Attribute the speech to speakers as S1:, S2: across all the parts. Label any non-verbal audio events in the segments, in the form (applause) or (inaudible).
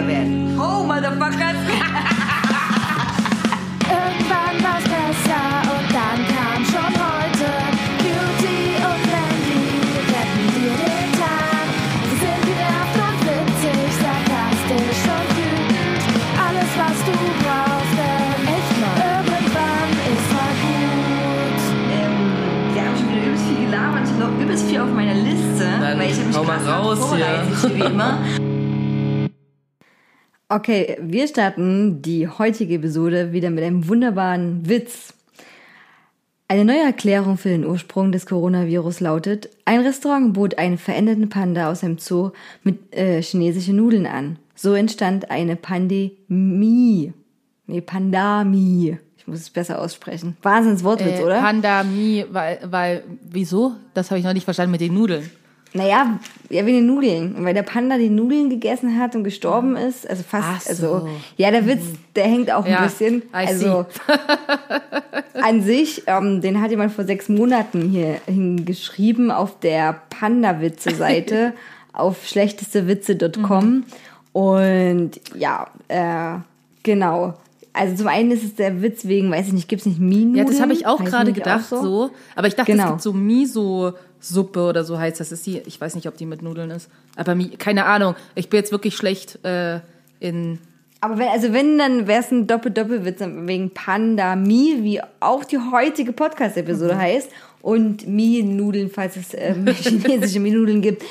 S1: kitschiger werden. Oh, Motherfuckers. (laughs)
S2: Irgendwann war's besser und dann kam schon heute. Beauty und Wendy retten dir den Tag. Sie sind genervt und witzig, sarkastisch und wütend. Alles, was du brauchst, denn echt mal irgendwann ist mal gut.
S1: Ähm, wir haben schon wieder übelst viel gelabert. Ich habe noch übelst viel auf meiner Liste.
S3: Dann
S1: weil ich habe mich
S3: hau mal
S1: krass
S3: raus
S1: vorbereitet,
S3: hier.
S1: wie immer. (laughs)
S4: Okay, wir starten die heutige Episode wieder mit einem wunderbaren Witz. Eine neue Erklärung für den Ursprung des Coronavirus lautet, ein Restaurant bot einen veränderten Panda aus einem Zoo mit äh, chinesischen Nudeln an. So entstand eine Pandemie. Nee, Pandemie. Ich muss es besser aussprechen. Wahnsinns Wortwitz,
S3: Äh,
S4: oder?
S3: Pandemie, weil, weil, wieso? Das habe ich noch nicht verstanden mit den Nudeln.
S4: Naja, ja, wie die Nudeln. Und weil der Panda die Nudeln gegessen hat und gestorben ist, also fast,
S3: Ach so.
S4: also, ja, der Witz, der hängt auch ein
S3: Ja,
S4: bisschen. Also, (laughs) an sich, ähm, den hat jemand vor sechs Monaten hier hingeschrieben auf der Panda-Witze-Seite (laughs) auf schlechtestewitze.com. Und ja, äh, genau. Also zum einen ist es der Witz wegen, weiß ich nicht, gibt's nicht Minen?
S3: Ja, das habe ich auch gerade gedacht
S4: auch
S3: so? Aber ich dachte,
S4: Genau.
S3: es gibt so Miso-Suppe oder so heißt das. Ist die, ich weiß nicht, ob die mit Nudeln ist. Aber keine Ahnung. Ich bin jetzt wirklich schlecht äh, in.
S4: Aber wenn, also wenn, dann wäre es ein Doppel-Doppelwitz wegen Pandemie, wie auch die heutige Podcast-Episode heißt. Und Mie-Nudeln, falls es ähm, (laughs) chinesische Mie-Nudeln gibt.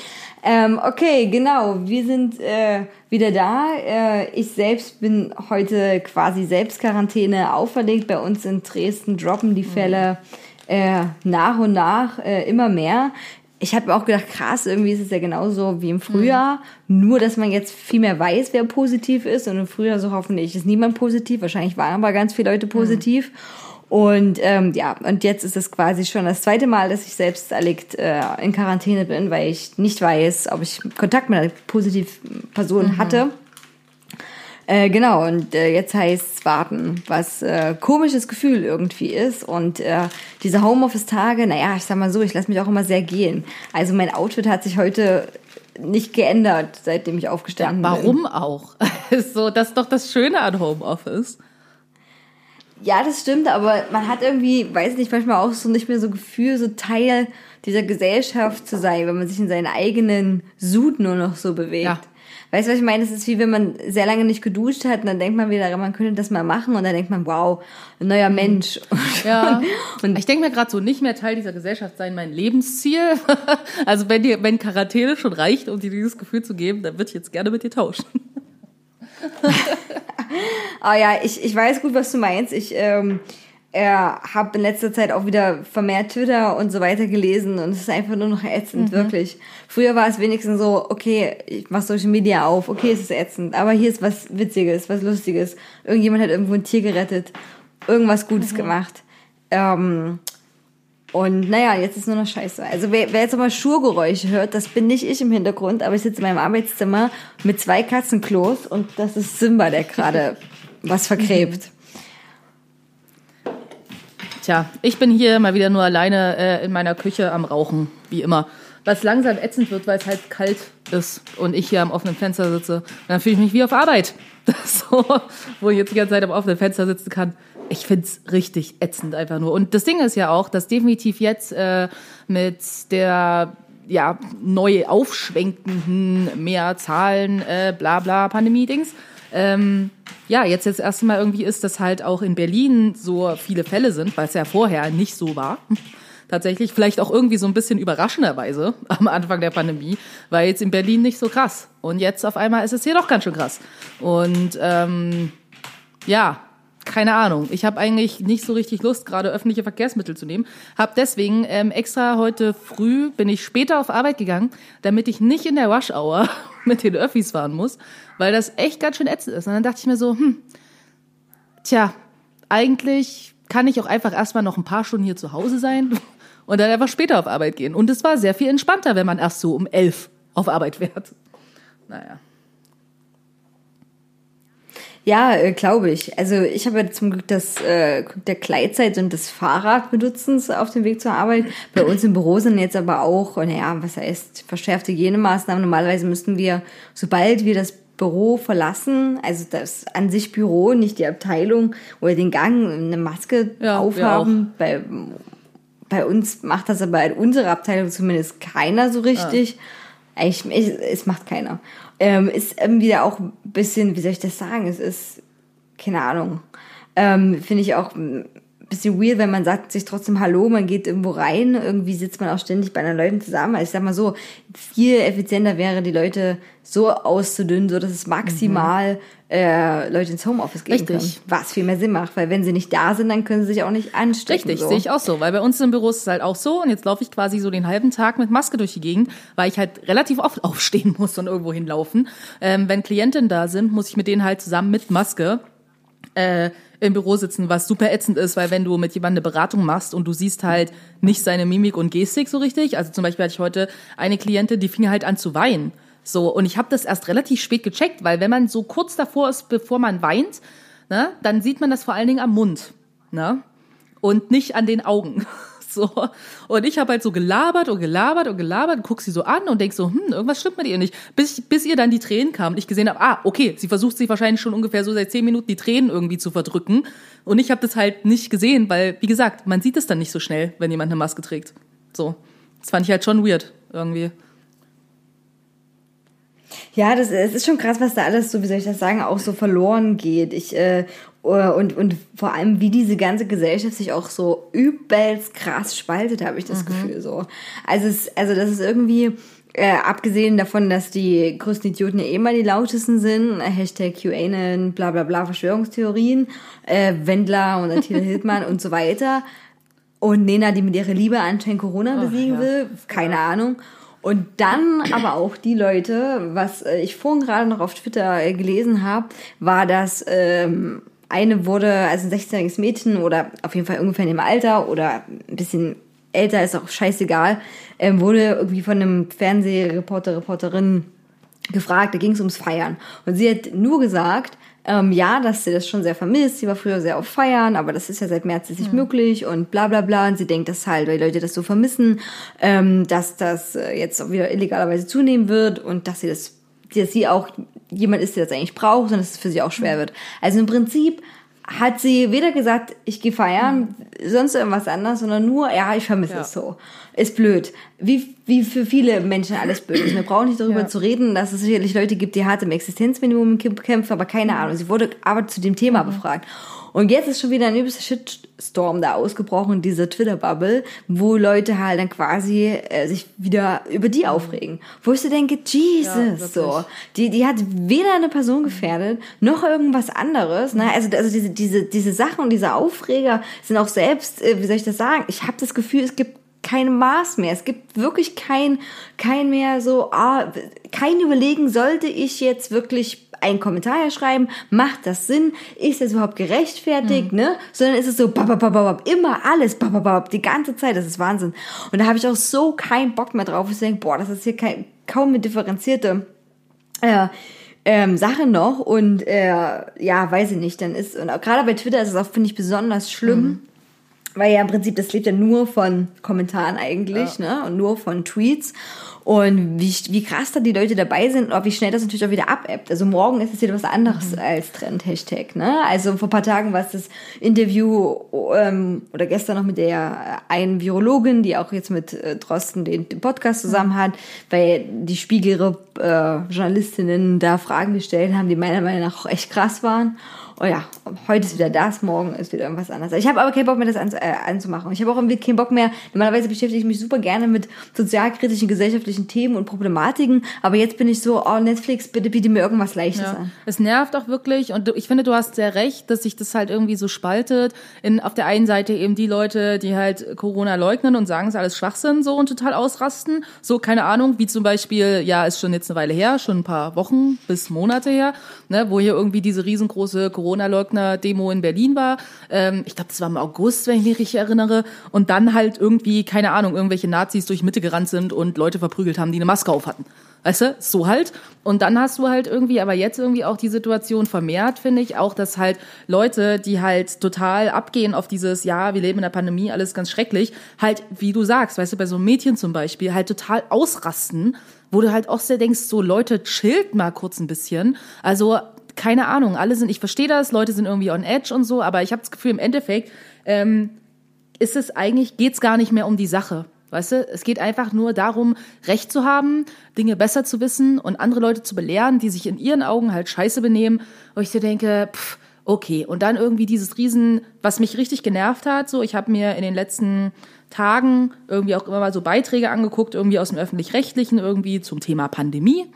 S4: Ähm, okay, genau. Wir sind äh, wieder da. Äh, ich selbst bin heute quasi Selbstquarantäne auferlegt. Bei uns in Dresden droppen die Fälle äh, nach und nach äh, immer mehr. Ich habe mir auch gedacht, krass, irgendwie ist es ja genauso wie im Frühjahr. Nur, dass man jetzt viel mehr weiß, wer positiv ist. Und im Frühjahr so hoffentlich ist niemand positiv. Wahrscheinlich waren aber ganz viele Leute positiv. Und ähm, ja, und jetzt ist es quasi schon das zweite Mal, dass ich selbst erlegt äh, in Quarantäne bin, weil ich nicht weiß, ob ich Kontakt mit einer positiven Person hatte. Äh, genau, und äh, jetzt heißt es warten, was äh, komisches Gefühl irgendwie ist. Und äh, diese Homeoffice-Tage, naja, ich sag mal so, ich lasse mich auch immer sehr gehen. Also mein Outfit hat sich heute nicht geändert, seitdem ich aufgestanden bin.
S3: Warum auch? (laughs) so, das ist doch das Schöne an Homeoffice.
S4: Ja, das stimmt, aber man hat irgendwie, weiß nicht, manchmal auch so nicht mehr so Gefühl, so Teil dieser Gesellschaft zu sein, wenn man sich in seinen eigenen Sud nur noch so bewegt.
S3: Ja.
S4: Weißt du, was ich meine? Es ist wie wenn man sehr lange nicht geduscht hat und dann denkt man wieder, man könnte das mal machen und dann denkt man, wow, ein neuer Mensch. (laughs)
S3: Ja.
S4: Und
S3: ich denke mir gerade so, nicht mehr Teil dieser Gesellschaft sein mein Lebensziel. (laughs) also wenn dir, wenn Quarantäne schon reicht, um dir dieses Gefühl zu geben, dann würde ich jetzt gerne mit dir tauschen. (laughs)
S4: Ah ja, ich, ich weiß gut, was du meinst. Ich ähm, äh, habe in letzter Zeit auch wieder vermehrt Twitter und so weiter gelesen und es ist einfach nur noch ätzend, wirklich. Früher war es wenigstens so, okay, ich mach Social Media auf, okay, es ist ätzend, aber hier ist was Witziges, was Lustiges. Irgendjemand hat irgendwo ein Tier gerettet, irgendwas Gutes gemacht. Ähm, und naja, jetzt ist nur noch scheiße. Also wer, wer jetzt nochmal Schurgeräusche hört, das bin nicht ich im Hintergrund, aber ich sitze in meinem Arbeitszimmer mit zwei Katzenklos und das ist Simba, der gerade (laughs) was vergräbt.
S3: Tja, ich bin hier mal wieder nur alleine äh, in meiner Küche am Rauchen, wie immer. Was langsam ätzend wird, weil es halt kalt ist und ich hier am offenen Fenster sitze. Und dann fühle ich mich wie auf Arbeit. (laughs) so, wo ich jetzt die ganze Zeit am offenen Fenster sitzen kann. Ich find's richtig ätzend einfach nur. Und das Ding ist ja auch, dass definitiv jetzt äh, mit der ja, neu aufschwenkenden mehr Zahlen, äh, bla bla Pandemie-Dings, ähm, ja, jetzt jetzt erst mal irgendwie ist, dass halt auch in Berlin so viele Fälle sind, weil es ja vorher nicht so war. Tatsächlich, vielleicht auch irgendwie so ein bisschen überraschenderweise (laughs) am Anfang der Pandemie, weil jetzt in Berlin nicht so krass. Und jetzt auf einmal ist es hier doch ganz schön krass. Und ähm, ja, keine Ahnung. Ich habe eigentlich nicht so richtig Lust, gerade öffentliche Verkehrsmittel zu nehmen. Hab deswegen ähm, extra heute früh bin ich später auf Arbeit gegangen, damit ich nicht in der Rush Hour (laughs) mit den Öffis fahren muss, weil das echt ganz schön ätzend ist. Und dann dachte ich mir so, hm, tja, eigentlich kann ich auch einfach erstmal noch ein paar Stunden hier zu Hause sein (laughs) und dann einfach später auf Arbeit gehen. Und es war sehr viel entspannter, wenn man erst so um elf auf Arbeit fährt. Naja.
S4: Ja, äh, glaube ich. Also ich habe ja zum Glück das äh, der Gleitzeit und des Fahrradbenutzens auf dem Weg zur Arbeit. Bei uns im Büro sind jetzt aber auch, naja, was heißt verschärfte Hygienemaßnahmen. Normalerweise müssten wir, sobald wir das Büro verlassen, also das an sich Büro, nicht die Abteilung oder den Gang, eine Maske
S3: Ja,
S4: aufhaben. Bei, bei uns macht das aber in unserer Abteilung zumindest keiner so richtig. Ich, ich, es macht keiner. Ähm, ist irgendwie auch ein bisschen, wie soll ich das sagen? Es ist, keine Ahnung. Ähm, Finde ich auch bisschen weird, wenn man sagt sich trotzdem Hallo, man geht irgendwo rein, irgendwie sitzt man auch ständig bei anderen Leuten zusammen. Also ich sag mal so, viel effizienter wäre, die Leute so auszudünnen, so dass es maximal äh, Leute ins Homeoffice gehen
S3: Richtig.
S4: können. Was viel mehr Sinn macht, weil wenn sie nicht da sind, dann können sie sich auch nicht anstecken.
S3: Richtig,
S4: so.
S3: sehe ich auch so. Weil bei uns im Büro ist es halt auch so. Und jetzt laufe ich quasi so den halben Tag mit Maske durch die Gegend, weil ich halt relativ oft (laughs) aufstehen muss und irgendwo hinlaufen. Ähm, wenn Klientinnen da sind, muss ich mit denen halt zusammen mit Maske äh, im Büro sitzen, was super ätzend ist, weil wenn du mit jemandem eine Beratung machst und du siehst halt nicht seine Mimik und Gestik so richtig, also zum Beispiel hatte ich heute eine Klientin, die fing halt an zu weinen. So, und ich habe das erst relativ spät gecheckt, weil wenn man so kurz davor ist, bevor man weint, ne, dann sieht man das vor allen Dingen am Mund. Ne? Und nicht an den Augen. (laughs) (laughs) So. Und ich habe halt so gelabert und gelabert und gelabert und guck sie so an und denk so, hm, irgendwas stimmt mit ihr nicht. Bis, bis ihr dann die Tränen kamen und ich gesehen habe, ah, okay, sie versucht sich wahrscheinlich schon ungefähr so seit zehn Minuten die Tränen irgendwie zu verdrücken. Und ich habe das halt nicht gesehen, weil, wie gesagt, man sieht es dann nicht so schnell, wenn jemand eine Maske trägt. So. Das fand ich halt schon weird, irgendwie.
S4: Ja, das es ist schon krass, was da alles so, wie soll ich das sagen, auch so verloren geht. Ich äh, und und vor allem wie diese ganze Gesellschaft sich auch so übelst krass spaltet, habe ich das Gefühl so. Also es, also das ist irgendwie äh, abgesehen davon, dass die größten Idioten ja eh immer die lautesten sind, äh, Hashtag QAnon, bla bla bla, Verschwörungstheorien, äh, Wendler und Attila (laughs) Hildmann und so weiter. Und Nena, die mit ihrer Liebe anscheinend Corona besiegen
S3: ja.
S4: will, keine Ahnung. Und dann aber auch die Leute, was äh, ich vorhin gerade noch auf Twitter äh, gelesen habe, war, dass ähm, eine wurde, also ein 16-jähriges Mädchen oder auf jeden Fall ungefähr in dem Alter oder ein bisschen älter, ist auch scheißegal, ähm, wurde irgendwie von einem Fernsehreporter, Reporterin gefragt, da ging es ums Feiern. Und sie hat nur gesagt, ähm, ja, dass sie das schon sehr vermisst. Sie war früher sehr auf Feiern, aber das ist ja seit März jetzt nicht möglich und bla bla bla. Und sie denkt das halt, weil die Leute das so vermissen, ähm, dass das äh, jetzt auch wieder illegalerweise zunehmen wird und dass sie das, dass sie auch jemand ist, der das eigentlich braucht und dass es für sie auch schwer wird. Also im Prinzip hat sie weder gesagt, ich gehe feiern, sonst irgendwas anderes, sondern nur, ja, ich vermisse
S3: Ja.
S4: es so. Ist blöd. Wie, wie für viele Menschen alles blöd ist. Wir brauchen nicht darüber
S3: Ja.
S4: zu reden, dass es sicherlich Leute gibt, die hart im Existenzminimum kämpfen, aber keine Ahnung. Sie wurde aber zu dem Thema befragt. Und jetzt ist schon wieder ein übelster Shitstorm da ausgebrochen, diese Twitter-Bubble, wo Leute halt dann quasi äh, sich wieder über die aufregen. Wo ich so denke, Jesus,
S3: wirklich.
S4: so. Die, die hat weder eine Person gefährdet, noch irgendwas anderes. Ne? Also, also diese, diese, diese Sachen und diese Aufreger sind auch selbst, äh, wie soll ich das sagen? Ich habe das Gefühl, es gibt kein Maß mehr. Es gibt wirklich kein, kein mehr so, ah, kein Überlegen, sollte ich jetzt wirklich einen Kommentar hier schreiben? Macht das Sinn? Ist das überhaupt gerechtfertigt? Ne? Sondern ist es so, bap, immer alles, bap, die ganze Zeit. Das ist Wahnsinn. Und da habe ich auch so keinen Bock mehr drauf. Ich denke, boah, das ist hier kein, kaum eine differenzierte äh, ähm, Sache noch und äh, ja, weiß ich nicht, dann ist, und gerade bei Twitter ist es auch, finde ich, besonders schlimm, weil ja im Prinzip, das lebt ja nur von Kommentaren eigentlich, ne, und nur von Tweets. Und wie, wie krass da die Leute dabei sind und auch wie schnell das natürlich auch wieder abebbt. Also morgen ist es wieder was anderes als Trend-Hashtag, ne, also vor ein paar Tagen war es das Interview ähm, oder gestern noch mit der äh, einen Virologin, die auch jetzt mit äh, Drosten den, den Podcast zusammen hat, weil die Spiegel äh, Journalistinnen da Fragen gestellt haben, die meiner Meinung nach auch echt krass waren. Oh ja, heute ist wieder das, morgen ist wieder irgendwas anderes. Ich habe aber keinen Bock mehr, das an, äh, anzumachen. Ich habe auch irgendwie keinen Bock mehr. Normalerweise beschäftige ich mich super gerne mit sozialkritischen, gesellschaftlichen Themen und Problematiken. Aber jetzt bin ich so, oh Netflix, bitte biete mir irgendwas Leichtes
S3: Ja.
S4: an.
S3: Es nervt auch wirklich und du- ich finde, du hast sehr recht, dass sich das halt irgendwie so spaltet. In, auf der einen Seite eben die Leute, die halt Corona leugnen und sagen, es ist alles Schwachsinn so und total ausrasten. So, keine Ahnung, wie zum Beispiel, ja, ist schon jetzt eine Weile her, schon ein paar Wochen bis Monate her, ne, wo hier irgendwie diese riesengroße Corona-Leugner-Demo in Berlin war. Ähm, ich glaube, das war im August, wenn ich mich richtig erinnere. Und dann halt irgendwie, keine Ahnung, irgendwelche Nazis durch Mitte gerannt sind und Leute verprügelt haben, die eine Maske auf hatten. Weißt du, so halt. Und dann hast du halt irgendwie, aber jetzt irgendwie auch die Situation vermehrt, finde ich, auch, dass halt Leute, die halt total abgehen auf dieses, ja, wir leben in der Pandemie, alles ganz schrecklich, halt, wie du sagst, weißt du, bei so Mädchen zum Beispiel, halt total ausrasten, wo du halt auch sehr denkst, so Leute, chillt mal kurz ein bisschen. Also, keine Ahnung, alle sind, ich verstehe das, Leute sind irgendwie on edge und so, aber ich habe das Gefühl, im Endeffekt, ähm, ist es eigentlich, geht's gar nicht mehr um die Sache. Weißt du, es geht einfach nur darum, Recht zu haben, Dinge besser zu wissen und andere Leute zu belehren, die sich in ihren Augen halt scheiße benehmen. Wo ich so denke, pff, okay. Und dann irgendwie dieses Riesen, was mich richtig genervt hat, so, ich habe mir in den letzten Tagen irgendwie auch immer mal so Beiträge angeguckt, irgendwie aus dem Öffentlich-Rechtlichen, irgendwie zum Thema Pandemie.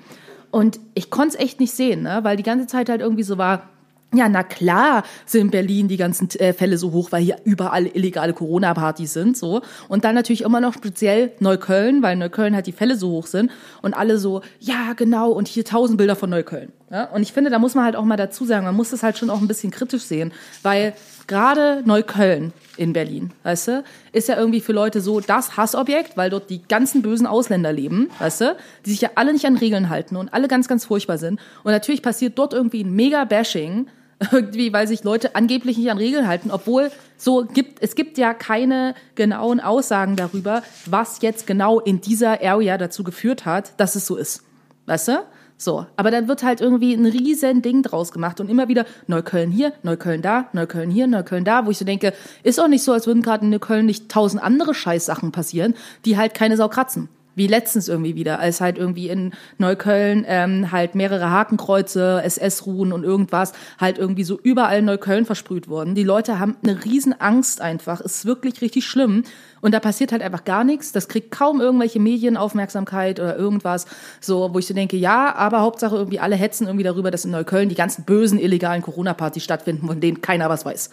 S3: Und ich konnte es echt nicht sehen, ne? weil die ganze Zeit halt irgendwie so war, ja, na klar sind in Berlin die ganzen äh, Fälle so hoch, weil hier überall illegale Corona-Partys sind, so. Und dann natürlich immer noch speziell Neukölln, weil Neukölln halt die Fälle so hoch sind. Und alle so, ja, genau, und hier tausend Bilder von Neukölln. Ja? Und ich finde, da muss man halt auch mal dazu sagen, man muss das halt schon auch ein bisschen kritisch sehen, weil gerade Neukölln in Berlin, weißt du, ist ja irgendwie für Leute so das Hassobjekt, weil dort die ganzen bösen Ausländer leben, weißt du, die sich ja alle nicht an Regeln halten und alle ganz, ganz furchtbar sind. Und natürlich passiert dort irgendwie ein Mega-Bashing, (laughs) irgendwie, weil sich Leute angeblich nicht an Regeln halten, obwohl so gibt, es gibt ja keine genauen Aussagen darüber, was jetzt genau in dieser Area dazu geführt hat, dass es so ist. Weißt du? So, aber dann wird halt irgendwie ein riesen Ding draus gemacht und immer wieder Neukölln hier, Neukölln da, Neukölln hier, Neukölln da, wo ich so denke, ist auch nicht so, als würden gerade in Neukölln nicht tausend andere Scheißsachen passieren, die halt keine Sau kratzen. Wie letztens irgendwie wieder, als halt irgendwie in Neukölln ähm, halt mehrere Hakenkreuze, SS-Ruhen und irgendwas halt irgendwie so überall in Neukölln versprüht wurden. Die Leute haben eine riesen Angst einfach. Ist wirklich richtig schlimm. Und da passiert halt einfach gar nichts. Das kriegt kaum irgendwelche Medienaufmerksamkeit oder irgendwas. So, wo ich so denke, ja, aber Hauptsache irgendwie alle hetzen irgendwie darüber, dass in Neukölln die ganzen bösen illegalen Corona-Partys stattfinden, von denen keiner was weiß.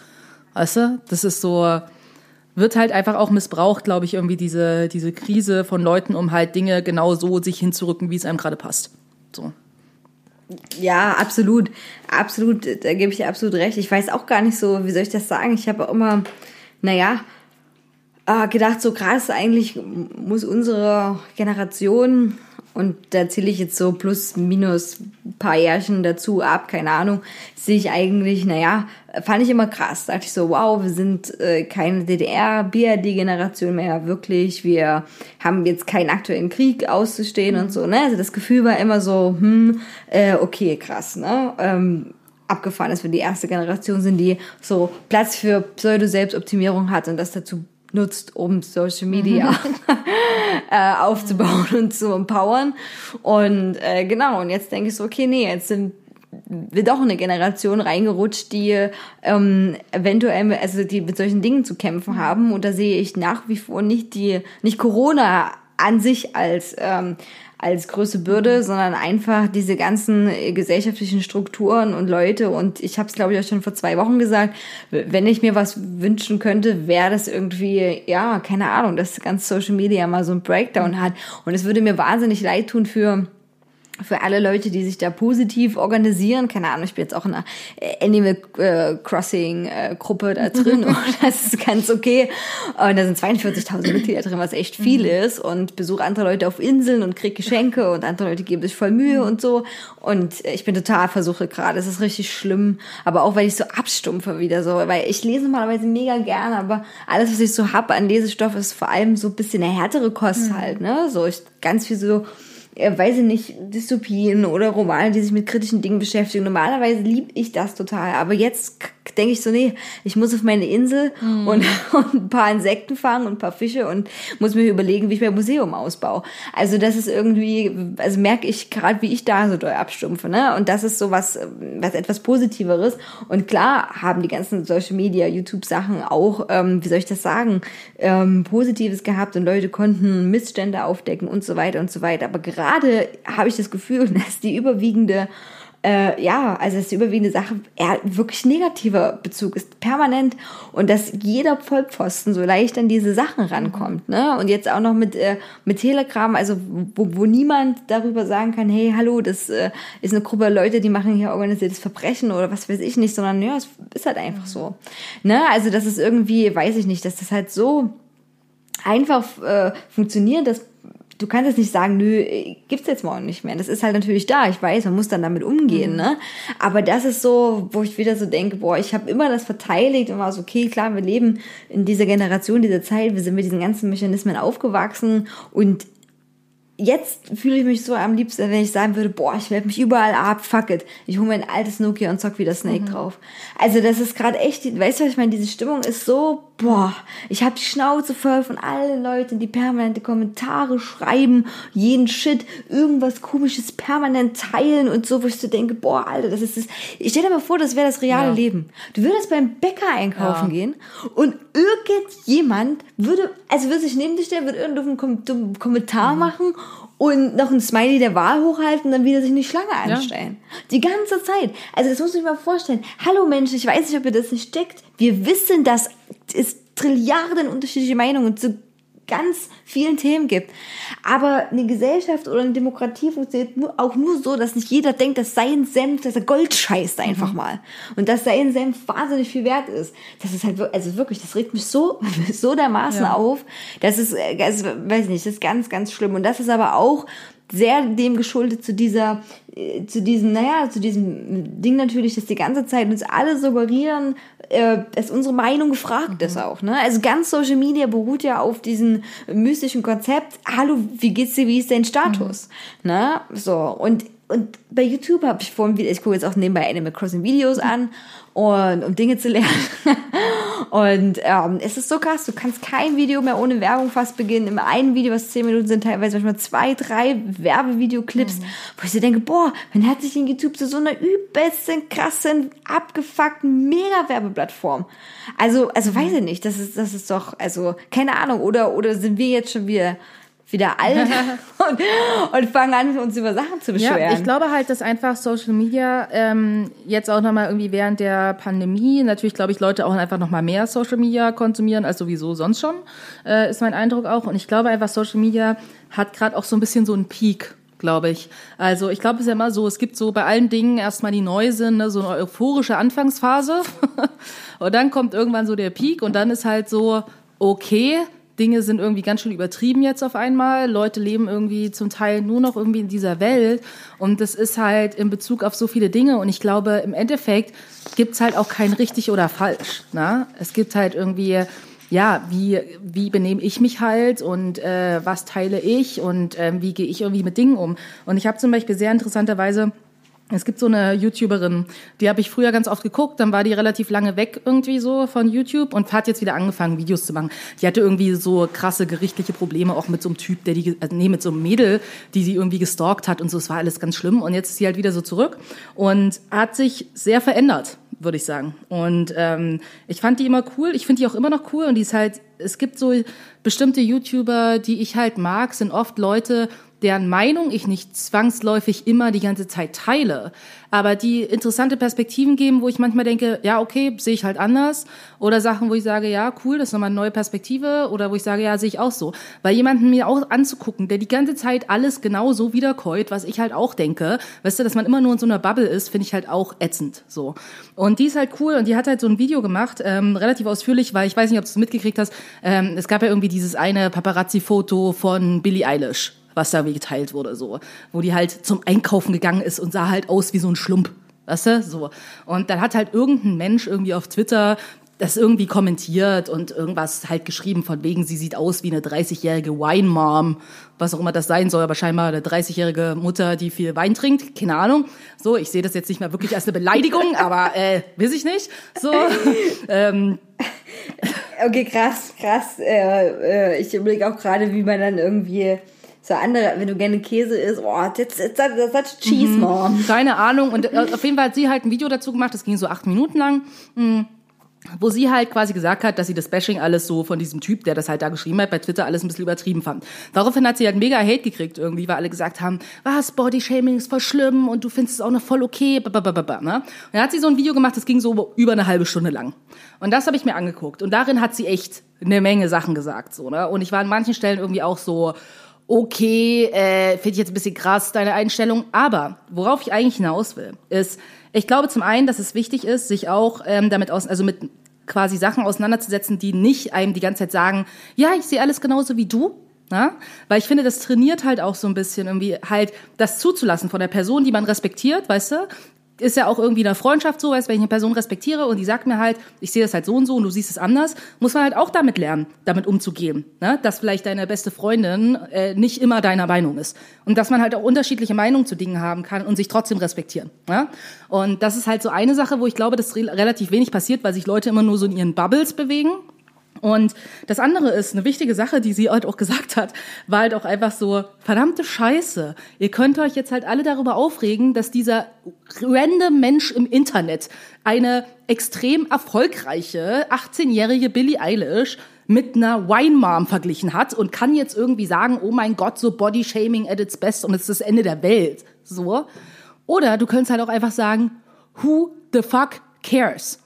S3: Weißt du? Das ist so, wird halt einfach auch missbraucht, glaube ich, irgendwie diese, diese Krise von Leuten, um halt Dinge genau so sich hinzurücken, wie es einem gerade passt. So.
S4: Ja, absolut. Absolut, da gebe ich dir absolut recht. Ich weiß auch gar nicht so, wie soll ich das sagen? Ich habe auch immer, naja, äh, gedacht, so krass, eigentlich muss unsere Generation, und da zähle ich jetzt so plus, minus paar Jährchen dazu ab, keine Ahnung, sehe ich eigentlich, naja, fand ich immer krass. Dachte ich so, wow, wir sind äh, keine DDR-BRD-Generation mehr, wirklich. Wir haben jetzt keinen aktuellen Krieg auszustehen und so, ne? Also das Gefühl war immer so, hm, äh, okay, krass, ne? Ähm, abgefahren, dass wir die erste Generation sind, die so Platz für Pseudo-Selbstoptimierung hat und das dazu nutzt, um Social Media (laughs) äh, aufzubauen und zu empowern. Und äh, genau, und jetzt denke ich so, okay, nee, jetzt sind wir doch eine Generation reingerutscht, die ähm, eventuell, also die mit solchen Dingen zu kämpfen haben. Und da sehe ich nach wie vor nicht die, nicht Corona an sich als ähm, als größte Bürde, sondern einfach diese ganzen äh, gesellschaftlichen Strukturen und Leute. Und ich habe es, glaube ich, auch schon vor zwei Wochen gesagt, wenn ich mir was wünschen könnte, wäre das irgendwie, ja, keine Ahnung, dass ganz Social Media mal so ein Breakdown hat. Und es würde mir wahnsinnig leid tun für für alle Leute, die sich da positiv organisieren, keine Ahnung, ich bin jetzt auch in einer Animal äh, Crossing äh, Gruppe da (laughs) drin und das ist ganz okay. Und da sind 42.000 (clears throat) Mitglieder drin, was echt viel ist und besuche andere Leute auf Inseln und krieg Geschenke und andere Leute geben sich voll Mühe und so. Und ich bin total versuche gerade, es ist richtig schlimm, aber auch weil ich so abstumpfe wieder so, weil ich lese normalerweise mega gerne, aber alles, was ich so hab an Lesestoff ist vor allem so ein bisschen eine härtere Kost halt, ne, so ich ganz viel so äh, weiß ich nicht, Dystopien oder Romane, die sich mit kritischen Dingen beschäftigen. Normalerweise liebe ich das total, aber jetzt denke ich so, nee, ich muss auf meine Insel und, (laughs) und ein paar Insekten fangen und ein paar Fische und muss mir überlegen, wie ich mein Museum ausbaue. Also das ist irgendwie, also merke ich gerade, wie ich da so doll abstumpfe, ne? Und das ist so was, was etwas Positiveres. Und klar haben die ganzen Social Media, YouTube-Sachen auch, ähm, wie soll ich das sagen, ähm, Positives gehabt und Leute konnten Missstände aufdecken und so weiter und so weiter. Aber gerade habe ich das Gefühl, (laughs) dass die überwiegende äh, ja, also das ist die überwiegende Sache, eher wirklich negativer Bezug ist, permanent. Und dass jeder Vollpfosten so leicht an diese Sachen rankommt. Ne? Und jetzt auch noch mit, äh, mit Telegram, also wo, wo niemand darüber sagen kann, hey, hallo, das äh, ist eine Gruppe Leute, die machen hier organisiertes Verbrechen oder was weiß ich nicht, sondern ja, es ist halt einfach so. Ne? Also das ist irgendwie, weiß ich nicht, dass das halt so einfach äh, funktioniert, dass du kannst jetzt nicht sagen, nö, gibt's jetzt morgen nicht mehr. Das ist halt natürlich da. Ich weiß, man muss dann damit umgehen, ne? Aber das ist so, wo ich wieder so denke, boah, ich habe immer das verteidigt und war so, okay, klar, wir leben in dieser Generation, dieser Zeit, wir sind mit diesen ganzen Mechanismen aufgewachsen und jetzt fühle ich mich so am liebsten, wenn ich sagen würde, boah, ich melde mich überall ab, fuck it. Ich hole mein altes Nokia und zock wieder Snake drauf. Also das ist gerade echt, weißt du, was ich meine, diese Stimmung ist so, boah, ich habe die Schnauze voll von allen Leuten, die permanente Kommentare schreiben, jeden Shit, irgendwas komisches permanent teilen und so, wo ich so denke, boah, Alter, das ist das. Ich stell dir mal vor, das wäre das reale
S3: Ja.
S4: Leben. Du würdest beim Bäcker einkaufen
S3: Ja.
S4: gehen und irgendjemand würde, also würde sich neben dich stellen, würde irgendeinen Kom Kommentar machen und noch ein Smiley der Wahl hochhalten und dann wieder sich in die Schlange anstellen. Die ganze Zeit. Also das muss ich mir mal vorstellen. Hallo Menschen, ich weiß nicht, ob ihr das nicht steckt. Wir wissen, dass es Trilliarden unterschiedliche Meinungen zu ganz vielen Themen gibt. Aber eine Gesellschaft oder eine Demokratie funktioniert nur, auch nur so, dass nicht jeder denkt, dass sein Senf, dass er Gold scheißt einfach mal. Und dass sein Senf wahnsinnig viel wert ist. Das ist halt, also wirklich, das regt mich so, (laughs) so dermaßen
S3: Ja.
S4: auf. Das ist, also, weiß nicht, das ist ganz, ganz schlimm. Und das ist aber auch sehr dem geschuldet zu dieser, äh, zu diesem, naja, zu diesem Ding natürlich, dass die ganze Zeit uns alle suggerieren, äh, dass unsere Meinung gefragt ist auch, ne? Also ganz Social Media beruht ja auf diesem mystischen Konzept, hallo, wie geht's dir, wie ist dein Status? Ne? So, und und bei YouTube habe ich vorhin wieder, ich gucke jetzt auch nebenbei Animal Crossing Videos an und um Dinge zu lernen. (laughs) Und ähm, es ist so krass, du kannst kein Video mehr ohne Werbung fast beginnen. Im einen Video, was zehn Minuten sind, teilweise manchmal zwei, drei Werbevideoclips, wo ich so denke, boah, man hat sich in YouTube zu so einer übelsten, krassen, abgefuckten Mega-Werbeplattform. Also, also weiß ich nicht, das ist, das ist doch, also, keine Ahnung, oder, oder sind wir jetzt schon wieder, wieder alt (laughs) und, und fangen an, uns über Sachen zu beschweren?
S3: Ja, ich glaube halt, dass einfach Social Media ähm, jetzt auch nochmal irgendwie während der Pandemie, natürlich glaube ich, Leute auch einfach nochmal mehr Social Media konsumieren als sowieso sonst schon, äh, ist mein Eindruck auch. Und ich glaube einfach, Social Media hat gerade auch so ein bisschen so einen Peak glaube ich. Also ich glaube, es ist ja immer so, es gibt so bei allen Dingen erstmal die neu sind, ne, so eine euphorische Anfangsphase (laughs) und dann kommt irgendwann so der Peak und dann ist halt so, okay, Dinge sind irgendwie ganz schön übertrieben jetzt auf einmal. Leute leben irgendwie zum Teil nur noch irgendwie in dieser Welt. Und das ist halt in Bezug auf so viele Dinge. Und ich glaube, im Endeffekt gibt's halt auch kein richtig oder falsch. Ne? Es gibt halt irgendwie, ja, wie, wie benehme ich mich halt und äh, was teile ich und ähm, wie gehe ich irgendwie mit Dingen um. Und ich habe zum Beispiel sehr interessanterweise es gibt so eine YouTuberin, die habe ich früher ganz oft geguckt, dann war die relativ lange weg irgendwie so von YouTube und hat jetzt wieder angefangen, Videos zu machen. Die hatte irgendwie so krasse gerichtliche Probleme, auch mit so einem Typ, der die, also nee, mit so einem Mädel, die sie irgendwie gestalkt hat und so, es war alles ganz schlimm. Und jetzt ist sie halt wieder so zurück und hat sich sehr verändert, würde ich sagen. Und ähm, ich fand die immer cool, ich finde die auch immer noch cool und die ist halt, es gibt so bestimmte YouTuber, die ich halt mag, sind oft Leute, deren Meinung ich nicht zwangsläufig immer die ganze Zeit teile, aber die interessante Perspektiven geben, wo ich manchmal denke, ja, okay, sehe ich halt anders. Oder Sachen, wo ich sage, ja, cool, das ist nochmal eine neue Perspektive. Oder wo ich sage, ja, sehe ich auch so. Weil jemanden mir auch anzugucken, der die ganze Zeit alles genau so wiederkäut, was ich halt auch denke, weißt du, dass man immer nur in so einer Bubble ist, finde ich halt auch ätzend, so. Und die ist halt cool und die hat halt so ein Video gemacht, ähm, relativ ausführlich, weil ich weiß nicht, ob du es mitgekriegt hast, ähm, es gab ja irgendwie dieses eine Paparazzi-Foto von Billie Eilish was da geteilt wurde, so. Wo die halt zum Einkaufen gegangen ist und sah halt aus wie so ein Schlump. Weißt du? So. Und dann hat halt irgendein Mensch irgendwie auf Twitter das irgendwie kommentiert und irgendwas halt geschrieben von wegen, sie sieht aus wie eine 30-jährige Wine-Mom, was auch immer das sein soll, aber scheinbar eine 30-jährige Mutter, die viel Wein trinkt, keine Ahnung. So, ich sehe das jetzt nicht mehr wirklich als eine Beleidigung, (laughs) aber äh, weiß ich nicht. So, (laughs) ähm,
S4: Okay, krass, krass. Äh, äh, ich überlege auch gerade, wie man dann irgendwie so andere, wenn du gerne Käse isst, oh, that's, that's, that's, cheese, mom.
S3: keine Ahnung. Und äh, auf jeden Fall hat sie halt ein Video dazu gemacht, das ging so acht Minuten lang. mh, wo sie halt quasi gesagt hat, dass sie das Bashing alles so von diesem Typ, der das halt da geschrieben hat, bei Twitter alles ein bisschen übertrieben fand. Daraufhin hat sie halt mega Hate gekriegt irgendwie, weil alle gesagt haben, was, Bodyshaming ist voll schlimm und du findest es auch noch voll okay, babababa, ne? Und dann hat sie so ein Video gemacht, das ging so über eine halbe Stunde lang. Und das habe ich mir angeguckt. Und darin hat sie echt eine Menge Sachen gesagt, so, ne? Und ich war an manchen Stellen irgendwie auch so, okay, äh, finde ich jetzt ein bisschen krass, deine Einstellung. Aber worauf ich eigentlich hinaus will, ist, ich glaube zum einen, dass es wichtig ist, sich auch ähm, damit aus, also mit quasi Sachen auseinanderzusetzen, die nicht einem die ganze Zeit sagen, ja, ich sehe alles genauso wie du. Ja? Weil ich finde, das trainiert halt auch so ein bisschen irgendwie halt das zuzulassen von der Person, die man respektiert, weißt du? Ist ja auch irgendwie in der Freundschaft so, weißt, wenn ich eine Person respektiere und die sagt mir halt, ich sehe das halt so und so und du siehst es anders, muss man halt auch damit lernen, damit umzugehen. Ne? Dass vielleicht deine beste Freundin äh, nicht immer deiner Meinung ist. Und dass man halt auch unterschiedliche Meinungen zu Dingen haben kann und sich trotzdem respektieren. Ja? Und das ist halt so eine Sache, wo ich glaube, dass re relativ wenig passiert, weil sich Leute immer nur so in ihren Bubbles bewegen. Und das andere ist, eine wichtige Sache, die sie halt auch gesagt hat, war halt auch einfach so, verdammte Scheiße. Ihr könnt euch jetzt halt alle darüber aufregen, dass dieser random Mensch im Internet eine extrem erfolgreiche 18-jährige Billie Eilish mit einer Wine Mom verglichen hat und kann jetzt irgendwie sagen, oh mein Gott, so Body Shaming at its best und es ist das Ende der Welt. So. Oder du könntest halt auch einfach sagen, who the fuck cares?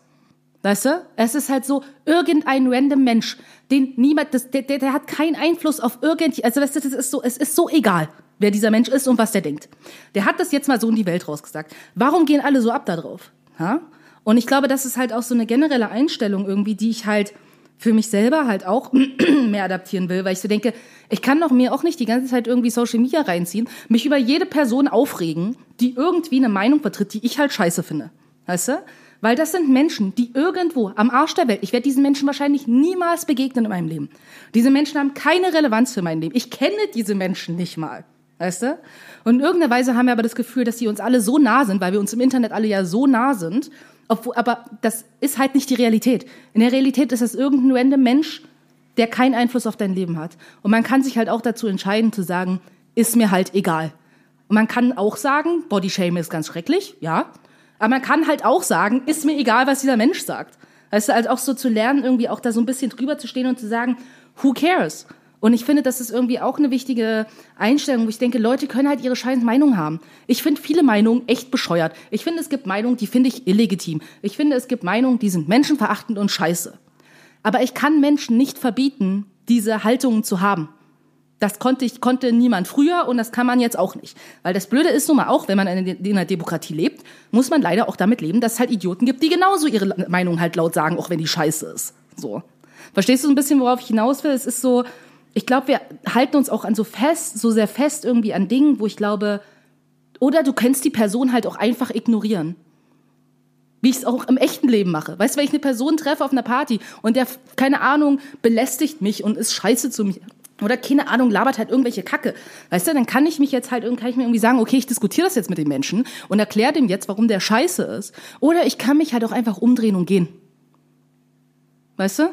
S3: Weißt du? Es ist halt so, irgendein random Mensch, den niemand, das, der, der, der hat keinen Einfluss auf irgend, also du, das ist so, es ist so egal, wer dieser Mensch ist und was der denkt. Der hat das jetzt mal so in die Welt rausgesagt. Warum gehen alle so ab da drauf? Ha? Und ich glaube, das ist halt auch so eine generelle Einstellung irgendwie, die ich halt für mich selber halt auch (clears throat) mehr adaptieren will, weil ich so denke, ich kann doch mir auch nicht die ganze Zeit irgendwie Social Media reinziehen, mich über jede Person aufregen, die irgendwie eine Meinung vertritt, die ich halt scheiße finde. Weißt du? Weil das sind Menschen, die irgendwo am Arsch der Welt, ich werde diesen Menschen wahrscheinlich niemals begegnen in meinem Leben. Diese Menschen haben keine Relevanz für mein Leben. Ich kenne diese Menschen nicht mal. Weißt du? Und in irgendeiner Weise haben wir aber das Gefühl, dass sie uns alle so nah sind, weil wir uns im Internet alle ja so nah sind. Obwohl, aber das ist halt nicht die Realität. In der Realität ist das irgendein random Mensch, der keinen Einfluss auf dein Leben hat. Und man kann sich halt auch dazu entscheiden zu sagen, ist mir halt egal. Und man kann auch sagen, Bodyshaming ist ganz schrecklich, ja. Aber man kann halt auch sagen, ist mir egal, was dieser Mensch sagt. Weißt du, also auch so zu lernen, irgendwie auch da so ein bisschen drüber zu stehen und zu sagen, who cares? Und ich finde, das ist irgendwie auch eine wichtige Einstellung, wo ich denke, Leute können halt ihre scheiß Meinung haben. Ich finde viele Meinungen echt bescheuert. Ich finde, es gibt Meinungen, die finde ich illegitim. Ich finde, es gibt Meinungen, die sind menschenverachtend und scheiße. Aber ich kann Menschen nicht verbieten, diese Haltungen zu haben. Das konnte ich, konnte niemand früher und das kann man jetzt auch nicht. Weil das Blöde ist nun mal auch, wenn man in in einer Demokratie lebt, muss man leider auch damit leben, dass es halt Idioten gibt, die genauso ihre Meinung halt laut sagen, auch wenn die scheiße ist. So. Verstehst du so ein bisschen, worauf ich hinaus will? Es ist so, ich glaube, wir halten uns auch an so fest, so sehr fest irgendwie an Dingen, wo ich glaube, oder du kannst die Person halt auch einfach ignorieren. Wie ich es auch im echten Leben mache. Weißt du, wenn ich eine Person treffe auf einer Party und der, keine Ahnung, belästigt mich und ist scheiße zu mir. Oder keine Ahnung, labert halt irgendwelche Kacke. Weißt du, dann kann ich mich jetzt halt, kann ich mir irgendwie sagen, okay, ich diskutiere das jetzt mit dem Menschen und erkläre dem jetzt, warum der scheiße ist. Oder ich kann mich halt auch einfach umdrehen und gehen. Weißt du?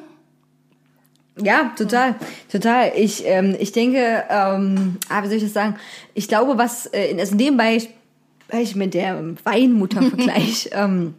S4: Ja, total, total. Ich, ähm, ich denke, ähm, ah, wie soll ich das sagen? Ich glaube, was äh, in, also dem Beispiel mit der Weinmutter-Vergleich, (laughs) ähm,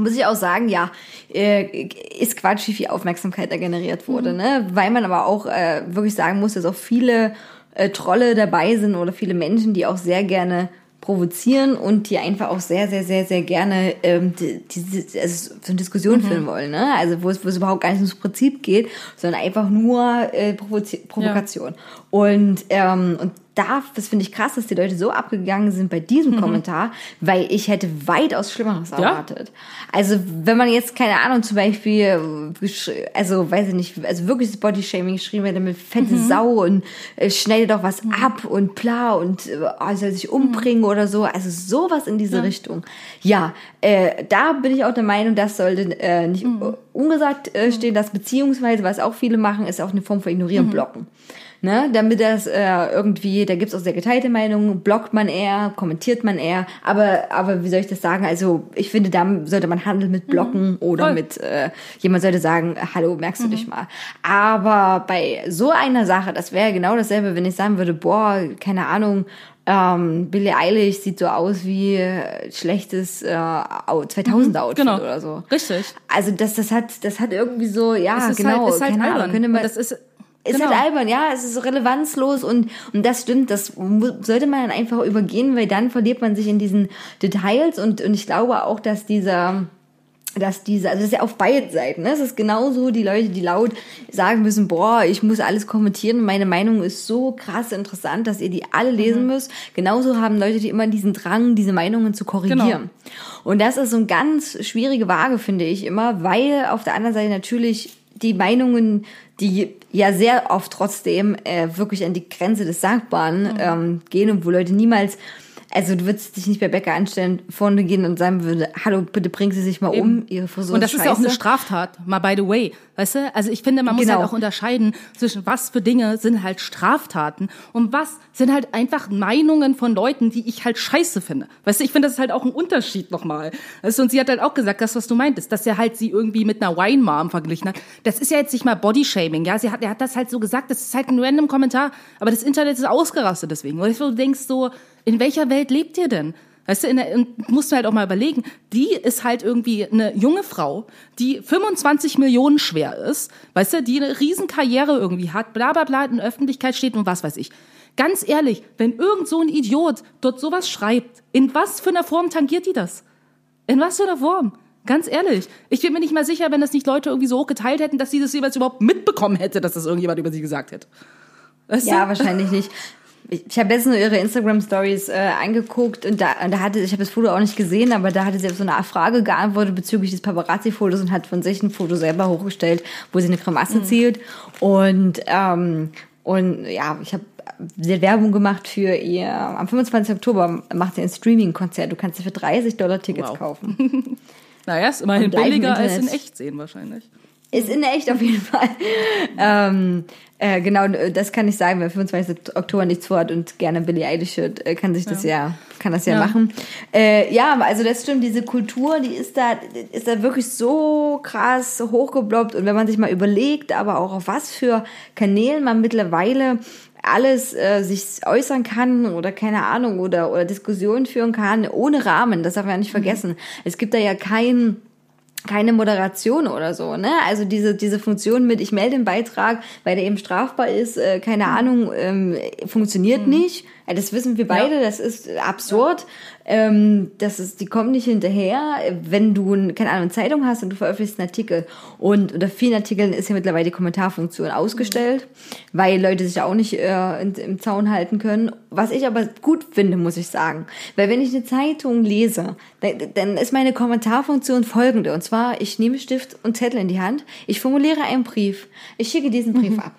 S4: muss ich auch sagen, ja, äh, ist Quatsch, wie viel Aufmerksamkeit da generiert wurde, ne? Weil man aber auch äh, wirklich sagen muss, dass auch viele äh, Trolle dabei sind oder viele Menschen, die auch sehr gerne provozieren und die einfach auch sehr, sehr, sehr, sehr gerne ähm, die, die, also so eine Diskussion führen wollen, ne? Also wo es, wo es überhaupt gar nicht ums Prinzip geht, sondern einfach nur äh, Provozi Provokation. Und, ähm, und da, das finde ich krass, dass die Leute so abgegangen sind bei diesem
S3: Mhm.
S4: Kommentar, weil ich hätte weitaus Schlimmeres erwartet. Also, wenn man jetzt, keine Ahnung, zum Beispiel, also, weiß ich nicht, also wirklich das Body-Shaming geschrieben hätte mit fette
S3: Mhm.
S4: Sau und äh, schnell doch was ab und bla und äh, oh, soll sich umbringen oder so. Also, sowas in diese Richtung. Ja, äh, da bin ich auch der Meinung, das sollte äh, nicht
S3: Mhm.
S4: ungesagt äh, stehen, dass beziehungsweise, was auch viele machen, ist auch eine Form von Ignorieren,
S3: Mhm.
S4: Blocken. Ne, damit das äh, irgendwie, da gibt's auch sehr geteilte Meinungen, blockt man eher, kommentiert man eher, aber, aber wie soll ich das sagen? Also ich finde, da sollte man handeln mit Blocken oder
S3: Mhm. Voll. Mhm.
S4: mit, äh, jemand sollte sagen, hallo, merkst du dich mal. Aber bei so einer Sache, das wäre genau dasselbe, wenn ich sagen würde, boah, keine Ahnung, ähm, Billie Eilish sieht so aus wie äh, schlechtes äh, 2000er-Outfit
S3: Genau.
S4: oder so.
S3: Richtig.
S4: Also das, das hat, das hat irgendwie so, ja,
S3: Es ist
S4: genau,
S3: halt, ist halt
S4: keine Ahnung, könnte man,
S3: das ist,
S4: ist
S3: genau.
S4: halt albern, ja, es ist relevanzlos und, und das stimmt, das sollte man dann einfach übergehen, weil dann verliert man sich in diesen Details und, und ich glaube auch, dass dieser, dass diese, also das ist ja auf beiden Seiten, ne? Es ist genauso die Leute, die laut sagen müssen, boah, ich muss alles kommentieren, meine Meinung ist so krass interessant, dass ihr die alle lesen müsst. Genauso haben Leute, die immer diesen Drang, diese Meinungen zu korrigieren.
S3: Genau.
S4: Und das ist so eine ganz schwierige Waage, finde ich immer, weil auf der anderen Seite natürlich die Meinungen, die ja sehr oft trotzdem äh, wirklich an die Grenze des Sagbaren ähm, gehen und wo Leute niemals, also du würdest dich nicht bei Bäcker anstellen, vorne gehen und sagen würde, hallo, bitte bringen Sie sich mal um, Ihre Frisur
S3: Und das ist ja auch eine. Straftat, mal by the way. Weißt du? Also ich finde, man muss
S4: Genau.
S3: halt auch unterscheiden zwischen was für Dinge sind halt Straftaten und was sind halt einfach Meinungen von Leuten, die ich halt scheiße finde. Weißt du, ich finde, das ist halt auch ein Unterschied nochmal. Weißt du, und sie hat halt auch gesagt, das, was du meintest, dass er halt sie irgendwie mit einer Wine-Mom verglichen hat. Das ist ja jetzt nicht mal Bodyshaming, ja. Sie hat, er hat das halt so gesagt, das ist halt ein random Kommentar, aber das Internet ist ausgerastet deswegen. Und du denkst so, in welcher Welt lebt ihr denn? Weißt du, der, musst du halt auch mal überlegen, die ist halt irgendwie eine junge Frau, die 25 Millionen schwer ist, weißt du, die eine riesen Karriere irgendwie hat, bla bla bla, in der Öffentlichkeit steht und was weiß ich. Ganz ehrlich, wenn irgend so ein Idiot dort sowas schreibt, in was für einer Form tangiert die das? In was für einer Form? Ganz ehrlich. Ich bin mir nicht mal sicher, wenn das nicht Leute irgendwie so hoch geteilt hätten, dass sie das jeweils überhaupt mitbekommen hätte, dass das irgendjemand über sie gesagt hätte. Weißt
S4: Ja,
S3: du?
S4: wahrscheinlich nicht. Ich, habe letztens nur ihre Instagram-Stories äh, angeguckt und da, und da hatte, ich habe das Foto auch nicht gesehen, aber da hatte sie auf so eine Frage geantwortet bezüglich des Paparazzi-Fotos und hat von sich ein Foto selber hochgestellt, wo sie eine Grimasse
S3: Mhm.
S4: zielt. Und, ähm, und ja, ich habe sie hat Werbung gemacht für ihr, am 25. Oktober macht sie ein Streaming-Konzert. Du kannst dir für 30 Dollar Tickets
S3: Wow.
S4: kaufen. (laughs)
S3: Naja, ist immerhin billiger als in echt sehen wahrscheinlich.
S4: Ist in echt auf jeden Fall. ähm, äh, genau, das kann ich sagen, wer 25. Oktober nichts vorhat und gerne Billie Eilish hört, äh, kann sich das ja, kann das ja,
S3: Ja.
S4: machen. Äh, ja, also das stimmt, diese Kultur, die ist da, ist da wirklich so krass hochgebloppt und wenn man sich mal überlegt, aber auch auf was für Kanälen man mittlerweile alles äh, sich äußern kann oder keine Ahnung oder oder Diskussionen führen kann ohne Rahmen, das darf man ja nicht vergessen. Es gibt da ja kein keine Moderation oder so, ne? Also diese diese Funktion mit ich melde den Beitrag, weil der eben strafbar ist, äh, keine Ahnung, ähm, funktioniert nicht. Ja, das wissen wir beide, das ist absurd. Ähm, das ist, die kommen nicht hinterher. Wenn du, ein- keine Ahnung, eine Zeitung hast und du veröffentlichst einen Artikel und unter vielen Artikeln ist ja mittlerweile die Kommentarfunktion ausgestellt, weil Leute sich auch nicht äh, in, im Zaun halten können. Was ich aber gut finde, muss ich sagen. Weil wenn ich eine Zeitung lese, dann, dann ist meine Kommentarfunktion folgende. Und zwar, ich nehme Stift und Zettel in die Hand, ich formuliere einen Brief, ich schicke diesen Brief ab.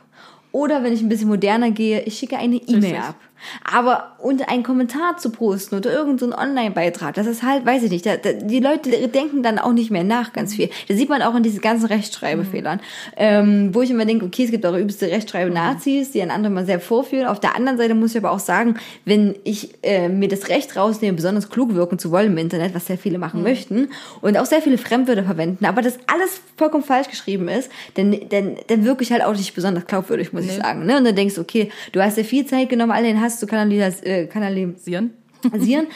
S4: Oder wenn ich ein bisschen moderner gehe, ich schicke eine E-Mail ab. Aber unter einen Kommentar zu posten oder irgendeinen Online-Beitrag, das ist halt, weiß ich nicht, da, da, die Leute denken dann auch nicht mehr nach ganz viel. Da sieht man auch in diesen ganzen Rechtschreibfehlern, ähm, wo ich immer denke, okay, es gibt auch übelste Rechtschreibe-Nazis, die an anderen mal sehr vorführen. Auf der anderen Seite muss ich aber auch sagen, wenn ich äh, mir das Recht rausnehme, besonders klug wirken zu wollen im Internet, was sehr viele machen möchten, und auch sehr viele Fremdwörter verwenden, aber das alles vollkommen falsch geschrieben ist, dann, dann, dann wirke ich halt auch nicht besonders glaubwürdig, muss ich sagen. Ne? Und dann denkst du, okay, du hast dir viel Zeit genommen, all den Hass zu kanalis äh, kanalisieren.
S3: Sieren?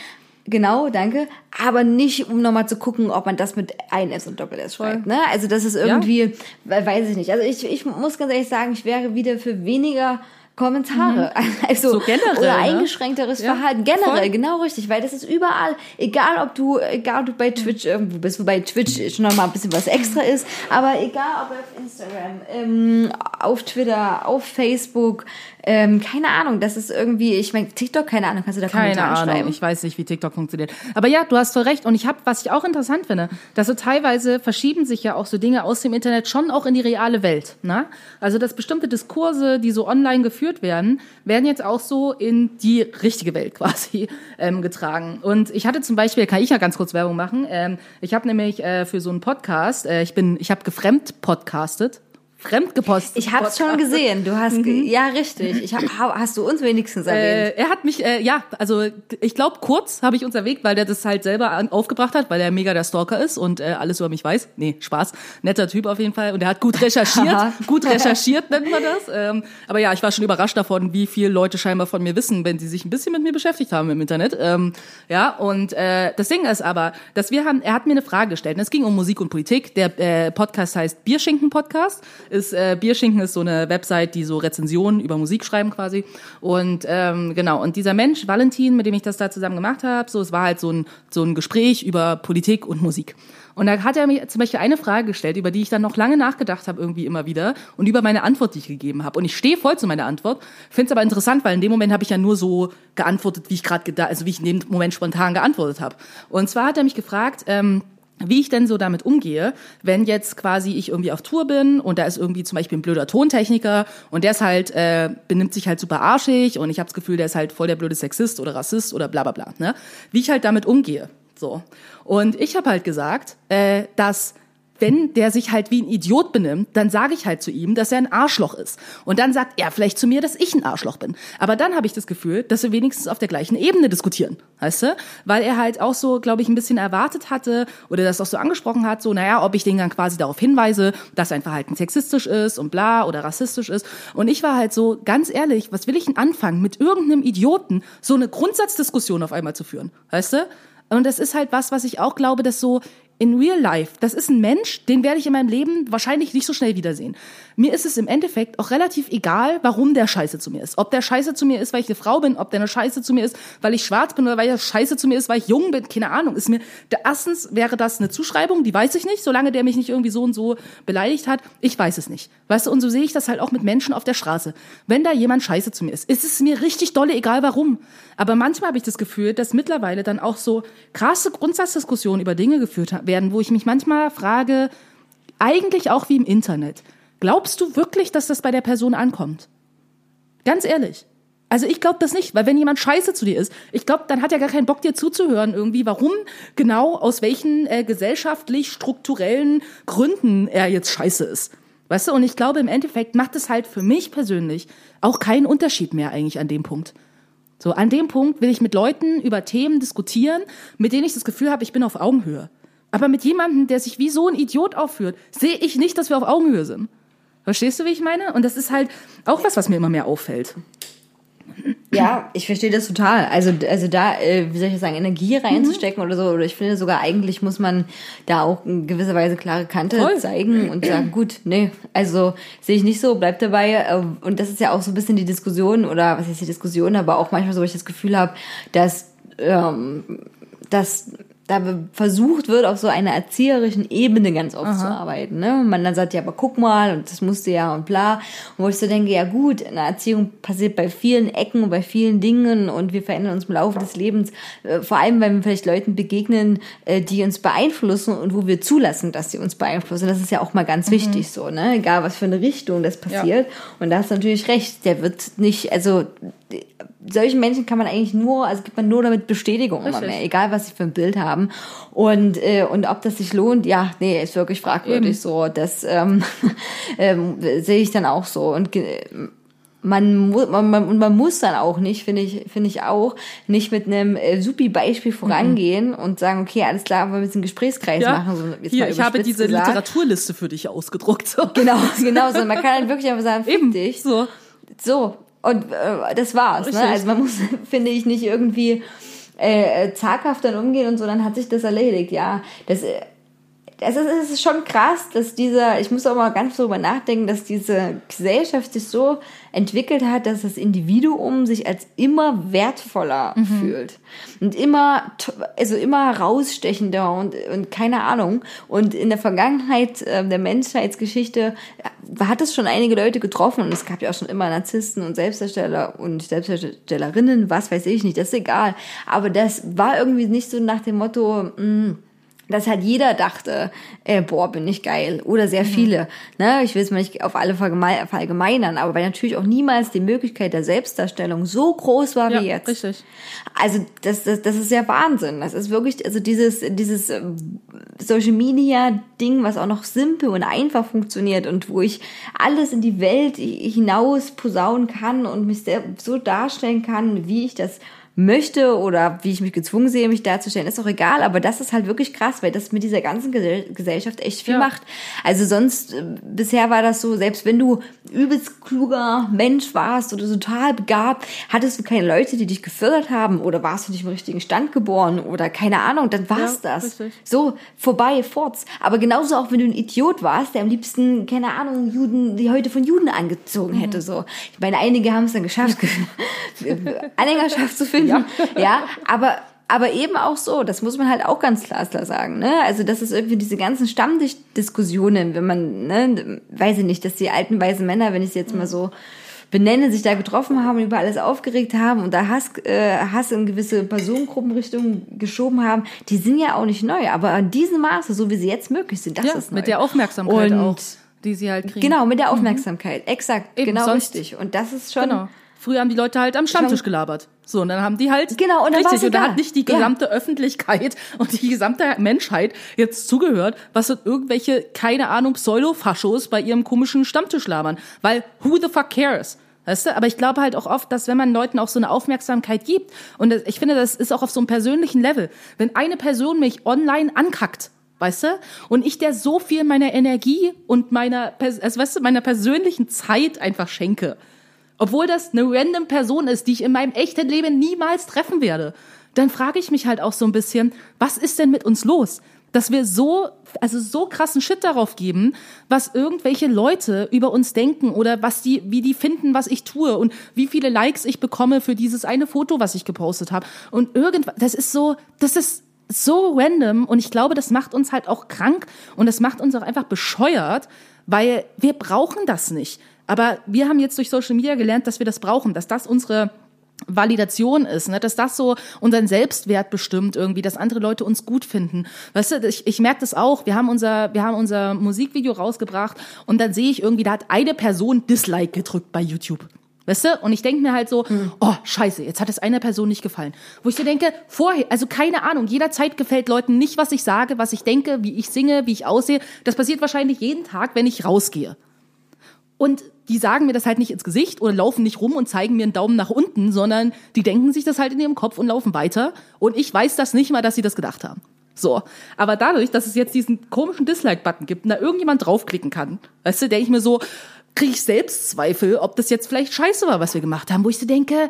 S4: Genau, danke. Aber nicht, um nochmal zu gucken, ob man das mit ein S und Doppel S schreibt. Ne? Also das ist irgendwie, we- weiß ich nicht. Also ich, ich muss ganz ehrlich sagen, ich wäre wieder für weniger Kommentare. (laughs) Also,
S3: Mhm. So generell,
S4: Oder
S3: ne?
S4: eingeschränkteres
S3: Ja,
S4: Verhalten. Generell,
S3: voll.
S4: genau richtig. Weil das ist überall, egal ob du, egal ob du bei Twitch irgendwo bist, wobei Twitch schon nochmal ein bisschen was extra ist, aber egal ob auf Instagram, ähm, auf Twitter, auf Facebook, ähm, keine Ahnung, das ist irgendwie, ich meine, TikTok, keine Ahnung, kannst du da
S3: Keine
S4: Kommentare
S3: Ahnung, ich weiß nicht, wie TikTok funktioniert. Aber ja, du hast voll recht. Und ich habe, was ich auch interessant finde, dass so teilweise verschieben sich ja auch so Dinge aus dem Internet schon auch in die reale Welt. Ne? Also dass bestimmte Diskurse, die so online geführt werden, werden jetzt auch so in die richtige Welt (laughs) quasi ähm, getragen. Und ich hatte zum Beispiel, kann ich ja ganz kurz Werbung machen. Ähm, ich habe nämlich äh, für so einen Podcast, äh, ich bin, ich habe gefremd podcastet. Fremd gepostet.
S4: Ich hab's schon gesehen. Du hast, ge- ja, richtig. Ich hab, ha- hast du uns wenigstens erwähnt.
S3: Äh, er hat mich, äh, ja, also ich glaube, kurz habe ich uns erwähnt, weil der das halt selber an, aufgebracht hat, weil er mega der Stalker ist und äh, alles über mich weiß. Nee, Spaß. Netter Typ auf jeden Fall. Und er hat gut (laughs) recherchiert. gut (laughs) recherchiert nennt man das. Ähm, aber ja, ich war schon überrascht davon, wie viele Leute scheinbar von mir wissen, wenn sie sich ein bisschen mit mir beschäftigt haben im Internet. Ähm, ja, und äh, das Ding ist aber, dass wir haben, er hat mir eine Frage gestellt. Es ging um Musik und Politik. Der äh, Podcast heißt Bierschinken Podcast. Ist äh, Bierschinken ist so eine Website, die so Rezensionen über Musik schreiben quasi. Und ähm, genau. Und dieser Mensch Valentin, mit dem ich das da zusammen gemacht habe, so es war halt so ein so ein Gespräch über Politik und Musik. Und da hat er mir zum Beispiel eine Frage gestellt, über die ich dann noch lange nachgedacht habe, irgendwie immer wieder, und über meine Antwort, die ich gegeben habe. Und ich stehe voll zu meiner Antwort, finde es aber interessant, weil in dem Moment habe ich ja nur so geantwortet, wie ich gerade also wie ich in dem Moment spontan geantwortet habe. Und zwar hat er mich gefragt, ähm, wie ich denn so damit umgehe, wenn jetzt quasi ich irgendwie auf Tour bin und da ist irgendwie zum Beispiel ein blöder Tontechniker und der ist halt, äh, benimmt sich halt super arschig und ich habe das Gefühl, der ist halt voll der blöde Sexist oder Rassist oder bla bla bla. Ne? Wie ich halt damit umgehe. So. Und ich habe halt gesagt, äh, dass wenn der sich halt wie ein Idiot benimmt, dann sage ich halt zu ihm, dass er ein Arschloch ist. Und dann sagt er vielleicht zu mir, dass ich ein Arschloch bin. Aber dann habe ich das Gefühl, dass wir wenigstens auf der gleichen Ebene diskutieren, weißt du? Weil er halt auch so, glaube ich, ein bisschen erwartet hatte oder das auch so angesprochen hat, so, naja, ob ich den dann quasi darauf hinweise, dass sein Verhalten sexistisch ist und bla oder rassistisch ist. Und ich war halt so, ganz ehrlich, was will ich denn anfangen, mit irgendeinem Idioten so eine Grundsatzdiskussion auf einmal zu führen, weißt du? Und das ist halt was, was ich auch glaube, dass so in real life, das ist ein Mensch, den werde ich in meinem Leben wahrscheinlich nicht so schnell wiedersehen. Mir ist es im Endeffekt auch relativ egal, warum der scheiße zu mir ist. Ob der scheiße zu mir ist, weil ich eine Frau bin, ob der eine scheiße zu mir ist, weil ich schwarz bin oder weil er scheiße zu mir ist, weil ich jung bin, keine Ahnung. Ist mir, der, erstens wäre das eine Zuschreibung, die weiß ich nicht, solange der mich nicht irgendwie so und so beleidigt hat. Ich weiß es nicht. Weißt du, und so sehe ich das halt auch mit Menschen auf der Straße. Wenn da jemand scheiße zu mir ist, ist es mir richtig dolle, egal warum. Aber manchmal habe ich das Gefühl, dass mittlerweile dann auch so krasse Grundsatzdiskussionen über Dinge geführt werden, wo ich mich manchmal frage, eigentlich auch wie im Internet, glaubst du wirklich, dass das bei der Person ankommt? Ganz ehrlich. Also ich glaube das nicht, weil wenn jemand scheiße zu dir ist, ich glaube, dann hat er gar keinen Bock, dir zuzuhören irgendwie, warum genau, aus welchen äh, gesellschaftlich strukturellen Gründen er jetzt scheiße ist. Weißt du, und ich glaube, im Endeffekt macht es halt für mich persönlich auch keinen Unterschied mehr eigentlich an dem Punkt. So, an dem Punkt will ich mit Leuten über Themen diskutieren, mit denen ich das Gefühl habe, ich bin auf Augenhöhe. Aber mit jemandem, der sich wie so ein Idiot aufführt, sehe ich nicht, dass wir auf Augenhöhe sind. Verstehst du, wie ich meine? Und das ist halt auch was, was mir immer mehr auffällt.
S4: Ja, ich verstehe das total. Also, also da, äh, wie soll ich das sagen, Energie reinzustecken oder so. Oder ich finde sogar, eigentlich muss man da auch in gewisser Weise klare Kante
S3: Voll.
S4: zeigen und sagen, gut, nee, also sehe ich nicht so, bleib dabei. Äh, Und das ist ja auch so ein bisschen die Diskussion, oder was ist die Diskussion, aber auch manchmal so, wo ich das Gefühl habe, dass, ähm, dass da versucht wird, auf so einer erzieherischen Ebene ganz oft zu arbeiten. Ne? Und man dann sagt, ja, aber guck mal, und das musste ja und bla. Und wo ich so denke, ja gut, eine Erziehung passiert bei vielen Ecken und bei vielen Dingen und wir verändern uns im Laufe des Lebens, äh, vor allem, wenn wir vielleicht Leuten begegnen, äh, die uns beeinflussen und wo wir zulassen, dass sie uns beeinflussen. Das ist ja auch mal ganz wichtig so, ne? Egal, was für eine Richtung das passiert. Und da hast du natürlich recht, der wird nicht, also solchen Menschen kann man eigentlich nur, also gibt man nur damit Bestätigung immer
S3: Richtig.
S4: mehr, egal was sie für ein Bild haben. Und, äh, und ob das sich lohnt, ja, nee, ist wirklich fragwürdig so. Das ähm, (laughs) ähm, sehe ich dann auch so. Und man, mu man, man, man muss dann auch nicht, finde ich, finde ich auch, nicht mit einem äh, supi Beispiel vorangehen und sagen, okay, alles klar, wir müssen einen Gesprächskreis machen. So, jetzt
S3: Hier, ich habe diese
S4: gesagt.
S3: Literaturliste für dich ausgedruckt. So.
S4: Genau, (laughs) genau so. Man kann dann (laughs) wirklich einfach sagen, fick
S3: Eben,
S4: dich.
S3: so.
S4: So, und äh, das war's. Ne? Also man muss, (laughs) finde ich, nicht irgendwie äh, zaghaft dann umgehen und so, dann hat sich das erledigt. Ja, das, äh, es ist, es ist schon krass, dass dieser, ich muss auch mal ganz darüber nachdenken, dass diese Gesellschaft sich so entwickelt hat, dass das Individuum sich als immer wertvoller fühlt und immer, also immer herausstechender und, und keine Ahnung. Und in der Vergangenheit äh, der Menschheitsgeschichte äh, hat es schon einige Leute getroffen und es gab ja auch schon immer Narzissten und Selbstdarsteller und Selbstdarstellerinnen, was weiß ich nicht, das ist egal. Aber das war irgendwie nicht so nach dem Motto, mh, dass halt jeder dachte, äh, boah, bin ich geil. Oder sehr viele. Ne? Ich will es mal nicht auf alle verallgemeinern, aber weil natürlich auch niemals die Möglichkeit der Selbstdarstellung so groß war
S3: Ja,
S4: wie jetzt.
S3: richtig.
S4: Also das, das, das ist ja Wahnsinn. Das ist wirklich, also dieses, dieses ähm, Social Media Ding, was auch noch simpel und einfach funktioniert und wo ich alles in die Welt hinaus posaunen kann und mich so darstellen kann, wie ich das möchte oder wie ich mich gezwungen sehe, mich darzustellen, ist auch egal, aber das ist halt wirklich krass, weil das mit dieser ganzen Gesell- Gesellschaft echt viel
S3: Ja.
S4: macht. Also sonst, äh, bisher war das so, selbst wenn du übelst kluger Mensch warst oder total begabt, hattest du keine Leute, die dich gefördert haben oder warst du nicht im richtigen Stand geboren oder keine Ahnung, dann war's
S3: Ja,
S4: das.
S3: richtig.
S4: So, vorbei, forts. Aber genauso auch, wenn du ein Idiot warst, der am liebsten, keine Ahnung, Juden, die heute von Juden angezogen hätte, so. Ich meine, einige haben es dann geschafft, (laughs) Anhängerschaft zu finden. Ja, aber, aber eben auch so, das muss man halt auch ganz klar sagen, ne? Also, das ist irgendwie diese ganzen Stammtischdiskussionen, wenn man, ne, weiß ich nicht, dass die alten weißen Männer, wenn ich es jetzt mal so benenne, sich da getroffen haben und über alles aufgeregt haben und da Hass, äh, Hass in gewisse Personengruppenrichtungen geschoben haben, die sind ja auch nicht neu, aber in diesem Maße, so wie sie jetzt möglich sind, das
S3: Ja,
S4: ist neu.
S3: mit der Aufmerksamkeit
S4: Und-
S3: auch, die sie halt kriegen.
S4: Genau, mit der Aufmerksamkeit, exakt,
S3: Eben,
S4: genau richtig. Und das ist schon,
S3: Genau. Früher haben die Leute halt am Stammtisch gelabert. So, und dann haben die halt.
S4: Genau, und dann
S3: richtig, und da hat nicht die
S4: Ja.
S3: gesamte Öffentlichkeit (laughs) und die gesamte Menschheit jetzt zugehört, was sind irgendwelche, keine Ahnung, Pseudo-Faschos bei ihrem komischen Stammtisch labern. Weil who the fuck cares? Weißt du? Aber ich glaube halt auch oft, dass wenn man Leuten auch so eine Aufmerksamkeit gibt, und ich finde, das ist auch auf so einem persönlichen Level, wenn eine Person mich online ankackt, Weißt du? Und ich der so viel meiner Energie und meiner, also weißt du, meiner persönlichen Zeit einfach schenke. Obwohl das eine random Person ist, die ich in meinem echten Leben niemals treffen werde. Dann frage ich mich halt auch so ein bisschen, was ist denn mit uns los? Dass wir so, also so krassen Shit darauf geben, was irgendwelche Leute über uns denken oder was die, wie die finden, was ich tue und wie viele Likes ich bekomme für dieses eine Foto, was ich gepostet habe. Und irgendwas, das ist so, das ist so random und ich glaube, das macht uns halt auch krank und das macht uns auch einfach bescheuert, weil wir brauchen das nicht. Aber wir haben jetzt durch Social Media gelernt, dass wir das brauchen, dass das unsere Validation ist, ne? dass das so unseren Selbstwert bestimmt irgendwie, dass andere Leute uns gut finden. Weißt du, ich, ich merke das auch. Wir haben unser, wir haben unser Musikvideo rausgebracht und dann sehe ich irgendwie, da hat eine Person Dislike gedrückt bei YouTube. Weißt du? Und ich denke mir halt so, oh, scheiße, jetzt hat es einer Person nicht gefallen. Wo ich so denke, vorher, also keine Ahnung, jederzeit gefällt Leuten nicht, was ich sage, was ich denke, wie ich singe, wie ich aussehe. Das passiert wahrscheinlich jeden Tag, wenn ich rausgehe. Und die sagen mir das halt nicht ins Gesicht oder laufen nicht rum und zeigen mir einen Daumen nach unten, sondern die denken sich das halt in ihrem Kopf und laufen weiter. Und ich weiß das nicht mal, dass sie das gedacht haben. So. Aber dadurch, dass es jetzt diesen komischen Dislike-Button gibt und da irgendjemand draufklicken kann, weißt du, denke ich mir so, kriege ich Selbstzweifel, ob das jetzt vielleicht scheiße war, was wir gemacht haben, wo ich so denke,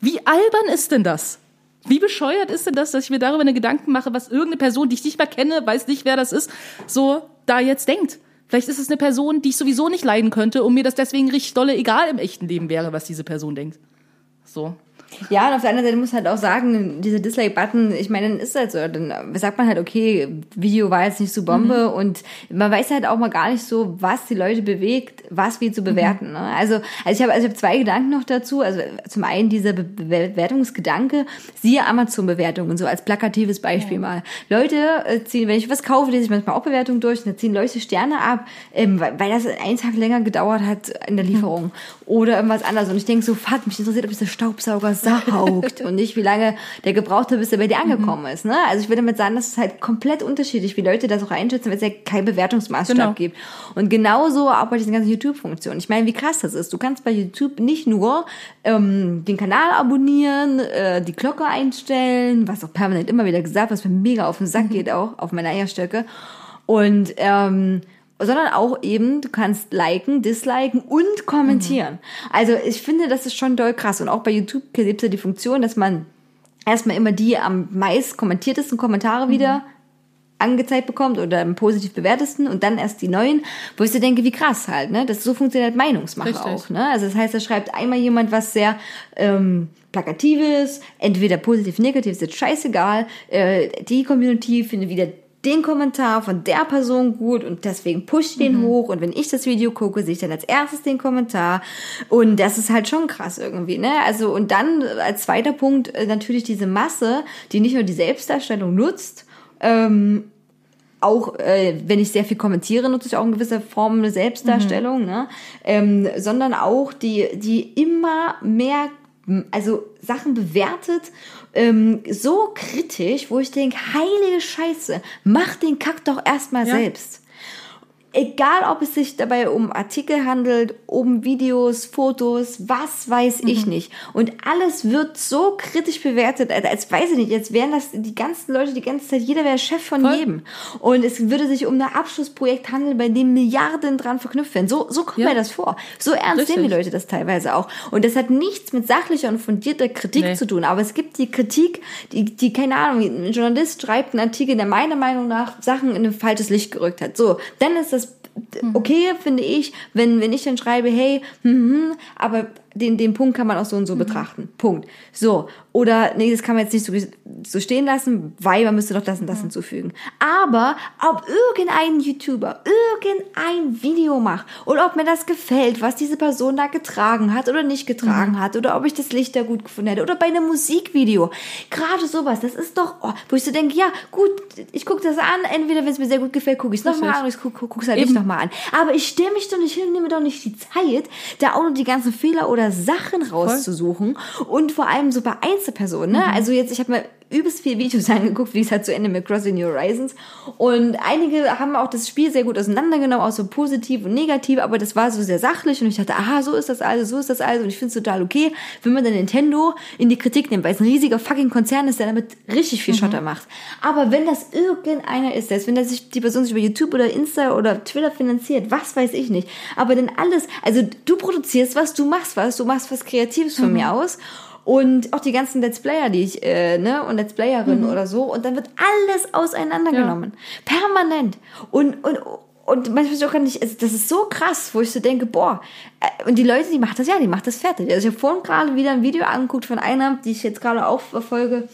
S3: wie albern ist denn das? Wie bescheuert ist denn das, dass ich mir darüber eine Gedanken mache, was irgendeine Person, die ich nicht mal kenne, weiß nicht, wer das ist, so da jetzt denkt? Vielleicht ist es eine Person, die ich sowieso nicht leiden könnte und mir das deswegen richtig dolle egal im echten Leben wäre, was diese Person denkt. So.
S4: Ja, und auf der anderen Seite muss halt auch sagen, diese Dislike-Button, ich meine, dann ist halt so, dann sagt man halt, okay, Video war jetzt nicht so Bombe
S3: Mhm.
S4: und man weiß halt auch mal gar nicht so, was die Leute bewegt, was wie zu bewerten.
S3: Mhm.
S4: Ne? Also, also ich habe also ich hab zwei Gedanken noch dazu. Also zum einen dieser Be Bewertungsgedanke, siehe Amazon-Bewertungen, so als plakatives Beispiel mal. Leute äh, ziehen, wenn ich was kaufe, lese ich manchmal auch Bewertungen durch, und dann ziehen Leute Sterne ab, ähm, weil, weil das einen Tag länger gedauert hat in der Lieferung oder irgendwas anderes. Und ich denke so, fuck, mich interessiert, ob dieser Staubsauger saugt (laughs) und nicht, wie lange der gebraucht hat, bis er bei dir angekommen ist. Ne? Also ich würde damit sagen, das ist halt komplett unterschiedlich, wie Leute das auch einschätzen, weil es ja keinen Bewertungsmaßstab
S3: Genau.
S4: gibt. Und genauso auch bei diesen ganzen YouTube-Funktionen. Ich meine, wie krass das ist. Du kannst bei YouTube nicht nur ähm, den Kanal abonnieren, äh, die Glocke einstellen, was auch permanent immer wieder gesagt, was mir mega auf den Sack geht auch, auf meine Eierstöcke. Und ähm, sondern auch eben, du kannst liken, disliken und kommentieren. Also ich finde, das ist schon doll krass. Und auch bei YouTube gibt es ja die Funktion, dass man erstmal immer die am meist kommentiertesten Kommentare wieder angezeigt bekommt oder am positiv bewertesten und dann erst die neuen, wo ich so denke, wie krass halt, ne? Das so funktioniert Meinungsmache
S3: Richtig.
S4: auch, ne? Also das heißt, da schreibt einmal jemand was sehr ähm, plakatives, entweder positiv, negativ, ist jetzt scheißegal. Äh, die Community findet wieder den Kommentar von der Person gut und deswegen pusht den hoch und wenn ich das Video gucke, sehe ich dann als erstes den Kommentar und das ist halt schon krass irgendwie, ne? Also und dann als zweiter Punkt äh, natürlich diese Masse, die nicht nur die Selbstdarstellung nutzt, ähm, auch äh, wenn ich sehr viel kommentiere, nutze ich auch in gewisser Form eine Selbstdarstellung, ne? ähm, sondern auch die, die immer mehr, also Sachen bewertet, ähm, so kritisch, wo ich denke, heilige Scheiße, mach den Kack doch erstmal
S3: Ja.
S4: selbst. Egal, ob es sich dabei um Artikel handelt, um Videos, Fotos, was weiß ich nicht. Und alles wird so kritisch bewertet, als, als weiß ich nicht, jetzt wären das die ganzen Leute die ganze Zeit, jeder wäre Chef von
S3: Voll.
S4: jedem. Und es würde sich um ein Abschlussprojekt handeln, bei dem Milliarden dran verknüpft werden. So, so kommt
S3: Ja.
S4: mir das vor. So ernst
S3: Richtig.
S4: sehen die Leute das teilweise auch. Und das hat nichts mit sachlicher und fundierter Kritik
S3: Nee.
S4: zu tun. Aber es gibt die Kritik, die, die, keine Ahnung, ein Journalist schreibt einen Artikel, der meiner Meinung nach Sachen in ein falsches Licht gerückt hat. So, dann ist das okay, finde ich, wenn, wenn ich dann schreibe, hey, hm, hm, aber den, den Punkt kann man auch so und so betrachten. Punkt. So. Oder, nee, das kann man jetzt nicht so, so stehen lassen, weil man müsste doch das und das hinzufügen. Aber ob irgendein YouTuber irgendein Video macht oder ob mir das gefällt, was diese Person da getragen hat oder nicht getragen hat oder ob ich das Licht da gut gefunden hätte oder bei einem Musikvideo. Gerade sowas, das ist doch, oh, wo ich so denke, ja, gut, ich gucke das an, entweder wenn es mir sehr gut gefällt, gucke ich es nochmal an oder ich gucke guck, es halt nicht nochmal an. Aber ich stelle mich doch nicht hin und nehme doch nicht die Zeit, da auch noch die ganzen Fehler oder Sachen rauszusuchen und vor allem so bei Einzelpersonen, ne? Also jetzt, ich habe mir übelst viele Videos (laughs) angeguckt, wie es halt zu Ende mit Crossing New Horizons. Und einige haben auch das Spiel sehr gut auseinandergenommen, auch so positiv und negativ, aber das war so sehr sachlich und ich dachte, aha, so ist das also, so ist das also. Und ich finde es total okay, wenn man dann Nintendo in die Kritik nimmt, weil es ein riesiger fucking Konzern ist, der damit richtig viel Schotter macht. Aber wenn das irgendeiner ist, selbst wenn das sich, die Person sich über YouTube oder Insta oder Twitter finanziert, was weiß ich nicht, aber denn alles, also du produzierst was, du machst was, du machst was Kreatives von mir aus und auch die ganzen Let's Player, die ich, äh, ne, und Let's Playerinnen oder so, und dann wird alles auseinandergenommen. Permanent. Und, und, und manchmal ist auch gar nicht, also das ist so krass, wo ich so denke, boah, äh, und die Leute, die macht das, ja, die macht das fertig. Also ich habe vorhin gerade wieder ein Video angeguckt von einer, die ich jetzt gerade auch verfolge,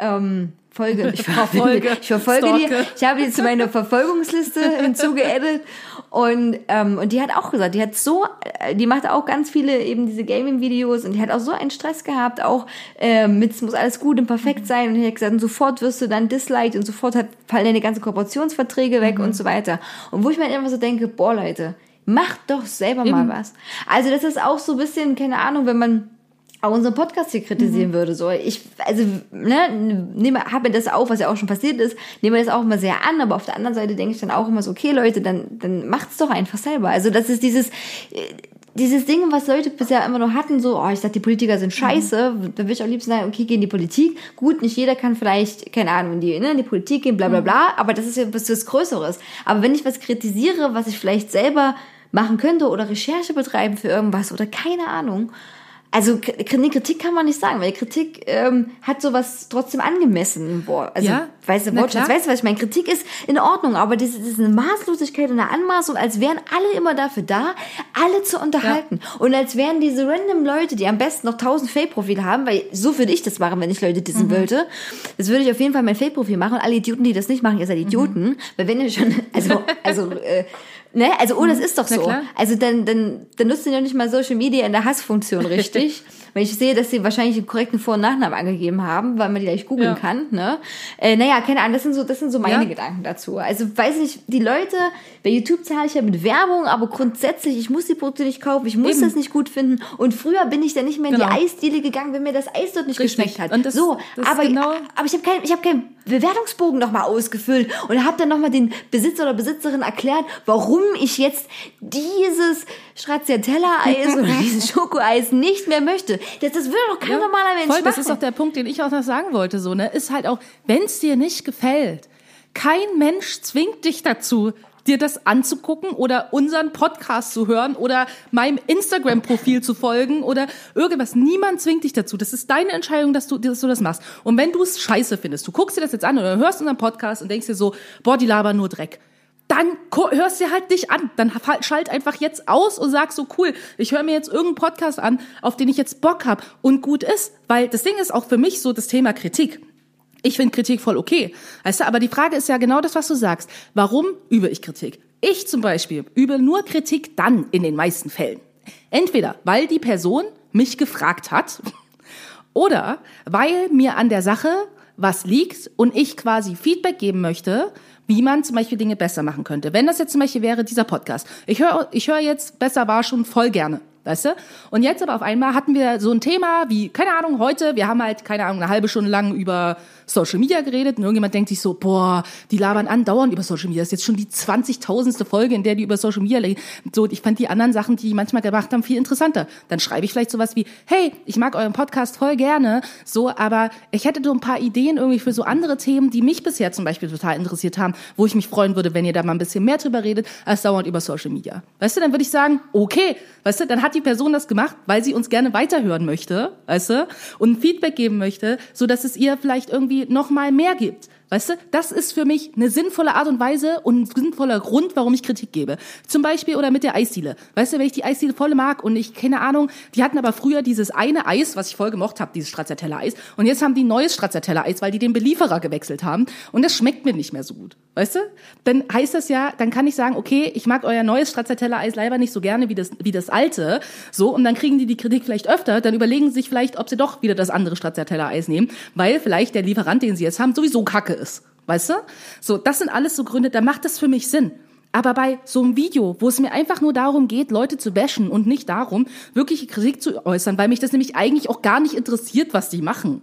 S4: ähm, (laughs) Folge, ich
S3: Verfolge,
S4: ich verfolge die, ich habe die zu meiner Verfolgungsliste (laughs) hinzugeaddet und, ähm, und die hat auch gesagt, die hat so, äh, die macht auch ganz viele eben diese Gaming-Videos und die hat auch so einen Stress gehabt, auch ähm, mit, es muss alles gut und perfekt sein. Und die hat gesagt, und sofort wirst du dann disliked und sofort hat, fallen deine ganzen Kooperationsverträge weg und so weiter. Und wo ich mir immer so denke, boah Leute, macht doch selber mal was. Also das ist auch so ein bisschen, keine Ahnung, wenn man auch unseren Podcast hier kritisieren würde. So, ich, also, ne, nehme, habe mir das auch, was ja auch schon passiert ist, nehme das auch immer sehr an, aber auf der anderen Seite denke ich dann auch immer so, okay, Leute, dann, dann macht's doch einfach selber. Also, das ist dieses, äh, dieses Ding, was Leute bisher immer nur hatten, so, oh, ich sag, die Politiker sind scheiße, da würde ich am liebsten sagen, okay, geh in die Politik. Gut, nicht jeder kann vielleicht, keine Ahnung, in die, ne, in die Politik gehen, bla, bla, bla, aber das ist ja was, was Größeres. Aber wenn ich was kritisiere, was ich vielleicht selber machen könnte oder Recherche betreiben für irgendwas oder keine Ahnung, also K- Kritik kann man nicht sagen, weil Kritik ähm, hat sowas trotzdem angemessen. Boah, also
S3: Ja,
S4: weißt du, Wortschatz, weißt du, was ich meine? Kritik ist in Ordnung, aber das, das ist eine Maßlosigkeit und eine Anmaßung, als wären alle immer dafür da, alle zu unterhalten. Und als wären diese random Leute, die am besten noch tausend Fake-Profile haben, weil so würde ich das machen, wenn ich Leute dissen
S3: Mhm.
S4: wollte. Das würde ich auf jeden Fall mein Fake-Profil machen. Und alle Idioten, die das nicht machen, ihr seid Idioten.
S3: Mhm.
S4: Weil wenn ihr schon, (laughs) also, also, äh, Ne? Also, oh, das ist doch so. Also dann, dann, dann nutzt ihr ja nicht mal Social Media in der Hassfunktion (laughs) richtig. Wenn ich sehe, dass sie wahrscheinlich den korrekten Vor- und Nachnamen angegeben haben, weil man die gleich googeln
S3: Ja.
S4: kann, ne? Äh, naja, keine Ahnung, das sind so, das sind so meine
S3: Ja.
S4: Gedanken dazu. Also, weiß ich, die Leute, bei YouTube zahle ich ja mit Werbung, aber grundsätzlich, ich muss die Produkte nicht kaufen, ich muss
S3: Eben.
S4: das nicht gut finden. Und früher bin ich dann nicht mehr in
S3: Genau.
S4: die Eisdiele gegangen, wenn mir das Eis dort nicht
S3: Richtig.
S4: geschmeckt hat.
S3: Und das-
S4: so,
S3: das
S4: aber,
S3: genau-
S4: aber ich habe kein, ich habe keinen Bewertungsbogen nochmal ausgefüllt und habe dann nochmal den Besitzer oder Besitzerin erklärt, warum ich jetzt dieses Stracciatella-Eis oder (laughs) dieses Schokoeis nicht mehr möchte. Das, das würde doch kein normaler Mensch
S3: Voll,
S4: machen.
S3: das ist auch der Punkt, den ich auch noch sagen wollte. So, ne, ist halt auch, wenn es dir nicht gefällt, kein Mensch zwingt dich dazu, dir das anzugucken oder unseren Podcast zu hören oder meinem Instagram-Profil zu folgen oder irgendwas. Niemand zwingt dich dazu. Das ist deine Entscheidung, dass du, dass du das machst. Und wenn du es scheiße findest, du guckst dir das jetzt an oder hörst unseren Podcast und denkst dir so, boah, die labern nur Dreck dann hörst dir halt nicht an. Dann schalt einfach jetzt aus und sag so cool, ich höre mir jetzt irgendeinen Podcast an, auf den ich jetzt Bock hab und gut ist. Weil das Ding ist auch für mich so das Thema Kritik. Ich finde Kritik voll okay. Weißt du, aber die Frage ist ja genau das, was du sagst. Warum übe ich Kritik? Ich zum Beispiel übe nur Kritik dann in den meisten Fällen. Entweder, weil die Person mich gefragt hat (laughs) oder weil mir an der Sache was liegt und ich quasi Feedback geben möchte, wie man zum Beispiel Dinge besser machen könnte. Wenn das jetzt zum Beispiel wäre, dieser Podcast. Ich höre ich höre jetzt Besser war schon voll gerne. Weißt du? Und jetzt aber auf einmal hatten wir so ein Thema wie, keine Ahnung, heute, wir haben halt, keine Ahnung, eine halbe Stunde lang über Social Media geredet und irgendjemand denkt sich so, boah, die labern andauernd über Social Media. Das ist jetzt schon die 20.000. Folge, in der die über Social Media reden. So, ich fand die anderen Sachen, die die manchmal gemacht haben, viel interessanter. Dann schreibe ich vielleicht sowas wie, hey, ich mag euren Podcast voll gerne, so, aber ich hätte so ein paar Ideen irgendwie für so andere Themen, die mich bisher zum Beispiel total interessiert haben, wo ich mich freuen würde, wenn ihr da mal ein bisschen mehr drüber redet, als dauernd über Social Media. Weißt du, dann würde ich sagen, okay, weißt du, dann hat die Person das gemacht, weil sie uns gerne weiterhören möchte, weißt du, und Feedback geben möchte, so dass es ihr vielleicht irgendwie noch mal mehr gibt. Weißt du, das ist für mich eine sinnvolle Art und Weise und ein sinnvoller Grund, warum ich Kritik gebe. Zum Beispiel oder mit der Eisdiele. Weißt du, wenn ich die Eisdiele voll mag und ich, keine Ahnung, die hatten aber früher dieses eine Eis, was ich voll gemocht habe, dieses Stracciatella-Eis. Und jetzt haben die neues Stracciatella-Eis, weil die den Belieferer gewechselt haben. Und das schmeckt mir nicht mehr so gut. Weißt du? Dann heißt das ja, dann kann ich sagen, okay, ich mag euer neues Stracciatella-Eis leider nicht so gerne wie das, wie das alte. So, und dann kriegen die die Kritik vielleicht öfter. Dann überlegen sie sich vielleicht, ob sie doch wieder das andere Stracciatella-Eis nehmen, weil vielleicht der Lieferant, den sie jetzt haben, sowieso kacke ist. Weißt du? So, das sind alles so Gründe, da macht das für mich Sinn. Aber bei so einem Video, wo es mir einfach nur darum geht, Leute zu bashen und nicht darum, wirkliche Kritik zu äußern, weil mich das nämlich eigentlich auch gar nicht interessiert, was die machen,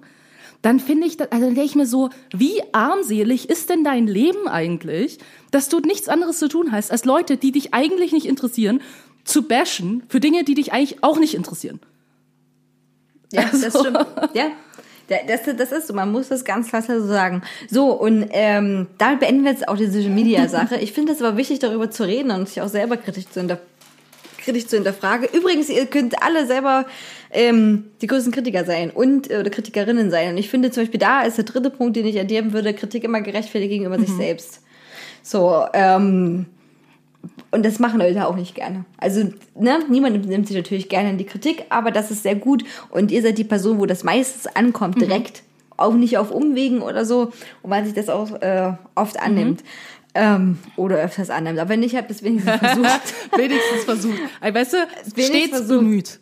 S3: dann finde ich, also dann denke ich mir so, wie armselig ist denn dein Leben eigentlich, dass du nichts anderes zu tun hast, als Leute, die dich eigentlich nicht interessieren, zu bashen für Dinge, die dich eigentlich auch nicht interessieren.
S4: Ja, das
S3: Also-
S4: stimmt. Ja. Da- Das, das ist so, man muss das ganz klar so sagen. So, und ähm, damit beenden wir jetzt auch die Social Media Sache. (laughs) Ich finde es aber wichtig, darüber zu reden und sich auch selber kritisch zu, hinter, kritisch zu hinterfragen. Übrigens, ihr könnt alle selber ähm, die größten Kritiker sein und äh, oder Kritikerinnen sein. Und ich finde zum Beispiel, da ist der dritte Punkt, den ich addieren würde, Kritik immer gerechtfertigt gegenüber sich selbst. So, ähm, und das machen Leute auch nicht gerne. Also, ne, niemand nimmt sich natürlich gerne in die Kritik, aber das ist sehr gut. Und ihr seid die Person, wo das meistens ankommt, direkt. Auch nicht auf Umwegen oder so, und man sich das auch äh, oft annimmt. Ähm, oder öfters annimmt. Aber wenn nicht, habt es wenigstens (laughs) versucht.
S3: Wenigstens versucht. Weißt du,
S4: Wenigstens
S3: stets
S4: versucht.
S3: bemüht.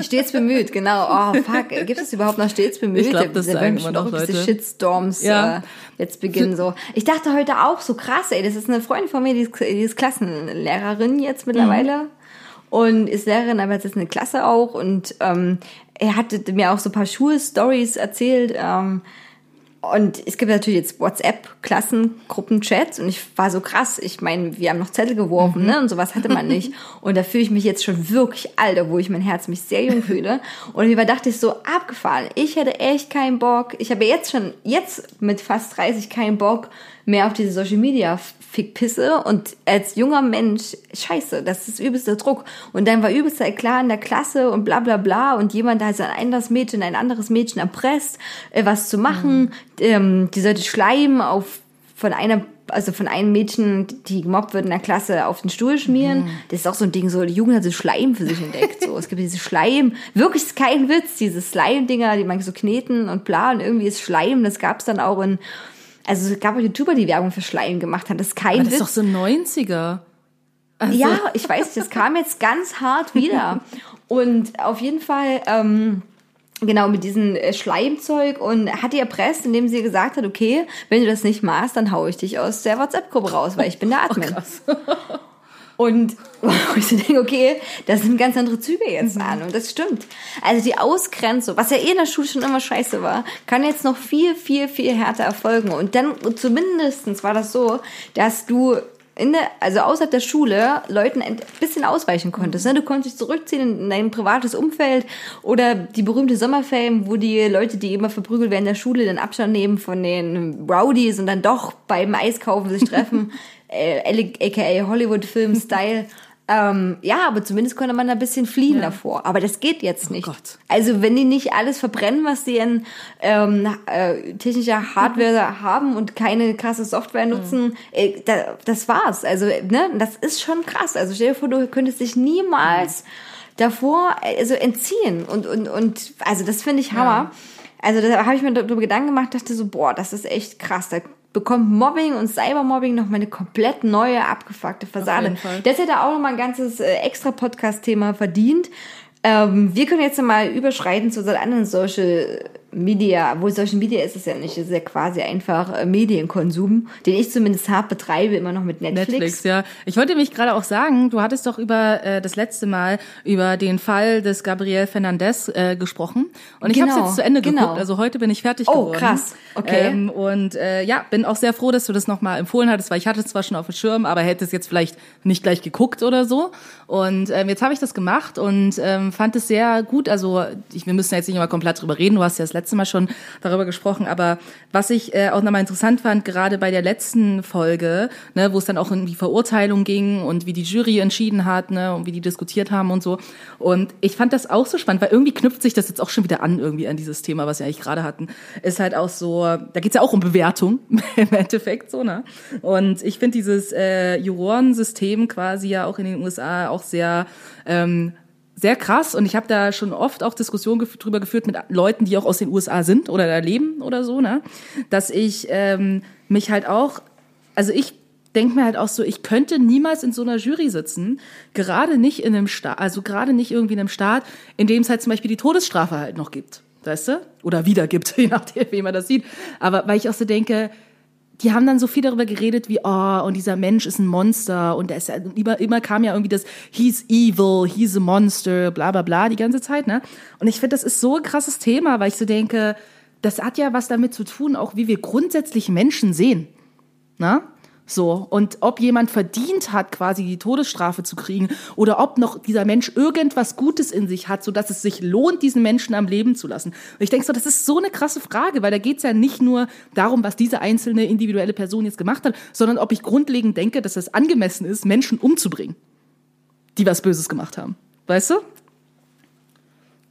S4: Stets bemüht, genau. Oh, fuck. Gibt es überhaupt noch stets bemüht?
S3: Ich glaub, das
S4: Da
S3: sagen immer noch
S4: auch diese
S3: Leute.
S4: Shitstorms
S3: Ja.
S4: äh, jetzt beginnen so. Ich dachte heute auch so krass, ey. Das ist eine Freundin von mir, die ist, die ist Klassenlehrerin jetzt mittlerweile. Und ist Lehrerin, aber jetzt ist eine Klasse auch. Und ähm, er hatte mir auch so ein paar Schulstories erzählt. Ähm, und es gibt natürlich jetzt WhatsApp-Klassengruppenchats und ich war so krass. Ich meine, wir haben noch Zettel geworfen, ne? Und sowas hatte man (laughs) nicht. Und da fühle ich mich jetzt schon wirklich alt, obwohl ich mein Herz mich sehr jung fühle. Und über dachte ich so, abgefahren. Ich hätte echt keinen Bock. Ich habe jetzt schon, jetzt mit fast 30 keinen Bock mehr auf diese Social Media Fickpisse und als junger Mensch, scheiße, das ist übelster Druck. Und dann war übelster Eklat in der Klasse und bla bla bla und jemand hat ein anderes Mädchen, ein anderes Mädchen erpresst, äh, was zu machen. Ähm, die sollte schleimen auf von einer also von einem Mädchen, die gemobbt wird in der Klasse, auf den Stuhl schmieren. Das ist auch so ein Ding, so die Jugend hat so Schleim für sich entdeckt. So, es gibt diese Schleim, wirklich ist kein Witz, diese Slime-Dinger, die man so kneten und bla und irgendwie ist Schleim. Das gab's dann auch in, also es gab auch YouTuber, die Werbung für Schleim gemacht haben. Das ist kein
S3: Aber das ist
S4: Witz.
S3: doch so 90er.
S4: Ja, ich weiß, das kam jetzt ganz hart wieder. (laughs) Und auf jeden Fall, ähm, genau, mit diesem äh, Schleimzeug und hat die erpresst, indem sie gesagt hat, okay, wenn du das nicht machst, dann hau ich dich aus der WhatsApp-Gruppe raus, weil ich bin der (laughs) Admin.
S3: Krass. (laughs)
S4: Und (laughs) wo ich so denke, okay, das sind ganz andere Züge jetzt an. Und das stimmt. Also die Ausgrenzung, was ja eh in der Schule schon immer scheiße war, kann jetzt noch viel, viel, viel härter erfolgen. Und dann zumindestens war das so, dass du in der, also außerhalb der Schule Leuten ein bisschen ausweichen konntest. Ne? Du konntest dich zurückziehen in dein privates Umfeld oder die berühmte Sommerfame, wo die Leute, die immer verprügelt werden in der Schule, den Abstand nehmen von den Rowdies und dann doch beim Eiskaufen sich treffen, (laughs) äh, aka Hollywood-Film-Style. (laughs) Ähm, ja, aber zumindest konnte man da ein bisschen fliehen davor. Aber das geht jetzt nicht.
S3: Gott.
S4: Also wenn die nicht alles verbrennen, was sie in ähm, äh, technischer Hardware (laughs) haben und keine krasse Software nutzen, äh, da, das war's. Also ne, das ist schon krass. Also stell dir vor, du könntest dich niemals davor also entziehen und und und also das finde ich Hammer. Also da habe ich mir darüber Gedanken gemacht, dachte so, boah, das ist echt krass. Da bekommt Mobbing und Cybermobbing noch mal eine komplett neue, abgefuckte Fassade. Das hätte auch noch mal ein ganzes äh, extra Podcast-Thema verdient. Ähm, wir können jetzt mal überschreiten zu unseren anderen Social Media, wo Social Media ist es ja nicht, es ist ja quasi einfach äh, Medienkonsum, den ich zumindest hart betreibe, immer noch mit Netflix.
S3: Netflix, ja. Ich wollte mich gerade auch sagen, du hattest doch über äh, das letzte Mal über den Fall des Gabriel Fernandez äh, gesprochen und ich habe
S4: Genau,
S3: jetzt zu Ende
S4: genau.
S3: geguckt, also heute bin ich fertig
S4: Oh,
S3: geworden.
S4: krass. Okay.
S3: Ähm, und äh, ja, bin auch sehr froh, dass du das nochmal empfohlen hattest, weil ich hatte es zwar schon auf dem Schirm, aber hätte es jetzt vielleicht nicht gleich geguckt oder so. Und ähm, jetzt habe ich das gemacht und ähm, fand es sehr gut. Also ich, wir müssen jetzt nicht immer komplett drüber reden. Du hast ja das letzte Mal schon darüber gesprochen. Aber was ich äh, auch nochmal interessant fand, gerade bei der letzten Folge, ne, wo es dann auch um die Verurteilung ging und wie die Jury entschieden hat, ne, und wie die diskutiert haben und so. Und ich fand das auch so spannend, weil irgendwie knüpft sich das jetzt auch schon wieder an irgendwie an dieses Thema, was wir eigentlich gerade hatten. Ist halt auch so, da geht's ja auch um Bewertung (laughs) im Endeffekt so, ne? Und ich finde dieses äh, Jurorensystem quasi ja auch in den USA auch sehr ähm, sehr krass und ich habe da schon oft auch Diskussionen gef drüber geführt mit Leuten, die auch aus den USA sind oder da leben oder so, ne? Dass ich ähm, mich halt auch, also ich denke mir halt auch so, ich könnte niemals in so einer Jury sitzen, gerade nicht in einem Staat, also gerade nicht irgendwie in einem Staat, in dem es halt zum Beispiel die Todesstrafe halt noch gibt, weißt du? Oder wieder gibt, (laughs) je nachdem, wie man das sieht. Aber weil ich auch so denke, die haben dann so viel darüber geredet, wie, oh, und dieser Mensch ist ein Monster und ist immer, immer kam ja irgendwie das, he's evil, he's a monster, bla, bla, bla, die ganze Zeit, ne? Und ich finde, das ist so ein krasses Thema, weil ich so denke, das hat ja was damit zu tun, auch wie wir grundsätzlich Menschen sehen, ne? So, und ob jemand verdient hat, quasi die Todesstrafe zu kriegen, oder ob noch dieser Mensch irgendwas Gutes in sich hat, sodass es sich lohnt, diesen Menschen am Leben zu lassen. Und ich denke so, das ist so eine krasse Frage, weil da geht's ja nicht nur darum, was diese einzelne individuelle Person jetzt gemacht hat, sondern ob ich grundlegend denke, dass es angemessen ist, Menschen umzubringen, die was Böses gemacht haben. Weißt du?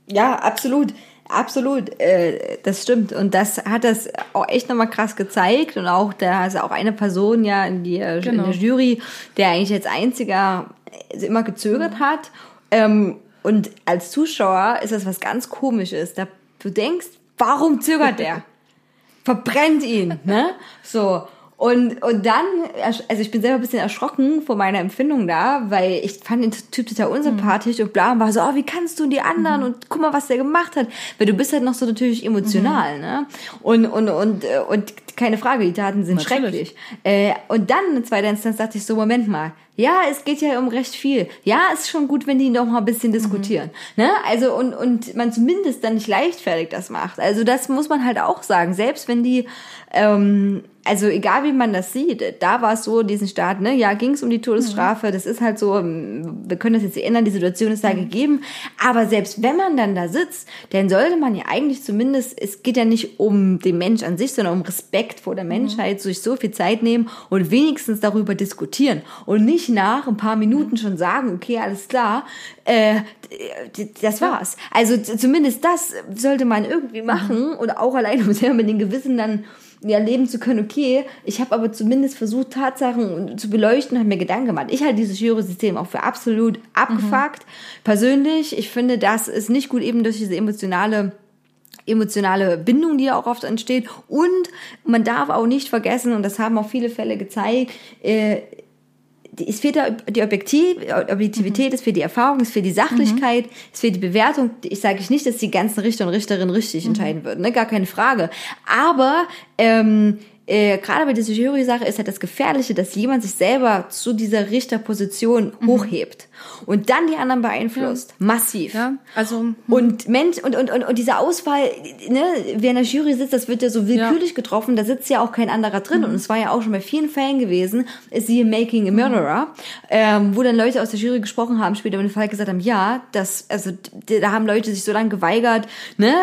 S4: Ja, absolut. Absolut, äh, das stimmt. Und das hat das auch echt nochmal krass gezeigt. Und auch, da ist auch eine Person ja in, die,
S3: Genau.
S4: in der Jury, der eigentlich als einziger äh, immer gezögert hat. Ähm, und als Zuschauer ist das was ganz komisches. Da, du denkst, warum zögert der? (laughs) Verbrennt ihn, ne? So. Und, und dann, also ich bin selber ein bisschen erschrocken vor meiner Empfindung da, weil ich fand den Typ total unsympathisch und bla und war so, oh, wie kannst du die anderen und guck mal, was der gemacht hat. Weil du bist halt noch so natürlich emotional, ne? Und, und, und, äh, und keine Frage, die Taten sind
S3: Natürlich.
S4: schrecklich. Äh, und dann in zweiter Instanz dachte ich so, Moment mal, ja, es geht ja um recht viel. Ja, ist schon gut, wenn die noch mal ein bisschen diskutieren. Ne? Also und, und man zumindest dann nicht leichtfertig das macht. Also das muss man halt auch sagen. Selbst wenn die, ähm, also egal wie man das sieht, da war es so, diesen Staat, ne, ja, ging es um die Todesstrafe, das ist halt so, ähm, wir können das jetzt ändern, die Situation ist da gegeben. Aber selbst wenn man dann da sitzt, dann sollte man ja eigentlich zumindest, es geht ja nicht um den Mensch an sich, sondern um Respekt vor der Menschheit, sich so viel Zeit nehmen und wenigstens darüber diskutieren und nicht nach ein paar Minuten schon sagen, okay, alles klar, äh, das war's. Also zumindest das sollte man irgendwie machen und auch allein (laughs) um selber mit den Gewissen dann ja, leben zu können, okay, ich habe aber zumindest versucht, Tatsachen zu beleuchten, habe mir Gedanken gemacht. Ich halte dieses Jury-System auch für absolut abgefuckt. Persönlich, ich finde, das ist nicht gut eben durch diese emotionale emotionale Bindung, die ja auch oft entsteht. Und man darf auch nicht vergessen, und das haben auch viele Fälle gezeigt, äh, es fehlt da die Objektiv, Objektivität, es fehlt die Erfahrung, es fehlt die Sachlichkeit, es fehlt die Bewertung. Ich sage nicht, dass die ganzen Richter und Richterinnen richtig entscheiden würden, ne? gar keine Frage. Aber ähm, äh, gerade bei dieser Jury-Sache ist halt das Gefährliche, dass jemand sich selber zu dieser Richterposition
S3: Mhm.
S4: hochhebt und dann die anderen beeinflusst. Massiv.
S3: Ja, also hm.
S4: Und Mensch, und, und, und, und diese Auswahl, ne, wer in der Jury sitzt, das wird ja so willkürlich getroffen, da sitzt ja auch kein anderer
S3: Mhm.
S4: drin. Und es war ja auch schon bei vielen Fällen gewesen, ist siehe Making a Murderer, ähm, wo dann Leute aus der Jury gesprochen haben, später im Fall gesagt haben, ja, das, also da haben Leute sich so lange geweigert, ne,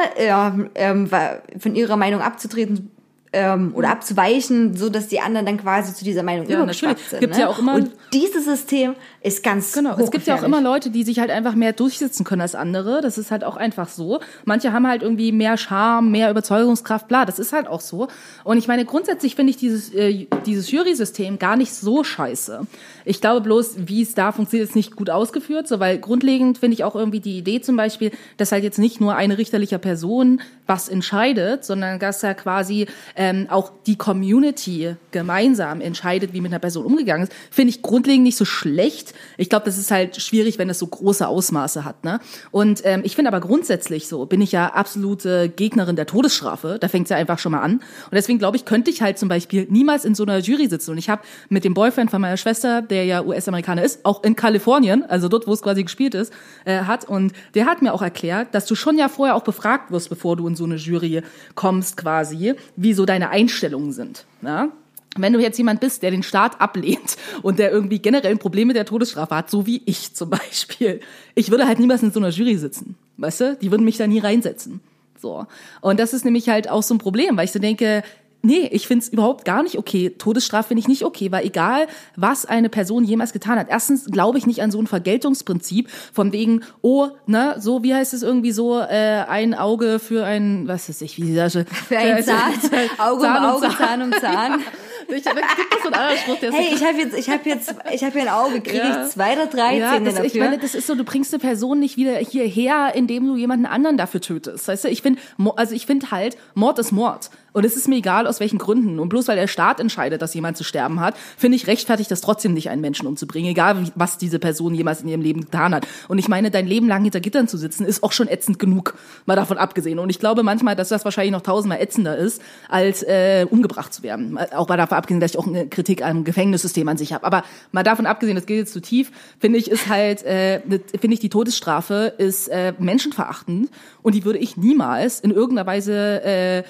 S4: ähm, wa- von ihrer Meinung abzutreten, ähm, oder abzuweichen, so dass die anderen dann quasi zu dieser Meinung
S3: Ja, natürlich.
S4: sind.
S3: Gibt's
S4: ne?
S3: ja auch immer-
S4: Und dieses System ist ganz
S3: Genau, es gibt ja auch immer Leute, die sich halt einfach mehr durchsetzen können als andere. Das ist halt auch einfach so. Manche haben halt irgendwie mehr Charme, mehr Überzeugungskraft, bla. Das ist halt auch so. Und ich meine, grundsätzlich finde ich dieses, äh, dieses Jury-System gar nicht so scheiße. Ich glaube bloß, wie es da funktioniert, ist nicht gut ausgeführt, so, weil grundlegend finde ich auch irgendwie die Idee zum Beispiel, dass halt jetzt nicht nur eine richterliche Person was entscheidet, sondern dass ja quasi ähm, auch die Community gemeinsam entscheidet, wie mit einer Person umgegangen ist, finde ich grundlegend nicht so schlecht. Ich glaube, das ist halt schwierig, wenn es so große Ausmaße hat. Ne? Und ähm, ich finde aber grundsätzlich so, bin ich ja absolute Gegnerin der Todesstrafe. Da fängt es ja einfach schon mal an. Und deswegen glaube ich, könnte ich halt zum Beispiel niemals in so einer Jury sitzen. Und ich habe mit dem Boyfriend von meiner Schwester, der ja US-Amerikaner ist, auch in Kalifornien, also dort, wo es quasi gespielt ist, äh, hat. Und der hat mir auch erklärt, dass du schon ja vorher auch befragt wirst, bevor du in so eine Jury kommst quasi, wie so deine Einstellungen sind. Ja? Wenn du jetzt jemand bist, der den Staat ablehnt und der irgendwie generell ein Problem mit der Todesstrafe hat, so wie ich zum Beispiel, ich würde halt niemals in so einer Jury sitzen, weißt du? Die würden mich da nie reinsetzen. So. Und das ist nämlich halt auch so ein Problem, weil ich so denke, nee, ich find's überhaupt gar nicht okay. Todesstrafe finde ich nicht okay, weil egal, was eine Person jemals getan hat. Erstens glaube ich nicht an so ein Vergeltungsprinzip von wegen, oh, ne, so, wie heißt es irgendwie so, äh, ein Auge für ein, was weiß ich, wie die Sache. (laughs)
S4: Für einen Zahn, (laughs) Auge um
S3: Zahn um
S4: Auge,
S3: Zahn.
S4: Zahn um Zahn. (laughs)
S3: Ich, da gibt es so einen anderen Spruch, der ist
S4: Hey, ich habe jetzt, ich habe jetzt, ich habe hier ein Auge, kriege
S3: Ja.
S4: ich zwei oder drei
S3: ja,
S4: Zähne
S3: das,
S4: dafür?
S3: ich meine, das ist so, du bringst eine Person nicht wieder hierher, indem du jemanden anderen dafür tötest. Weißt du, ich finde, also ich finde halt, Mord ist Mord. Und es ist mir egal, aus welchen Gründen. Und bloß weil der Staat entscheidet, dass jemand zu sterben hat, finde ich rechtfertigt das trotzdem nicht, einen Menschen umzubringen, egal was diese Person jemals in ihrem Leben getan hat. Und ich meine, dein Leben lang hinter Gittern zu sitzen, ist auch schon ätzend genug, mal davon abgesehen. Und ich glaube manchmal, dass das wahrscheinlich noch tausendmal ätzender ist, als äh, umgebracht zu werden. Auch mal davon abgesehen, dass ich auch eine Kritik am Gefängnissystem an sich habe. Aber mal davon abgesehen, das geht jetzt zu tief, finde ich, ist halt, äh, finde ich, die Todesstrafe ist äh, menschenverachtend und die würde ich niemals in irgendeiner Weise äh,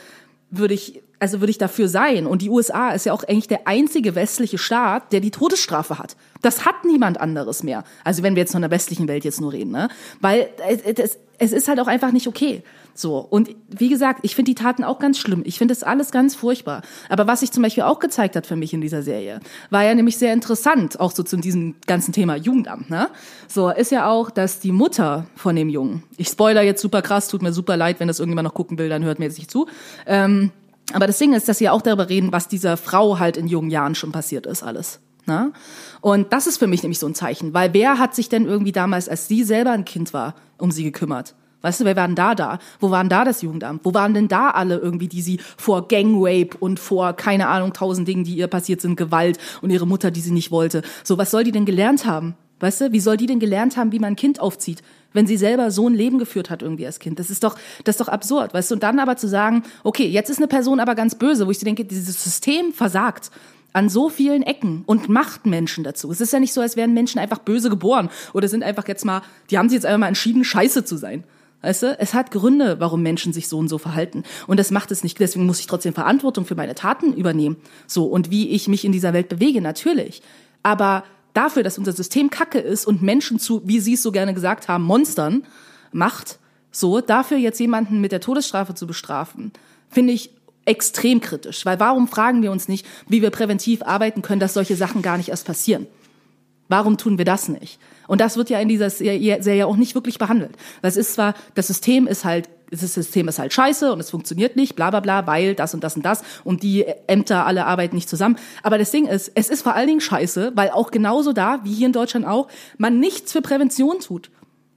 S3: würde ich, also würde ich dafür sein. Und die USA ist ja auch eigentlich der einzige westliche Staat, der die Todesstrafe hat. Das hat niemand anderes mehr. Also wenn wir jetzt von der westlichen Welt jetzt nur reden, ne? Weil es, es, ist halt auch einfach nicht okay. So. Und wie gesagt, ich finde die Taten auch ganz schlimm. Ich finde das alles ganz furchtbar. Aber was sich zum Beispiel auch gezeigt hat für mich in dieser Serie, war ja nämlich sehr interessant, auch so zu diesem ganzen Thema Jugendamt, ne? So, ist ja auch, dass die Mutter von dem Jungen, ich spoiler jetzt super krass, tut mir super leid, wenn das irgendjemand noch gucken will, dann hört mir jetzt nicht zu. Ähm, aber das Ding ist, dass sie auch darüber reden, was dieser Frau halt in jungen Jahren schon passiert ist, alles. Na? Und das ist für mich nämlich so ein Zeichen, weil wer hat sich denn irgendwie damals, als sie selber ein Kind war, um sie gekümmert? Weißt du, wer waren da da? Wo waren da das Jugendamt? Wo waren denn da alle irgendwie, die sie vor Gangrape und vor, keine Ahnung, tausend Dingen, die ihr passiert sind, Gewalt und ihre Mutter, die sie nicht wollte? So, was soll die denn gelernt haben? Weißt du, wie soll die denn gelernt haben, wie man ein Kind aufzieht, wenn sie selber so ein Leben geführt hat irgendwie als Kind? Das ist doch, das ist doch absurd, weißt du? Und dann aber zu sagen, okay, jetzt ist eine Person aber ganz böse, wo ich denke, dieses System versagt an so vielen Ecken und macht Menschen dazu. Es ist ja nicht so, als wären Menschen einfach böse geboren oder sind einfach jetzt mal, die haben sich jetzt einfach mal entschieden, scheiße zu sein. Weißt du, es hat Gründe, warum Menschen sich so und so verhalten. Und das macht es nicht. Deswegen muss ich trotzdem Verantwortung für meine Taten übernehmen. So. Und wie ich mich in dieser Welt bewege, natürlich. Aber dafür, dass unser System kacke ist und Menschen zu, wie Sie es so gerne gesagt haben, Monstern macht, so, dafür jetzt jemanden mit der Todesstrafe zu bestrafen, finde ich extrem kritisch. Weil warum fragen wir uns nicht, wie wir präventiv arbeiten können, dass solche Sachen gar nicht erst passieren? Warum tun wir das nicht? Und das wird ja in dieser Serie auch nicht wirklich behandelt. Das ist zwar, das System ist halt, das System ist halt scheiße und es funktioniert nicht, bla bla bla, weil das und das und das und die Ämter alle arbeiten nicht zusammen. Aber das Ding ist, es ist vor allen Dingen scheiße, weil auch genauso da, wie hier in Deutschland auch, man nichts für Prävention tut.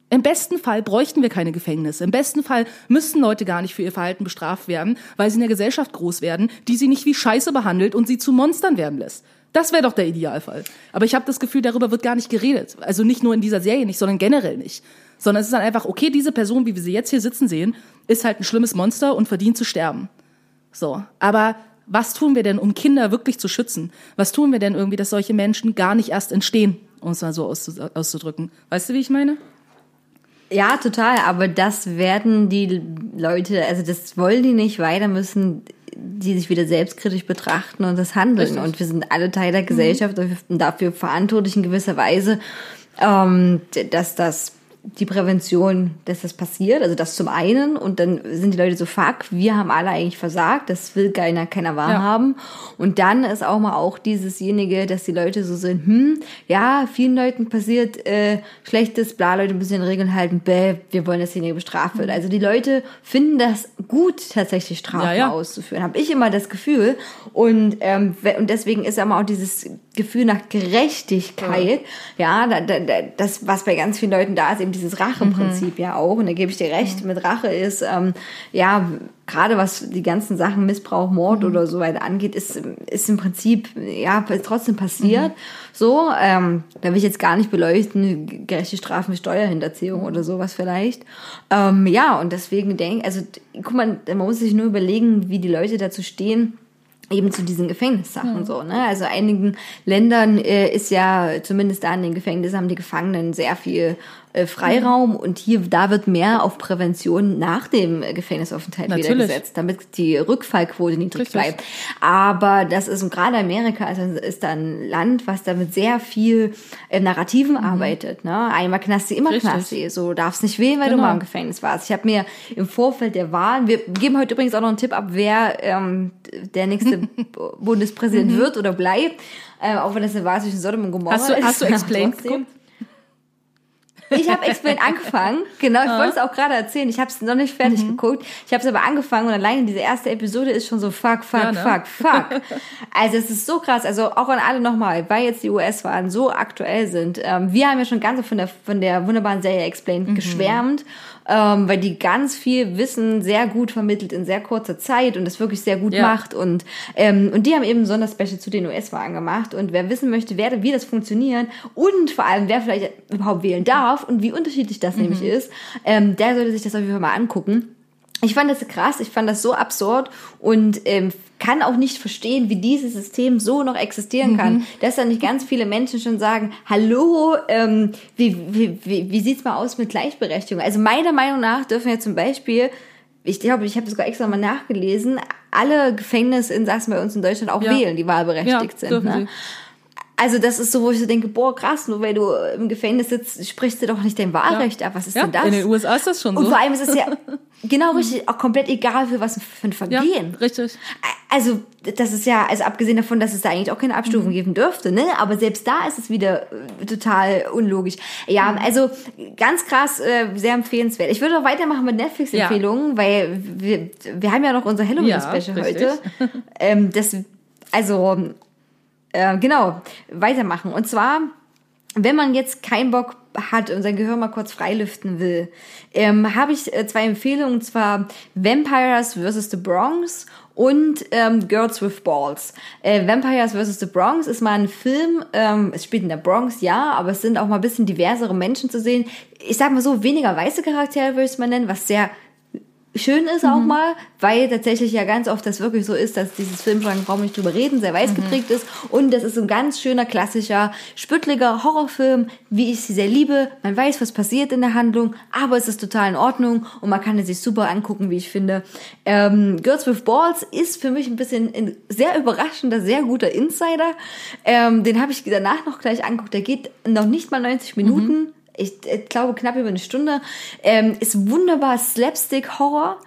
S3: Im besten Fall bräuchten wir keine Gefängnisse. Im besten Fall müssten Leute gar nicht für ihr Verhalten bestraft werden, weil sie in der Gesellschaft groß werden, die sie nicht wie Scheiße behandelt und sie zu Monstern werden lässt. Das wäre doch der Idealfall. Aber ich habe das Gefühl, darüber wird gar nicht geredet. Also nicht nur in dieser Serie nicht, sondern generell nicht. Sondern es ist dann einfach, okay, diese Person, wie wir sie jetzt hier sitzen sehen, ist halt ein schlimmes Monster und verdient zu sterben. So. Aber was tun wir denn, um Kinder wirklich zu schützen? Was tun wir denn irgendwie, dass solche Menschen gar nicht erst entstehen, um es mal so auszu- auszudrücken? Weißt du, wie ich meine?
S4: Ja, total, aber das werden die Leute, also das wollen die nicht weiter, müssen die sich wieder selbstkritisch betrachten und das handeln.
S3: Richtig.
S4: Und wir sind alle Teil der Gesellschaft und dafür verantwortlich in gewisser Weise, ähm, dass das die Prävention, dass das passiert, also das zum einen und dann sind die Leute so, fuck, wir haben alle eigentlich versagt, das will keiner, keiner wahrhaben. Und dann ist auch mal auch diesesjenige, dass die Leute so sind, hm, ja, vielen Leuten passiert äh, Schlechtes, bla, Leute müssen den Regeln halten, bäh, wir wollen, dass derjenige bestraft wird. Also die Leute finden das gut, tatsächlich Strafen
S3: Ja, ja.
S4: auszuführen, habe ich immer das Gefühl. Und, ähm, und deswegen ist immer auch dieses Gefühl nach Gerechtigkeit, ja, da, da, das, was bei ganz vielen Leuten da ist, eben dieses Racheprinzip ja auch. Und da gebe ich dir recht, mit Rache ist, ähm, ja, gerade was die ganzen Sachen Missbrauch, Mord oder so weiter angeht, ist, ist im Prinzip, ja, ist trotzdem passiert. So, ähm, da will ich jetzt gar nicht beleuchten, gerechte Strafen wie Steuerhinterziehung oder sowas vielleicht. Ähm, ja, und deswegen denke also, guck mal, man muss sich nur überlegen, wie die Leute dazu stehen, eben zu diesen Gefängnissachen so, ne? Also einigen Ländern äh, ist ja zumindest da in den Gefängnissen haben die Gefangenen sehr viel Freiraum und hier da wird mehr auf Prävention nach dem äh, Gefängnisaufenthalt wieder
S3: Natürlich.
S4: gesetzt, damit die Rückfallquote niedrig
S3: Richtig.
S4: bleibt. Aber das ist und gerade Amerika also ist da ein Land, was da mit sehr viel äh, Narrativen arbeitet, ne? Einmal Knasti, immer
S3: Mhm. Richtig.
S4: Knasti, so du darfst nicht wählen, weil du
S3: Genau.
S4: mal im Gefängnis warst. Ich habe mir im Vorfeld der Wahlen, wir geben heute übrigens auch noch einen Tipp ab, wer ähm, der nächste (laughs) Bundespräsident
S3: Mhm.
S4: wird oder bleibt. Äh, auch wenn das eine Wahl zwischen Sodom und Gomorra
S3: Hast du,
S4: ist.
S3: hast du (laughs) Explained geguckt?
S4: Ich habe Explain (laughs) angefangen, genau, ich
S3: Ah.
S4: wollte es auch gerade erzählen. Ich habe es noch nicht fertig
S3: Mhm.
S4: geguckt. Ich habe es aber angefangen und alleine diese erste Episode ist schon so fuck, fuck,
S3: Ja, ne?
S4: fuck, fuck. (laughs) Also es ist so krass. Also auch an alle nochmal, weil jetzt die US-Wahlen so aktuell sind. Ähm, wir haben ja schon ganz von der von der wunderbaren Serie Explained
S3: Mhm.
S4: geschwärmt, ähm, weil die ganz viel Wissen sehr gut vermittelt in sehr kurzer Zeit und das wirklich sehr gut
S3: Ja.
S4: macht und ähm, und die haben eben ein Sonderspecial zu den US-Wahlen gemacht und wer wissen möchte, wer, wie das funktioniert und vor allem wer vielleicht überhaupt wählen darf und wie unterschiedlich das nämlich ist, ähm, der sollte sich das auf jeden Fall mal angucken. Ich fand das krass, ich fand das so absurd und ähm, kann auch nicht verstehen, wie dieses System so noch existieren kann, dass da nicht ganz viele Menschen schon sagen, hallo, ähm, wie, wie, wie, wie sieht's mal aus mit Gleichberechtigung? Also meiner Meinung nach dürfen ja zum Beispiel, ich glaube, ich habe sogar extra mal nachgelesen, alle Gefängnisinsassen bei uns in Deutschland auch
S3: Ja.
S4: wählen, die wahlberechtigt
S3: Ja,
S4: sind. Ne? Also das ist so, wo ich so denke, boah, krass, nur weil du im Gefängnis sitzt, sprichst du doch nicht dein Wahlrecht ab. Was ist
S3: Ja,
S4: denn das?
S3: in den USA ist das schon
S4: Und
S3: so.
S4: vor allem ist es ja (laughs) genau richtig, auch komplett egal für was für ein
S3: ja,
S4: Vergehen.
S3: richtig.
S4: Also, das ist ja, also abgesehen davon, dass es da eigentlich auch keine
S3: Mhm.
S4: Abstufung geben dürfte, ne? Aber selbst da ist es wieder äh, total unlogisch. Ja,
S3: Mhm.
S4: also ganz krass, äh, sehr empfehlenswert. Ich würde auch weitermachen mit Netflix-Empfehlungen, weil wir, wir haben ja noch unser Halloween-Special
S3: Ja,
S4: heute. (laughs) Ähm, das, also, äh, genau, weitermachen. Und zwar, wenn man jetzt keinen Bock hat und sein Gehirn mal kurz freilüften will, ähm, habe ich äh, zwei Empfehlungen, und zwar Vampires vs. The Bronx und ähm, Girls with Balls. Äh, Vampires vs. The Bronx ist mal ein Film, ähm, es spielt in der Bronx, ja, aber es sind auch mal ein bisschen diversere Menschen zu sehen. Ich sag mal so, weniger weiße Charaktere würde ich es mal nennen, was sehr schön ist auch mal, weil tatsächlich ja ganz oft das wirklich so ist, dass dieses Filmgenre, brauchen wir nicht drüber reden, sehr weiß geprägt ist und das ist so ein ganz schöner, klassischer, spüttliger Horrorfilm, wie ich sie sehr liebe. Man weiß, was passiert in der Handlung, aber es ist total in Ordnung und man kann es sich super angucken, wie ich finde. Ähm, Girls with Balls ist für mich ein bisschen ein sehr überraschender, sehr guter Insider. Ähm, den habe ich danach noch gleich angeguckt. Der geht noch nicht mal 90 Minuten ich äh, glaube knapp über eine Stunde, ähm, ist wunderbar Slapstick-Horror.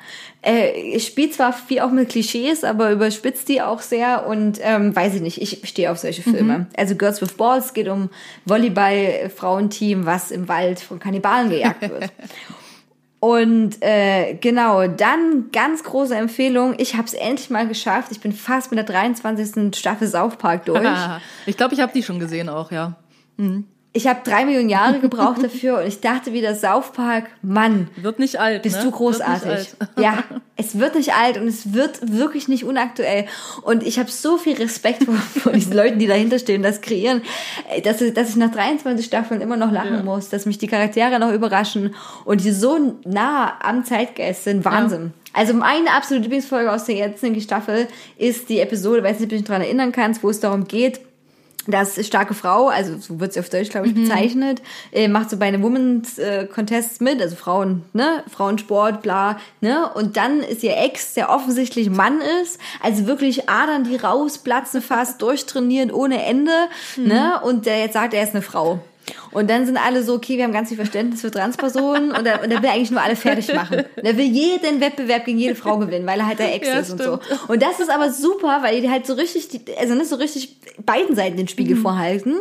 S4: Äh, spielt zwar viel auch mit Klischees, aber überspitzt die auch sehr und ähm, weiß ich nicht, ich stehe auf solche Filme. Also Girls with Balls geht um Volleyball-Frauenteam, was im Wald von Kannibalen gejagt wird. (laughs) Und äh, genau, dann ganz große Empfehlung. Ich habe es endlich mal geschafft. Ich bin fast mit der 23. Staffel South Park durch. (laughs)
S3: ich glaube, ich habe die schon gesehen auch, ja.
S4: Ich habe drei Millionen Jahre gebraucht dafür und ich dachte wieder, South Park, Mann,
S3: Wird nicht alt.
S4: bist
S3: ne?
S4: du großartig. Ja, (laughs) es wird nicht alt und es wird wirklich nicht unaktuell. Und ich habe so viel Respekt vor, vor diesen Leuten, die dahinter stehen, das kreieren, dass, ich- dass ich nach 23 Staffeln immer noch lachen
S3: Ja.
S4: muss, dass mich die Charaktere noch überraschen und die so nah am Zeitgeist sind. Wahnsinn. Also meine absolute Lieblingsfolge aus der jetzigen Staffel ist die Episode, weiß nicht, ob du dich daran erinnern kannst, wo es darum geht, dass starke Frau, also so wird sie auf Deutsch, glaube ich, bezeichnet, äh, macht so bei einem Women's äh, Contests mit, also Frauen, ne, Frauensport, bla, ne, und dann ist ihr Ex, der offensichtlich Mann ist, also wirklich Adern, die rausplatzen fast, (laughs) durchtrainieren ohne Ende, ne, und der jetzt sagt, er ist eine Frau. Und dann sind alle so, okay, wir haben ganz viel Verständnis für Transpersonen und er, und er will eigentlich nur alle fertig machen. Und er will jeden Wettbewerb gegen jede Frau gewinnen, weil er halt der Ex
S3: Ja,
S4: ist und so.
S3: stimmt.
S4: Und das ist aber super, weil die halt so richtig, die, also nicht so richtig beiden Seiten den Spiegel
S3: Mhm.
S4: vorhalten.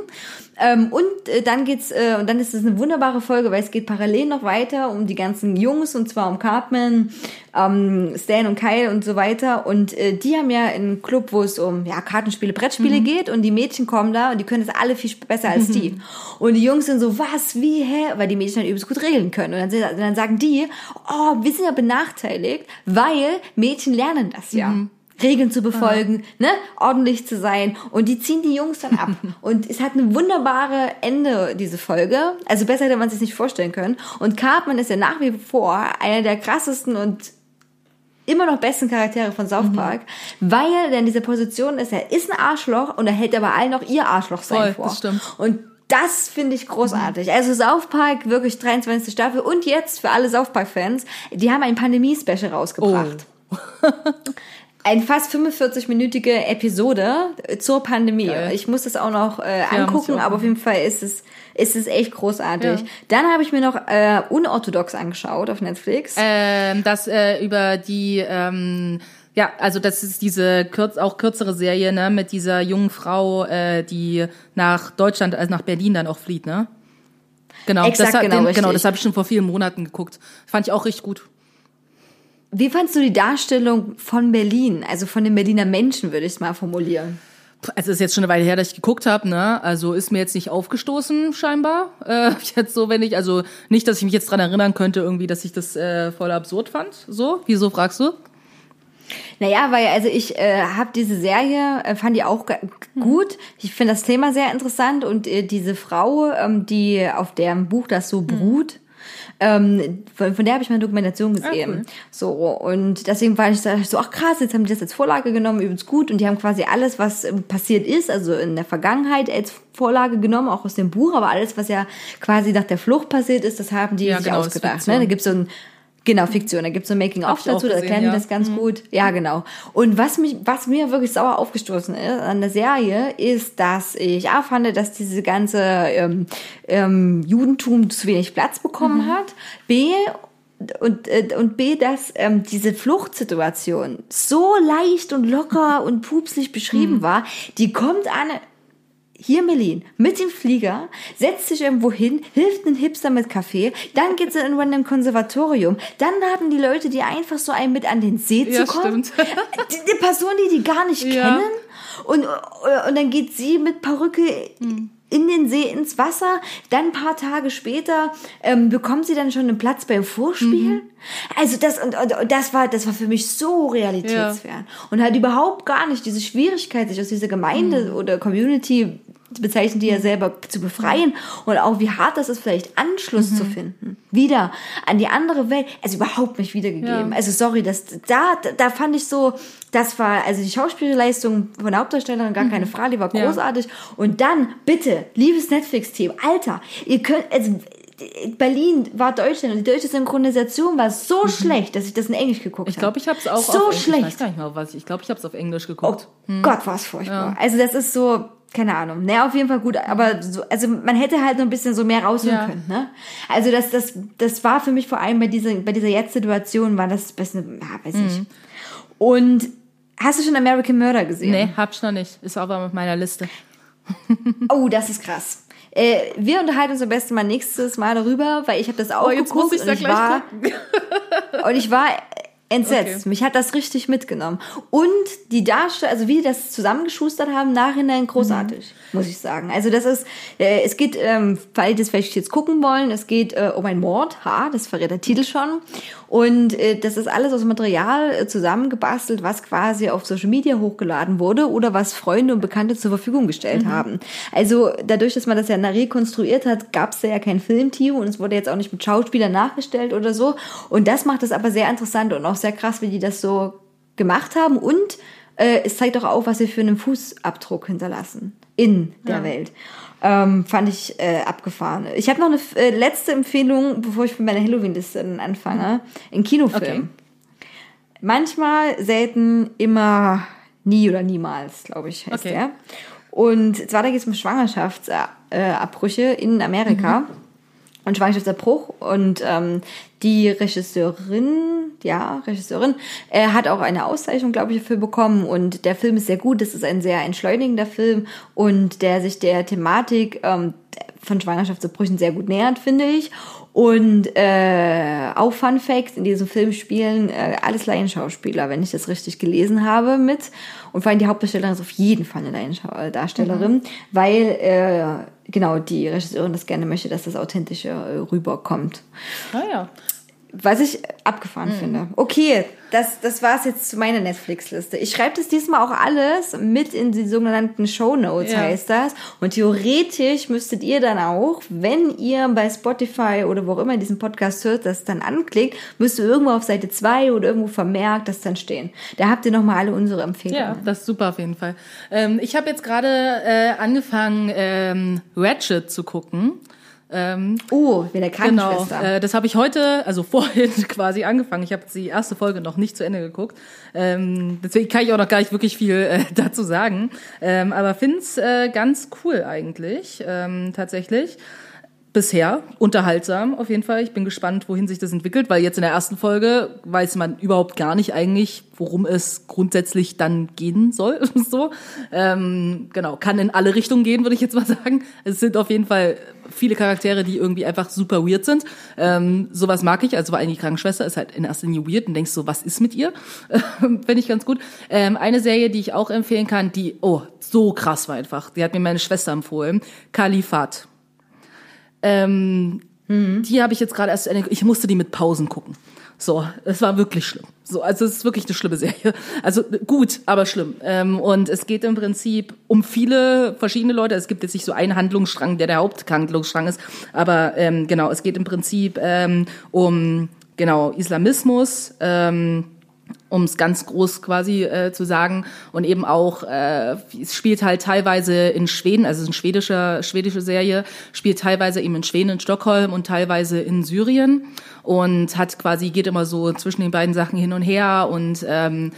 S4: Ähm, und äh, dann geht's, äh, und dann ist es eine wunderbare Folge, weil es geht parallel noch weiter um die ganzen Jungs und zwar um Cartman, ähm, Stan und Kyle und so weiter. Und äh, die haben ja einen Club, wo es um ja, Kartenspiele, Brettspiele geht und die Mädchen kommen da und die können das alle viel besser als die. (laughs) Und die Jungs sind so, was, wie, hä? Weil die Mädchen dann übelst gut regeln können. Und dann, sind, dann sagen die, oh, wir sind ja benachteiligt, weil Mädchen lernen das ja. Regeln zu befolgen, ne, ordentlich zu sein und die ziehen die Jungs dann ab (laughs) und es hat eine wunderbare Ende diese Folge, also besser hätte man sich nicht vorstellen können und Cartman ist ja nach wie vor einer der krassesten und immer noch besten Charaktere von
S3: Mhm.
S4: South Park, weil er in dieser Position ist, er ist ein Arschloch und er hält aber allen noch ihr Arschloch sein
S3: Voll,
S4: vor.
S3: das stimmt.
S4: Und das finde ich großartig. Also South Park, wirklich 23. Staffel und jetzt für alle South Park-Fans, die haben ein Pandemie-Special rausgebracht.
S3: Oh.
S4: Ein fast 45-minütige Episode zur Pandemie.
S3: Geil.
S4: Ich muss das auch noch äh, angucken,
S3: auch
S4: aber auf jeden Fall ist es, ist es echt großartig.
S3: Ja.
S4: Dann habe ich mir noch äh, Unorthodox angeschaut auf Netflix.
S3: Ähm, das äh, über die, ähm, ja, also das ist diese kürz, auch kürzere Serie, ne, mit dieser jungen Frau, äh, die nach Deutschland, also nach Berlin dann auch flieht, ne? Genau,
S4: Exakt,
S3: das,
S4: genau,
S3: den, genau, das habe ich schon vor vielen Monaten geguckt. Fand ich auch richtig gut.
S4: Wie fandst du die Darstellung von Berlin? Also von den Berliner Menschen, würde ich es mal formulieren.
S3: Also ist jetzt schon eine Weile her, dass ich geguckt habe, ne? Also ist mir jetzt nicht aufgestoßen, scheinbar. (laughs) Äh, jetzt so, wenn ich, also nicht, dass ich mich jetzt dran erinnern könnte, irgendwie, dass ich das äh, voll absurd fand. So, wieso fragst du?
S4: Naja, weil also ich äh, habe diese Serie, äh, fand die auch ga- gut. Ich finde das Thema sehr interessant und äh, diese Frau, ähm, die auf deren Buch das so beruht, ähm, von, von der habe ich mal eine Dokumentation gesehen.
S3: cool.
S4: So, und deswegen war ich so, ach krass, jetzt haben die das als Vorlage genommen, übelst gut. Und die haben quasi alles, was ähm, passiert ist, also in der Vergangenheit als Vorlage genommen, auch aus dem Buch, aber alles, was ja quasi nach der Flucht passiert ist, das haben die
S3: Ja,
S4: sich
S3: genau,
S4: ausgedacht. Ne? Da gibt's so ein Genau, Fiktion. Da gibt's so ein
S3: Hab
S4: Making-of dazu, da erklären die
S3: ja. Mhm.
S4: das ganz gut. Ja, genau. Und was mich, was mir wirklich sauer aufgestoßen ist an der Serie, ist, dass ich A fand, dass diese ganze ähm, ähm, Judentum zu wenig Platz bekommen
S3: Mhm.
S4: hat. B und, äh, und B, dass ähm, diese Fluchtsituation so leicht und locker und pupslich beschrieben
S3: Mhm.
S4: war, die kommt an hier Melin mit dem Flieger, setzt sich irgendwo hin, hilft einen Hipster mit Kaffee, dann geht sie irgendwann in ein Konservatorium, dann laden die Leute die einfach so ein mit an den See
S3: Ja,
S4: zu kommen.
S3: stimmt.
S4: Die, die Person, die die gar nicht
S3: Ja.
S4: kennen und, und dann geht sie mit Perücke in den See ins Wasser, dann ein paar Tage später ähm, bekommt sie dann schon einen Platz beim Vorspielen. Also das und, und, und das war das war für mich so realitätsfern und halt überhaupt gar nicht diese Schwierigkeit, sich aus dieser Gemeinde oder Community bezeichnen die ja selber zu befreien und auch wie hart das ist, vielleicht Anschluss zu finden. Wieder an die andere Welt. Also überhaupt nicht wiedergegeben.
S3: Ja.
S4: Also sorry, das, da, da fand ich so, das war, also die Schauspielleistung von der Hauptdarstellerin, gar keine Frage, die war
S3: Ja.
S4: großartig. Und dann, bitte, liebes Netflix-Team, Alter, ihr könnt, also, Berlin war Deutschland und die deutsche Synchronisation war so schlecht, dass ich das in Englisch geguckt habe.
S3: Ich glaube, ich habe es auch
S4: so
S3: auf Englisch.
S4: schlecht.
S3: Ich weiß gar nicht mehr, was ich. Ich glaube, ich habe es auf Englisch
S4: Oh
S3: geguckt.
S4: Gott, war es furchtbar. Also das ist so, keine Ahnung. Naja, auf jeden Fall gut, aber so, also man hätte halt noch ein bisschen so mehr rausholen
S3: Ja.
S4: können. Ne? Also das, das, das war für mich vor allem bei dieser, bei dieser Jetzt-Situation war das ein bisschen, ja, weiß ich. Und hast du schon American Murder gesehen?
S3: Nee, hab ich noch nicht. Ist aber auf meiner Liste.
S4: Oh, das ist krass. Äh, wir unterhalten uns am besten mal nächstes Mal darüber, weil ich habe das auch
S3: Oh, jetzt
S4: geguckt
S3: muss ich
S4: und
S3: da
S4: ich
S3: gleich
S4: war (laughs) und ich war entsetzt.
S3: Okay.
S4: Mich hat das richtig mitgenommen. Und die Darsteller, also wie die das zusammengeschustert haben, nachhinein großartig, muss ich sagen. Also das ist, äh, es geht, ähm, weil die das vielleicht jetzt gucken wollen, es geht äh, um ein Mord, ha, das verrät der Titel schon. Und äh, das ist alles aus Material äh, zusammengebastelt, was quasi auf Social Media hochgeladen wurde oder was Freunde und Bekannte zur Verfügung gestellt haben. Also dadurch, dass man das ja rekonstruiert hat, gab es da ja kein Filmteam und es wurde jetzt auch nicht mit Schauspielern nachgestellt oder so. Und das macht es aber sehr interessant und auch sehr krass, wie die das so gemacht haben. Und äh, es zeigt auch auf, was sie für einen Fußabdruck hinterlassen in der Welt. Ähm, fand ich äh, abgefahren. Ich habe noch eine äh, letzte Empfehlung, bevor ich mit meiner Halloween-Liste anfange. Ein Kinofilm.
S3: Okay.
S4: Manchmal, selten, immer, nie oder niemals, glaube ich, heißt
S3: Okay.
S4: der. Und zwar da geht es um Schwangerschaftsabbrüche in Amerika. Und Schwangerschaftsabbruch. Und ähm, die Regisseurin, ja, Regisseurin, äh, hat auch eine Auszeichnung, glaube ich, dafür bekommen. Und der Film ist sehr gut. Das ist ein sehr entschleunigender Film und der sich der Thematik ähm, von Schwangerschaftsabbrüchen sehr gut nähert, finde ich. Und äh, auch Fun Facts, in diesem Film spielen äh, alles Laienschauspieler, wenn ich das richtig gelesen habe, mit. Und vor allem die Hauptdarstellerin ist auf jeden Fall eine Laiendarstellerin, weil äh, genau die Regisseurin das gerne möchte, dass das Authentische äh, rüberkommt.
S3: Naja.
S4: Was ich abgefahren finde. Okay, das, das war es jetzt zu meiner Netflix-Liste. Ich schreibe das diesmal auch alles mit in die sogenannten Show Notes,
S3: Ja.
S4: heißt das. Und theoretisch müsstet ihr dann auch, wenn ihr bei Spotify oder wo auch immer diesen Podcast hört, das dann anklickt, müsst ihr irgendwo auf Seite 2 oder irgendwo vermerkt das dann stehen. Da habt ihr nochmal alle unsere Empfehlungen.
S3: Ja, das ist super auf jeden Fall. Ähm, ich habe jetzt gerade äh, angefangen, ähm, Ratchet zu gucken. Ähm,
S4: Oh, wie der
S3: genau,
S4: Krankenschwester.
S3: äh, das habe ich heute, also (laughs) vorhin quasi angefangen. Ich habe die erste Folge noch nicht zu Ende geguckt. Ähm, deswegen kann ich auch noch gar nicht wirklich viel äh, (laughs) dazu sagen. Ähm, aber find's äh, ganz cool eigentlich, ähm, tatsächlich. Bisher unterhaltsam auf jeden Fall. Ich bin gespannt, wohin sich das entwickelt, weil jetzt in der ersten Folge weiß man überhaupt gar nicht eigentlich, worum es grundsätzlich dann gehen soll. (laughs) so ähm, genau, kann in alle Richtungen gehen, würde ich jetzt mal sagen. Es sind auf jeden Fall viele Charaktere, die irgendwie einfach super weird sind. Ähm, sowas mag ich. Also die Krankenschwester ist halt in erster Linie weird und denkst so, was ist mit ihr? (laughs) Finde ich ganz gut. Ähm, eine Serie, die ich auch empfehlen kann, die oh so krass war einfach. Die hat mir meine Schwester empfohlen. Kalifat. Ähm, Die habe ich jetzt gerade erst. Ich musste die mit Pausen gucken. So, es war wirklich schlimm. So, also es ist wirklich eine schlimme Serie. Also gut, aber schlimm. Ähm, und es geht im Prinzip um viele verschiedene Leute. Es gibt jetzt nicht so einen Handlungsstrang, der der Haupthandlungsstrang ist, aber ähm, genau, es geht im Prinzip ähm, um genau Islamismus. Ähm, um es ganz groß quasi äh, zu sagen und eben auch äh, es spielt halt teilweise in Schweden, also es ist eine schwedische schwedische Serie, spielt teilweise eben in Schweden in Stockholm und teilweise in Syrien und hat quasi geht immer so zwischen den beiden Sachen hin und her und ähm,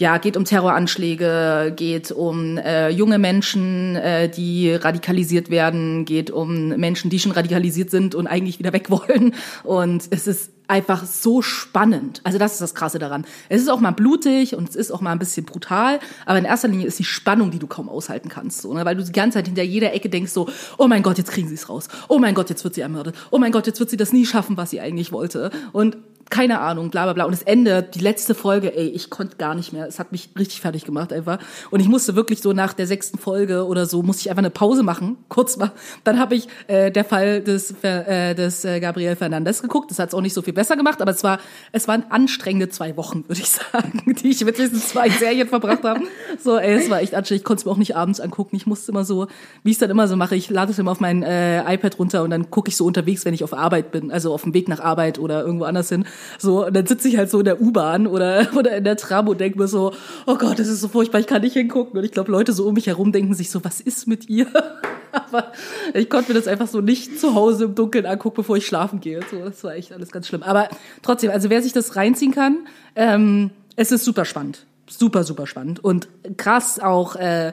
S3: ja, geht um Terroranschläge, geht um äh, junge Menschen, äh, die radikalisiert werden, geht um Menschen, die schon radikalisiert sind und eigentlich wieder weg wollen. Und es ist einfach so spannend. Also das ist das Krasse daran. Es ist auch mal blutig und es ist auch mal ein bisschen brutal, aber in erster Linie ist die Spannung, die du kaum aushalten kannst, so, ne? weil du die ganze Zeit hinter jeder Ecke denkst so, oh mein Gott, jetzt kriegen sie es raus. Oh mein Gott, jetzt wird sie ermordet. Oh mein Gott, jetzt wird sie das nie schaffen, was sie eigentlich wollte. Und keine Ahnung, bla bla bla. Und das Ende, die letzte Folge, ey, ich konnte gar nicht mehr. Es hat mich richtig fertig gemacht einfach. Und ich musste wirklich so nach der sechsten Folge oder so, musste ich einfach eine Pause machen, (laughs) kurz mal. Dann habe ich äh, der Fall des, äh, des äh, Gabriel Fernandes geguckt. Das hat es auch nicht so viel besser gemacht, aber es war, es waren anstrengende zwei Wochen, würde ich (laughs) sagen, die ich mit diesen zwei Serien verbracht habe. So, ey, es war echt anstrengend. Ich konnte es mir auch nicht abends angucken. Ich musste immer so, wie ich es dann immer so mache, ich lade es immer auf mein äh, iPad runter und dann gucke ich so unterwegs, wenn ich auf Arbeit bin, also auf dem Weg nach Arbeit oder irgendwo anders hin. So, und dann sitze ich halt so in der U-Bahn oder, (laughs) oder in der Tram und denke mir so, oh Gott, das ist so furchtbar, ich kann nicht hingucken. Und ich glaube, Leute so um mich herum denken sich so, was ist mit ihr? (laughs) Aber ich konnte mir das einfach so nicht zu Hause im Dunkeln angucken, bevor ich schlafen gehe. So, das war echt alles ganz schlimm. Aber trotzdem, also wer sich das reinziehen kann, ähm, es ist super spannend. Super, super spannend. Und krass auch, äh,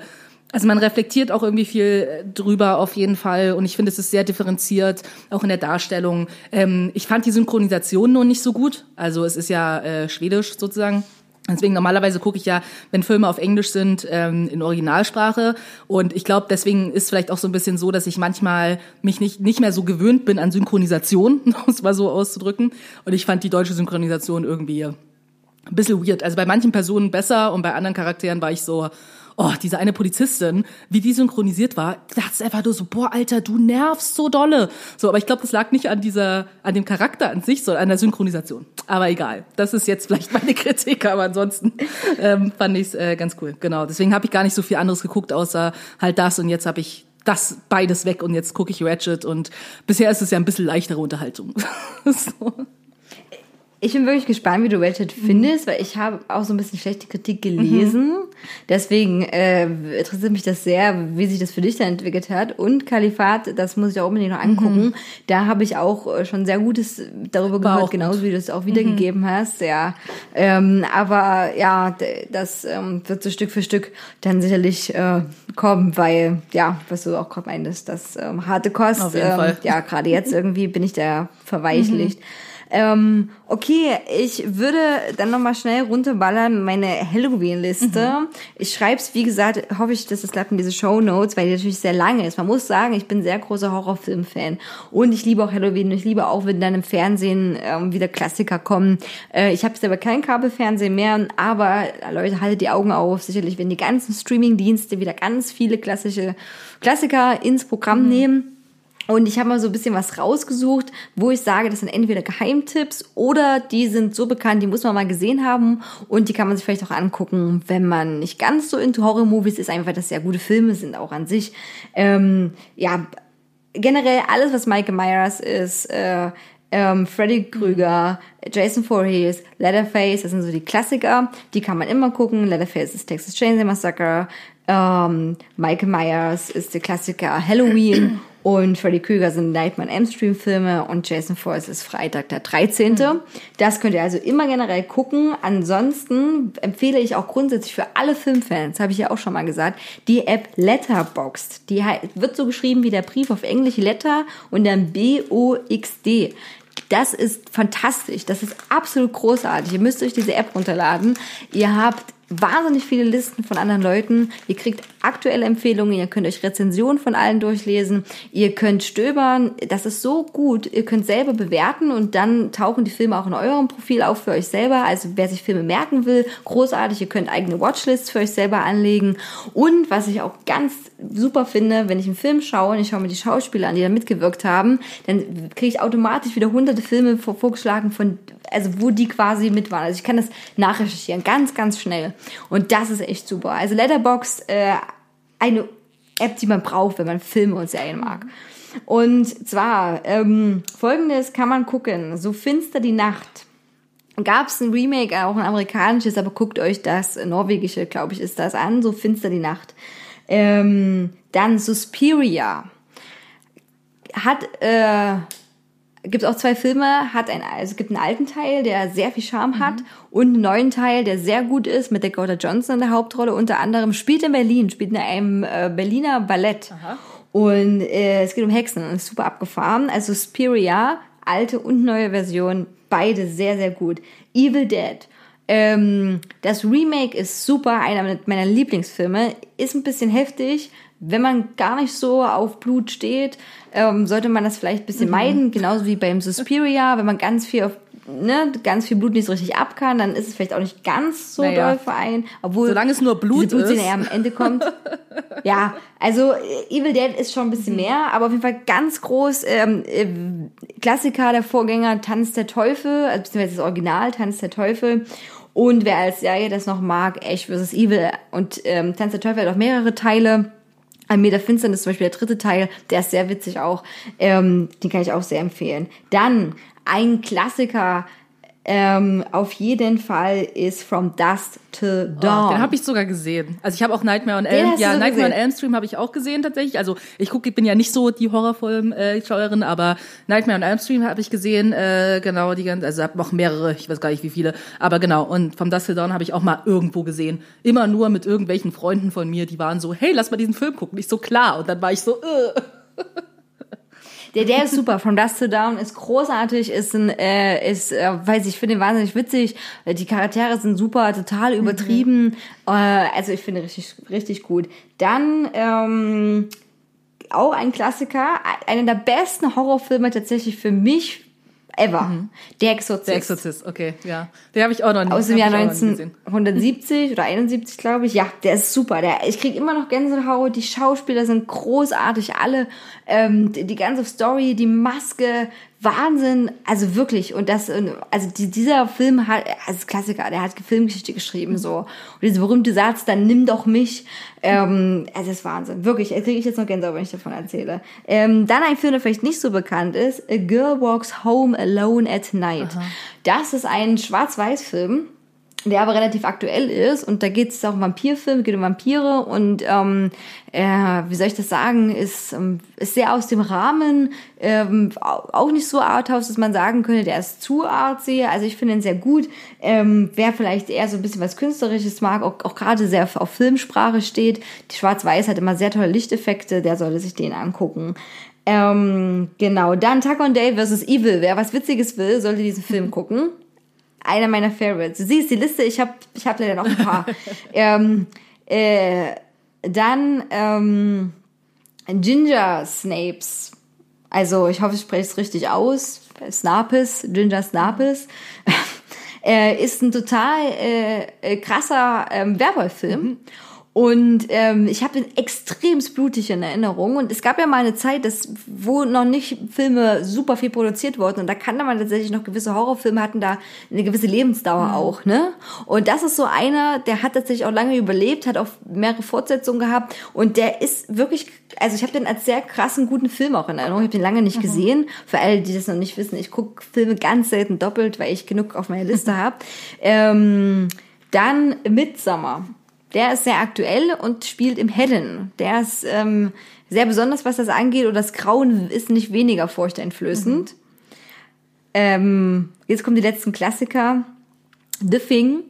S3: also man reflektiert auch irgendwie viel äh, drüber auf jeden Fall und ich finde, es ist sehr differenziert, auch in der Darstellung. Ähm, ich fand die Synchronisation nur nicht so gut. Also es ist ja äh, schwedisch sozusagen. Deswegen normalerweise gucke ich ja, wenn Filme auf Englisch sind, ähm, in Originalsprache. Und ich glaube, deswegen ist vielleicht auch so ein bisschen so, dass ich manchmal mich nicht, nicht mehr so gewöhnt bin an Synchronisation, (laughs) um es mal so auszudrücken. Und ich fand die deutsche Synchronisation irgendwie ein bisschen weird. Also bei manchen Personen besser und bei anderen Charakteren war ich so, oh, diese eine Polizistin, wie die synchronisiert war, dachte einfach nur so, boah, Alter, du nervst so dolle. So, aber ich glaube, das lag nicht an dieser, an dem Charakter an sich, sondern an der Synchronisation. Aber egal, das ist jetzt vielleicht meine (laughs) Kritik, aber ansonsten ähm, fand ich es äh, ganz cool. Genau, deswegen habe ich gar nicht so viel anderes geguckt, außer halt das und jetzt habe ich das beides weg und jetzt gucke ich Ratchet und bisher ist es ja ein bisschen leichtere Unterhaltung. (laughs) so.
S4: Ich bin wirklich gespannt, wie du Ratchet findest, weil ich habe auch so ein bisschen schlechte Kritik gelesen. Deswegen äh, interessiert mich das sehr, wie sich das für dich dann entwickelt hat. Und Kalifat, das muss ich auch unbedingt noch angucken. Da habe ich auch äh, schon sehr Gutes darüber
S3: War
S4: gehört, genauso wie du es auch wiedergegeben hast. Ja, ähm, aber ja, das ähm, wird so Stück für Stück dann sicherlich äh, kommen, weil ja, was du auch gerade meintest, das ähm, harte Kost.
S3: Auf jeden
S4: ähm,
S3: Fall.
S4: Ja, gerade jetzt irgendwie bin ich da (laughs) verweichlicht. Ähm, okay, ich würde dann nochmal schnell runterballern meine Halloween-Liste. Ich schreib's, wie gesagt, hoffe ich, dass es klappt in diese Show Notes, weil die natürlich sehr lang ist. Man muss sagen, ich bin sehr großer Horrorfilm-Fan und ich liebe auch Halloween. Ich liebe auch, wenn dann im Fernsehen ähm, wieder Klassiker kommen. Äh, ich habe selber kein Kabelfernsehen mehr, aber Leute, haltet die Augen auf. Sicherlich, wenn die ganzen Streaming-Dienste wieder ganz viele klassische Klassiker ins Programm nehmen. Und ich habe mal so ein bisschen was rausgesucht, wo ich sage, das sind entweder Geheimtipps oder die sind so bekannt, die muss man mal gesehen haben und die kann man sich vielleicht auch angucken, wenn man nicht ganz so into Horror-Movies ist, einfach, dass sehr gute Filme sind auch an sich. Ähm, ja, generell alles, was Michael Myers ist, äh, ähm, Freddy Krüger, Jason Voorhees, Leatherface, das sind so die Klassiker, die kann man immer gucken. Leatherface ist Texas Chainsaw Massacre, ähm, Michael Myers ist der Klassiker Halloween und Freddy Krüger sind Nightmare on Elm Street Filme und Jason Voorhees ist Freitag der 13. Das könnt ihr also immer generell gucken. Ansonsten empfehle ich auch grundsätzlich für alle Filmfans, habe ich ja auch schon mal gesagt, die App Letterboxd. Die wird so geschrieben wie der Brief auf Englisch Letter und dann B-O-X-D. Das ist fantastisch. Das ist absolut großartig. Ihr müsst euch diese App runterladen. Ihr habt wahnsinnig viele Listen von anderen Leuten. Ihr kriegt aktuelle Empfehlungen. Ihr könnt euch Rezensionen von allen durchlesen. Ihr könnt stöbern. Das ist so gut. Ihr könnt selber bewerten und dann tauchen die Filme auch in eurem Profil auf für euch selber. Also wer sich Filme merken will, großartig. Ihr könnt eigene Watchlists für euch selber anlegen. Und was ich auch ganz super finde, wenn ich einen Film schaue und ich schaue mir die Schauspieler an, die da mitgewirkt haben, dann kriege ich automatisch wieder hunderte Filme vor, vorgeschlagen von, also wo die quasi mit waren. Also ich kann das nachrecherchieren, ganz, ganz schnell. Und das ist echt super. Also Letterboxd, äh, eine App, die man braucht, wenn man Filme und Serien mag. Und zwar, ähm, folgendes kann man gucken. So finster die Nacht gab es ein Remake, auch ein amerikanisches, aber guckt euch das norwegische, glaube ich, ist das an, so finster die Nacht. Ähm, dann Suspiria hat äh, gibt auch zwei Filme, hat ein, also es gibt einen alten Teil, der sehr viel Charme hat und einen neuen Teil, der sehr gut ist, mit Dakota Johnson in der Hauptrolle, unter anderem spielt in Berlin, spielt in einem äh, Berliner Ballett. Und äh, es geht um Hexen und ist super abgefahren. Also Suspiria, alte und neue Version, beide sehr, sehr gut. Evil Dead. Ähm, das Remake ist super, einer meiner Lieblingsfilme. Ist ein bisschen heftig. Wenn man gar nicht so auf Blut steht, ähm, sollte man das vielleicht ein bisschen meiden. Genauso wie beim Suspiria. Wenn man ganz viel auf Ne, ganz viel Blut nicht so richtig ab kann, dann ist es vielleicht auch nicht ganz so
S3: Naja.
S4: doll für einen. Obwohl
S3: Solange es nur Blut
S4: diese Blutszene
S3: ist.
S4: am Ende kommt. (laughs) ja, also äh, Evil Dead ist schon ein bisschen mehr, aber auf jeden Fall ganz groß. Ähm, äh, Klassiker, der Vorgänger Tanz der Teufel, also beziehungsweise das Original Tanz der Teufel. Und wer als Serie das noch mag, Ash vs. Evil und ähm, Tanz der Teufel hat auch mehrere Teile. Ein der Finsternis zum Beispiel der dritte Teil, der ist sehr witzig auch. Ähm, den kann ich auch sehr empfehlen. Dann ein Klassiker ähm, auf jeden Fall ist From Dusk to Dawn.
S3: Oh, den habe ich sogar gesehen. Also ich habe auch Nightmare on Elm, ja,
S4: so
S3: Nightmare on
S4: gesehen?
S3: Elm Stream habe ich auch gesehen tatsächlich. Also ich gucke, ich bin ja nicht so die Horrorfilm-Schauerin, aber Nightmare on Elm Stream habe ich gesehen, äh, genau die ganze, also habe noch mehrere, ich weiß gar nicht wie viele, aber genau. Und From Dusk Till Dawn habe ich auch mal irgendwo gesehen. Immer nur mit irgendwelchen Freunden von mir, die waren so, hey, lass mal diesen Film gucken. Ich so klar. Und dann war ich so, äh. (laughs)
S4: Der, der ist super. From Dust to Down ist großartig, ist ein, äh, ist, äh, weiß ich, finde ihn wahnsinnig witzig. Äh, Die Charaktere sind super, total übertrieben. Äh, also ich finde richtig, richtig gut. Dann ähm, auch ein Klassiker, einer der besten Horrorfilme tatsächlich für mich ever. Der Exorzist.
S3: Der Exorzist, okay, ja. Den habe ich auch noch nicht,
S4: Aus dem Jahr
S3: ich auch noch nie gesehen.
S4: 1970 oder 71, glaube ich. Ja, der ist super. Der, ich kriege immer noch Gänsehaut. Die Schauspieler sind großartig, alle. Ähm, die, die ganze Story, die Maske, Wahnsinn. Also wirklich. Und das, also die, dieser Film hat, also Klassiker, der hat Filmgeschichte geschrieben, so. Und dieser berühmte Satz, dann nimm doch mich. Ähm, es ist Wahnsinn. Wirklich. Kriege ich jetzt noch Gänsehaut, wenn ich davon erzähle. Ähm, dann ein Film, der vielleicht nicht so bekannt ist. A Girl Walks Home Alone at Night. Das ist ein Schwarz-Weiß-Film der aber relativ aktuell ist und da geht es auch um Vampirfilme, geht um Vampire und ähm, äh, wie soll ich das sagen, ist, ähm, ist sehr aus dem Rahmen, ähm, au- auch nicht so arthouse, dass man sagen könnte, der ist zu artsy, also ich finde ihn sehr gut, ähm, wer vielleicht eher so ein bisschen was Künstlerisches mag, auch, auch gerade sehr auf Filmsprache steht, die Schwarz-Weiß hat immer sehr tolle Lichteffekte, der sollte sich den angucken. Ähm, genau, dann Tuck on Day vs. Evil. Wer was Witziges will, sollte diesen Film gucken einer meiner Favorites. Du siehst die Liste, ich habe ich hab leider noch ein paar. (laughs) ähm, äh, dann ähm, Ginger Snapes. Also ich hoffe, ich spreche es richtig aus. Snapes, Ginger Snapes. (laughs) äh, ist ein total äh, äh, krasser ähm, Werwolf-Film. Und ähm, ich habe den extremst blutig in Erinnerung. Und es gab ja mal eine Zeit, dass, wo noch nicht Filme super viel produziert wurden. Und da kannte man tatsächlich noch gewisse Horrorfilme, hatten da eine gewisse Lebensdauer auch. ne? Und das ist so einer, der hat tatsächlich auch lange überlebt, hat auch mehrere Fortsetzungen gehabt. Und der ist wirklich, also ich habe den als sehr krassen, guten Film auch in Erinnerung. Ich habe den lange nicht gesehen. Für alle, die das noch nicht wissen, ich gucke Filme ganz selten doppelt, weil ich genug auf meiner Liste (laughs) habe. Ähm, dann Midsummer. Der ist sehr aktuell und spielt im Hidden. Der ist ähm, sehr besonders, was das angeht. Und das Grauen ist nicht weniger furchteinflößend. Ähm, jetzt kommen die letzten Klassiker. The Thing.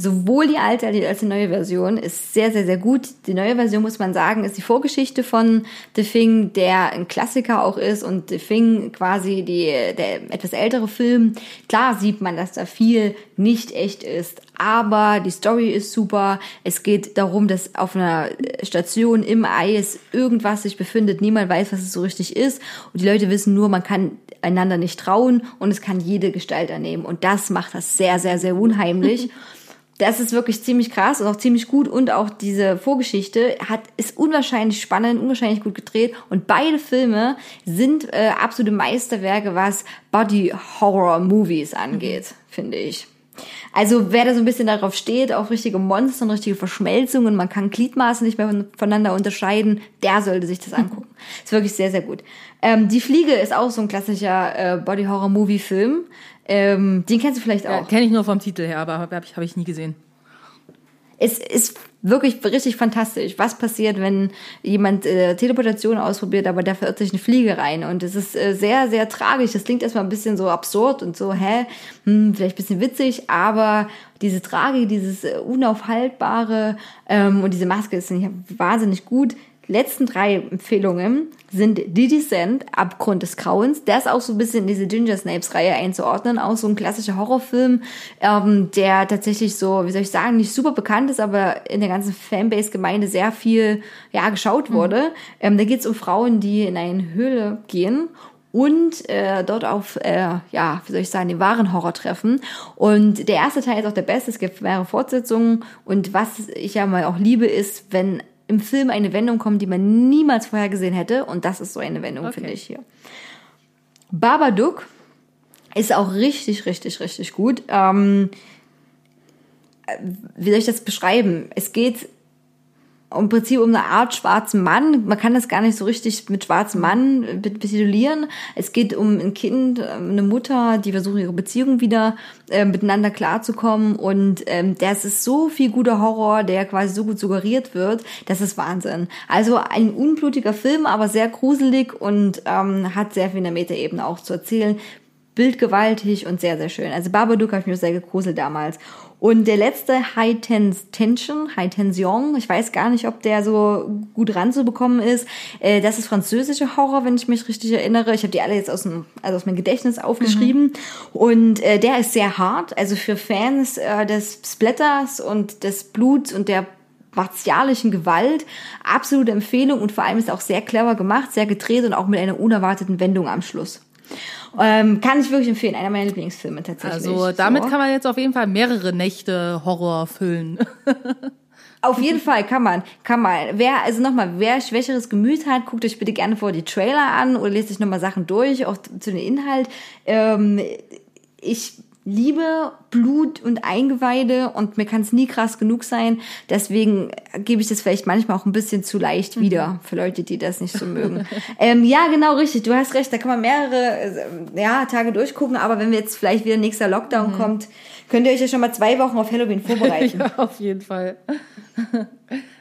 S4: Sowohl die alte als die neue Version ist sehr, sehr, sehr gut. Die neue Version, muss man sagen, ist die Vorgeschichte von The Thing, der ein Klassiker auch ist und The Thing quasi die, der etwas ältere Film. Klar sieht man, dass da viel nicht echt ist, aber die Story ist super. Es geht darum, dass auf einer Station im Eis irgendwas sich befindet. Niemand weiß, was es so richtig ist. Und die Leute wissen nur, man kann einander nicht trauen und es kann jede Gestalt annehmen. Und das macht das sehr, sehr, sehr unheimlich. (laughs) Das ist wirklich ziemlich krass und auch ziemlich gut und auch diese Vorgeschichte hat ist unwahrscheinlich spannend, unwahrscheinlich gut gedreht und beide Filme sind äh, absolute Meisterwerke, was Body Horror Movies angeht, finde ich. Also wer da so ein bisschen darauf steht, auf richtige Monster und richtige Verschmelzungen, man kann Gliedmaßen nicht mehr voneinander unterscheiden, der sollte sich das angucken. ist wirklich sehr, sehr gut. Ähm, Die Fliege ist auch so ein klassischer äh, Body Horror Movie Film. Ähm, den kennst du vielleicht
S3: Ja,
S4: auch.
S3: Kenne ich nur vom Titel her, aber habe ich, hab ich nie gesehen.
S4: es ist wirklich richtig fantastisch, was passiert, wenn jemand äh, Teleportation ausprobiert, aber der verirrt sich eine Fliege rein. Und es ist äh, sehr, sehr tragisch. Das klingt erstmal ein bisschen so absurd und so, hä, hm, vielleicht ein bisschen witzig, aber diese Tragik, dieses äh, Unaufhaltbare ähm, und diese Maske ist nicht wahnsinnig gut. Letzten drei Empfehlungen sind The Descent, Abgrund des Grauens. Der ist auch so ein bisschen in diese Ginger Snapes-Reihe einzuordnen. Auch so ein klassischer Horrorfilm, ähm, der tatsächlich so, wie soll ich sagen, nicht super bekannt ist, aber in der ganzen Fanbase-Gemeinde sehr viel ja, geschaut wurde. Ähm, da geht es um Frauen, die in eine Höhle gehen und äh, dort auf, äh, ja, wie soll ich sagen, den wahren Horror treffen. Und der erste Teil ist auch der beste, es gibt mehrere Fortsetzungen. Und was ich ja mal auch liebe, ist, wenn im Film eine Wendung kommt, die man niemals vorher gesehen hätte. Und das ist so eine Wendung,
S3: Okay.
S4: finde ich hier. Babadook ist auch richtig, richtig, richtig gut. Ähm, äh, wie soll ich das beschreiben? Es geht im Prinzip um eine Art schwarzen Mann. Man kann das gar nicht so richtig mit schwarzem Mann betitulieren. Es geht um ein Kind, eine Mutter, die versuchen, ihre Beziehung wieder äh, miteinander klarzukommen. Und ähm, das ist so viel guter Horror, der quasi so gut suggeriert wird. Das ist Wahnsinn. Also ein unblutiger Film, aber sehr gruselig und ähm, hat sehr viel in der Metaebene auch zu erzählen bildgewaltig und sehr, sehr schön. Also Babadook habe ich mir sehr gegruselt damals. Und der letzte High Tens Tension, High Tension, ich weiß gar nicht, ob der so gut ranzubekommen ist. Äh, das ist französischer Horror, wenn ich mich richtig erinnere. Ich habe die alle jetzt aus dem, also aus meinem Gedächtnis aufgeschrieben. Und äh, der ist sehr hart. Also für Fans äh, des Splatters und des Bluts und der martialischen Gewalt. Absolute Empfehlung und vor allem ist auch sehr clever gemacht, sehr gedreht und auch mit einer unerwarteten Wendung am Schluss. Ähm, kann ich wirklich empfehlen, einer meiner Lieblingsfilme tatsächlich.
S3: Also damit
S4: So.
S3: kann man jetzt auf jeden Fall mehrere Nächte Horror füllen. (laughs)
S4: Auf jeden Fall kann man, kann man. Wer, also nochmal, wer schwächeres Gemüt hat, guckt euch bitte gerne vor die Trailer an oder lest euch nochmal Sachen durch, auch zu dem Inhalt. Ähm, ich liebe Blut und Eingeweide und mir kann es nie krass genug sein. Deswegen gebe ich das vielleicht manchmal auch ein bisschen zu leicht wieder für Leute, die das nicht so mögen. (laughs) ähm, ja, genau, richtig. Du hast recht. Da kann man mehrere äh, ja, Tage durchgucken. Aber wenn wir jetzt vielleicht wieder nächster Lockdown kommt, könnt ihr euch ja schon mal zwei Wochen auf Halloween (laughs) vorbereiten.
S3: ja, auf jeden Fall. (laughs)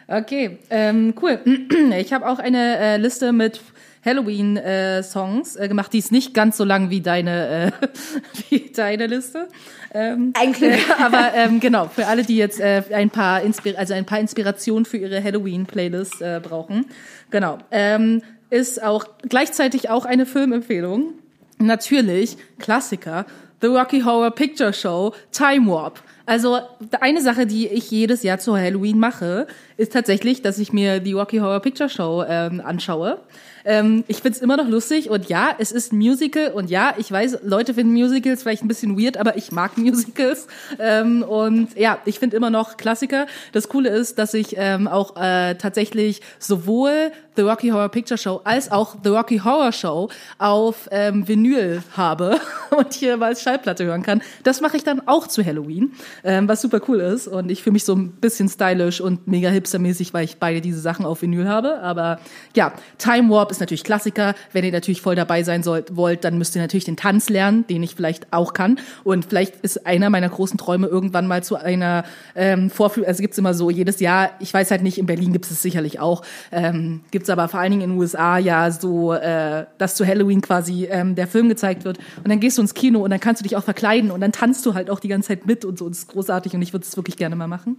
S3: okay, ähm, cool. (clears throat) Ich habe auch eine äh, Liste mit Halloween-Songs äh, gemacht. Die ist nicht ganz so lang wie deine, äh, (laughs) wie deine Liste. Ähm,
S4: Ein Glück.
S3: äh, aber ähm, genau, für alle, die jetzt äh, ein paar Inspir also ein paar Inspirationen für ihre Halloween-Playlist äh, brauchen. Genau. Ähm, ist auch gleichzeitig auch eine Filmempfehlung. Natürlich, Klassiker, The Rocky Horror Picture Show, Time Warp. Also eine Sache, die ich jedes Jahr zu Halloween mache, ist tatsächlich, dass ich mir die Rocky Horror Picture Show ähm, anschaue. Ähm, ich find's immer noch lustig und ja, es ist ein Musical und ja, ich weiß, Leute finden Musicals vielleicht ein bisschen weird, aber ich mag Musicals ähm, und ja, ich finde immer noch Klassiker. Das Coole ist, dass ich ähm, auch äh, tatsächlich sowohl The Rocky Horror Picture Show als auch The Rocky Horror Show auf ähm, Vinyl habe (laughs) und hier mal als Schallplatte hören kann. Das mache ich dann auch zu Halloween, ähm, was super cool ist und ich fühle mich so ein bisschen stylisch und mega hipstermäßig, weil ich beide diese Sachen auf Vinyl habe. Aber ja, Time Warp ist natürlich Klassiker. Wenn ihr natürlich voll dabei sein sollt, wollt, dann müsst ihr natürlich den Tanz lernen, den ich vielleicht auch kann. Und vielleicht ist einer meiner großen Träume irgendwann mal zu einer ähm, Vorführung, also gibt's immer so jedes Jahr, ich weiß halt nicht, in Berlin gibt es sicherlich auch, ähm, gibt's aber vor allen Dingen in den USA ja so, äh, dass zu Halloween quasi ähm, der Film gezeigt wird. Und dann gehst du ins Kino und dann kannst du dich auch verkleiden und dann tanzt du halt auch die ganze Zeit mit und so. Und das ist großartig und ich würde es wirklich gerne mal machen.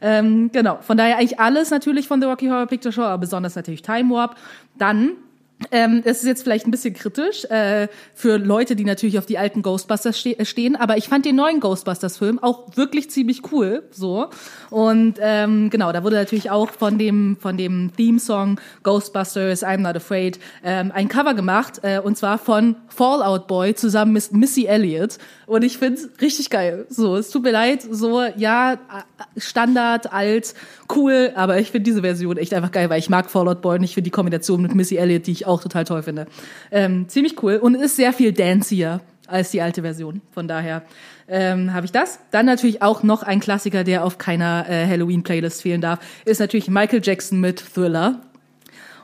S3: Ähm, genau, von daher eigentlich alles natürlich von The Rocky Horror Picture Show, aber besonders natürlich Time Warp. Dann ähm, das ist jetzt vielleicht ein bisschen kritisch äh, für Leute, die natürlich auf die alten Ghostbusters ste stehen, aber ich fand den neuen Ghostbusters-Film auch wirklich ziemlich cool. So und ähm, genau, da wurde natürlich auch von dem von dem Theme-Song Ghostbusters I'm Not Afraid ähm, ein Cover gemacht äh, und zwar von Fallout Boy zusammen mit Missy Elliott und ich find's richtig geil. So, es tut mir leid, so ja äh, Standard, alt, cool, aber ich finde diese Version echt einfach geil, weil ich mag Fallout Boy und ich finde die Kombination mit Missy Elliott, die ich auch total toll finde, ähm, ziemlich cool und ist sehr viel dancier als die alte Version. Von daher ähm, habe ich das. Dann natürlich auch noch ein Klassiker, der auf keiner äh, Halloween-Playlist fehlen darf, ist natürlich Michael Jackson mit Thriller.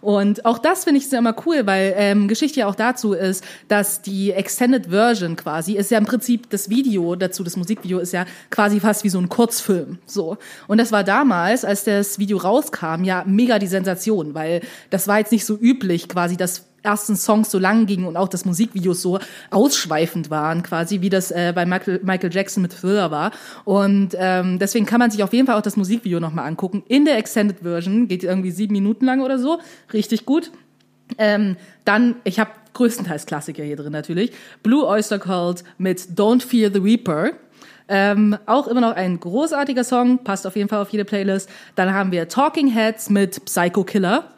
S3: Und auch das finde ich sehr immer cool, weil ähm, Geschichte ja auch dazu ist, dass die Extended Version quasi ist ja im Prinzip das Video dazu, das Musikvideo ist ja quasi fast wie so ein Kurzfilm. So. Und das war damals, als das Video rauskam, ja mega die Sensation, weil das war jetzt nicht so üblich, quasi, dass ersten Songs so lang gingen und auch das Musikvideo so ausschweifend waren, quasi wie das äh, bei Michael, Michael Jackson mit Thriller war. Und ähm, deswegen kann man sich auf jeden Fall auch das Musikvideo nochmal angucken. In der Extended Version geht irgendwie sieben Minuten lang oder so, richtig gut. Ähm, dann, ich habe größtenteils Klassiker hier drin natürlich. Blue Oyster Cult mit Don't Fear the Reaper. Ähm, auch immer noch ein großartiger Song, passt auf jeden Fall auf jede Playlist. Dann haben wir Talking Heads mit Psycho Killer.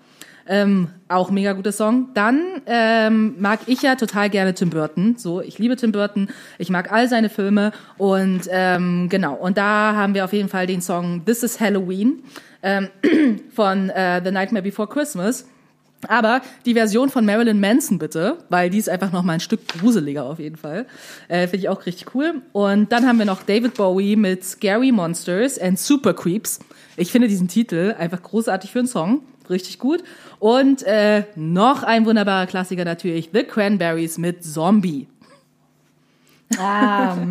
S3: Ähm, auch mega guter Song. Dann ähm, mag ich ja total gerne Tim Burton. So, ich liebe Tim Burton. Ich mag all seine Filme und ähm, genau. Und da haben wir auf jeden Fall den Song This Is Halloween ähm, (clears throat) von äh, The Nightmare Before Christmas. Aber die Version von Marilyn Manson bitte, weil die ist einfach noch mal ein Stück gruseliger auf jeden Fall. Äh, Finde ich auch richtig cool. Und dann haben wir noch David Bowie mit Scary Monsters and Super Creeps. Ich finde diesen Titel einfach großartig für einen Song. Richtig gut. Und äh, noch ein wunderbarer Klassiker natürlich, The Cranberries mit Zombie.
S4: Ah, (laughs)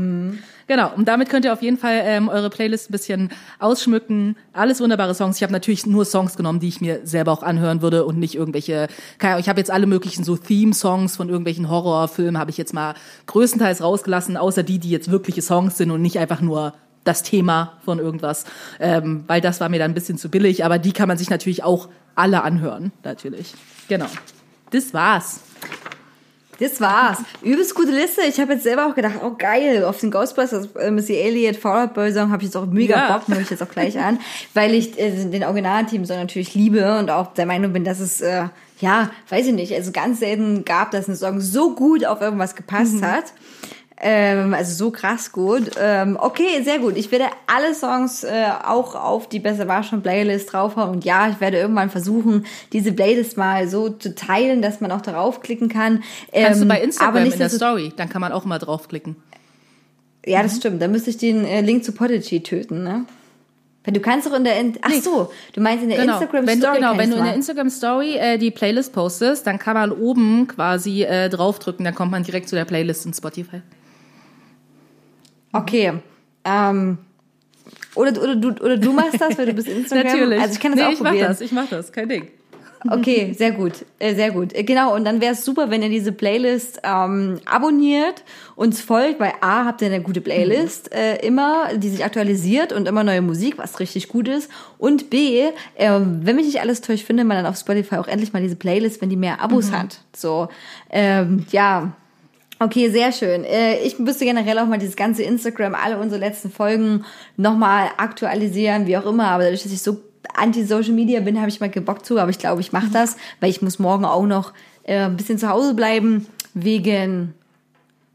S3: Genau, und damit könnt ihr auf jeden Fall ähm, eure Playlist ein bisschen ausschmücken. Alles wunderbare Songs. Ich habe natürlich nur Songs genommen, die ich mir selber auch anhören würde und nicht irgendwelche. keine Ahnung, Ich habe jetzt alle möglichen so Theme-Songs von irgendwelchen Horrorfilmen habe ich jetzt mal größtenteils rausgelassen, außer die, die jetzt wirkliche Songs sind und nicht einfach nur das Thema von irgendwas, ähm, weil das war mir dann ein bisschen zu billig. Aber die kann man sich natürlich auch alle anhören, natürlich. Genau. Das war's.
S4: Das war's. Übelst gute Liste. Ich habe jetzt selber auch gedacht, oh geil, auf den Ghostbusters äh, Missy Elliott Fallout Boy Song habe ich jetzt auch mega
S3: Ja.
S4: Bock, höre ich jetzt auch gleich an, weil ich äh, den Originalteam Song natürlich liebe und auch der Meinung bin, dass es äh, ja, weiß ich nicht, also ganz selten gab, dass ein Song so gut auf irgendwas gepasst
S3: Mhm.
S4: hat. Ähm, also so krass gut. Ähm, okay, sehr gut. Ich werde alle Songs äh, auch auf die Besser war schon Playlist draufhauen. Und ja, ich werde irgendwann versuchen, diese Playlist mal so zu teilen, dass man auch darauf klicken kann. Ähm,
S3: Kannst du bei
S4: aber
S3: Instagram in der Story, dann kann man auch mal draufklicken.
S4: Ja,
S3: Mhm.
S4: das stimmt. Dann müsste ich den äh, Link zu Podigy töten, ne? Du kannst doch in der, in Ach so, du meinst in der
S3: Genau,
S4: Instagram
S3: wenn du,
S4: Story.
S3: genau, wenn du in der Instagram Story äh, die Playlist postest, dann kann man oben quasi äh, draufdrücken, dann kommt man direkt zu der Playlist in Spotify.
S4: Okay. Ähm, oder, oder, du, oder du machst das, weil du bist (laughs) Instagram. Also ich kann das
S3: nee,
S4: auch
S3: ich mach
S4: probieren.
S3: das, ich mach das, kein Ding.
S4: Okay, sehr gut, äh, sehr gut. Äh, Genau, und dann wäre es super, wenn ihr diese Playlist ähm, abonniert, uns folgt, weil A, habt ihr eine gute Playlist äh, immer, die sich aktualisiert und immer neue Musik, was richtig gut ist. Und B, äh, wenn mich nicht alles täuscht, findet man dann auf Spotify auch endlich mal diese Playlist, wenn die mehr Abos hat. So, ähm, ja, Okay, sehr schön. Äh, Ich müsste generell auch mal dieses ganze Instagram, alle unsere letzten Folgen nochmal aktualisieren, wie auch immer. Aber dadurch, dass ich so anti-Social Media bin, habe ich mal keinen Bock zu. Aber ich glaube, ich mache das, weil ich muss morgen auch noch äh, ein bisschen zu Hause bleiben wegen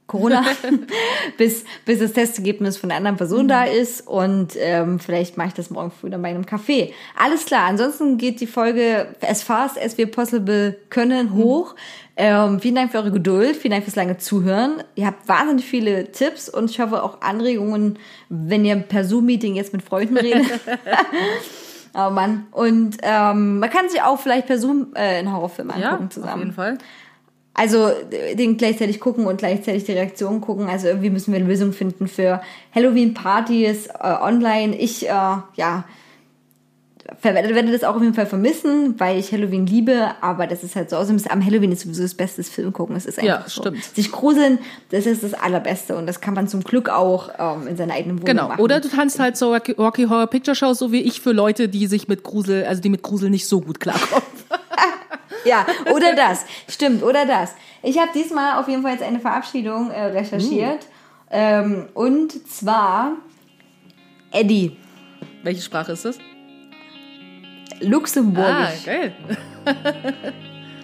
S4: Corona, (laughs) (laughs) bis, bis das Testergebnis von einer anderen Person da ist. Und ähm, vielleicht mache ich das morgen früh dann bei einem Café. Alles klar. Ansonsten geht die Folge as fast as wir possible können hoch. Ähm, vielen Dank für eure Geduld. Vielen Dank fürs lange Zuhören. Ihr habt wahnsinnig viele Tipps und ich hoffe auch Anregungen, wenn ihr per Zoom-Meeting jetzt mit Freunden redet. (laughs) (laughs) Oh Mann. Und ähm, man kann sich auch vielleicht per Zoom äh, einen Horrorfilm
S3: Ja,
S4: angucken
S3: auf
S4: zusammen.
S3: jeden Fall.
S4: Also äh, den gleichzeitig gucken und gleichzeitig die Reaktion gucken. Also irgendwie müssen wir eine Lösung finden für Halloween-Partys äh, online. Ich, äh, ja, werde das auch auf jeden Fall vermissen, weil ich Halloween liebe. Aber das ist halt so. Außerdem ist am Halloween ist sowieso das Beste das Film gucken. Es ist einfach
S3: Ja,
S4: so.
S3: stimmt.
S4: Sich gruseln, das ist das Allerbeste. Und das kann man zum Glück auch ähm, in seiner eigenen Wohnung
S3: Genau.
S4: machen.
S3: Oder du tanzt halt so Rocky Rocky Horror Picture Shows, so wie ich für Leute, die sich mit Grusel, also die mit Grusel nicht so gut klarkommen. (laughs)
S4: Ja, oder das. Stimmt, oder das. Ich habe diesmal auf jeden Fall jetzt eine Verabschiedung äh, recherchiert. Ähm, und zwar Eddie,
S3: Welche Sprache ist das?
S4: Luxemburgisch.
S3: geil. (laughs)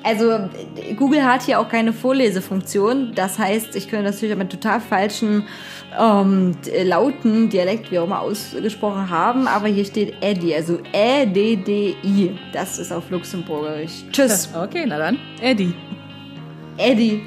S4: Also Google hat hier auch keine Vorlesefunktion. Das heißt, ich könnte natürlich mit total falschen ähm, Lauten, Dialekt, wie auch immer ausgesprochen haben. Aber hier steht Eddie, also E-D-D-I. Das ist auf Luxemburgisch. Tschüss, (laughs)
S3: Okay, na dann. Eddie.
S4: Eddie.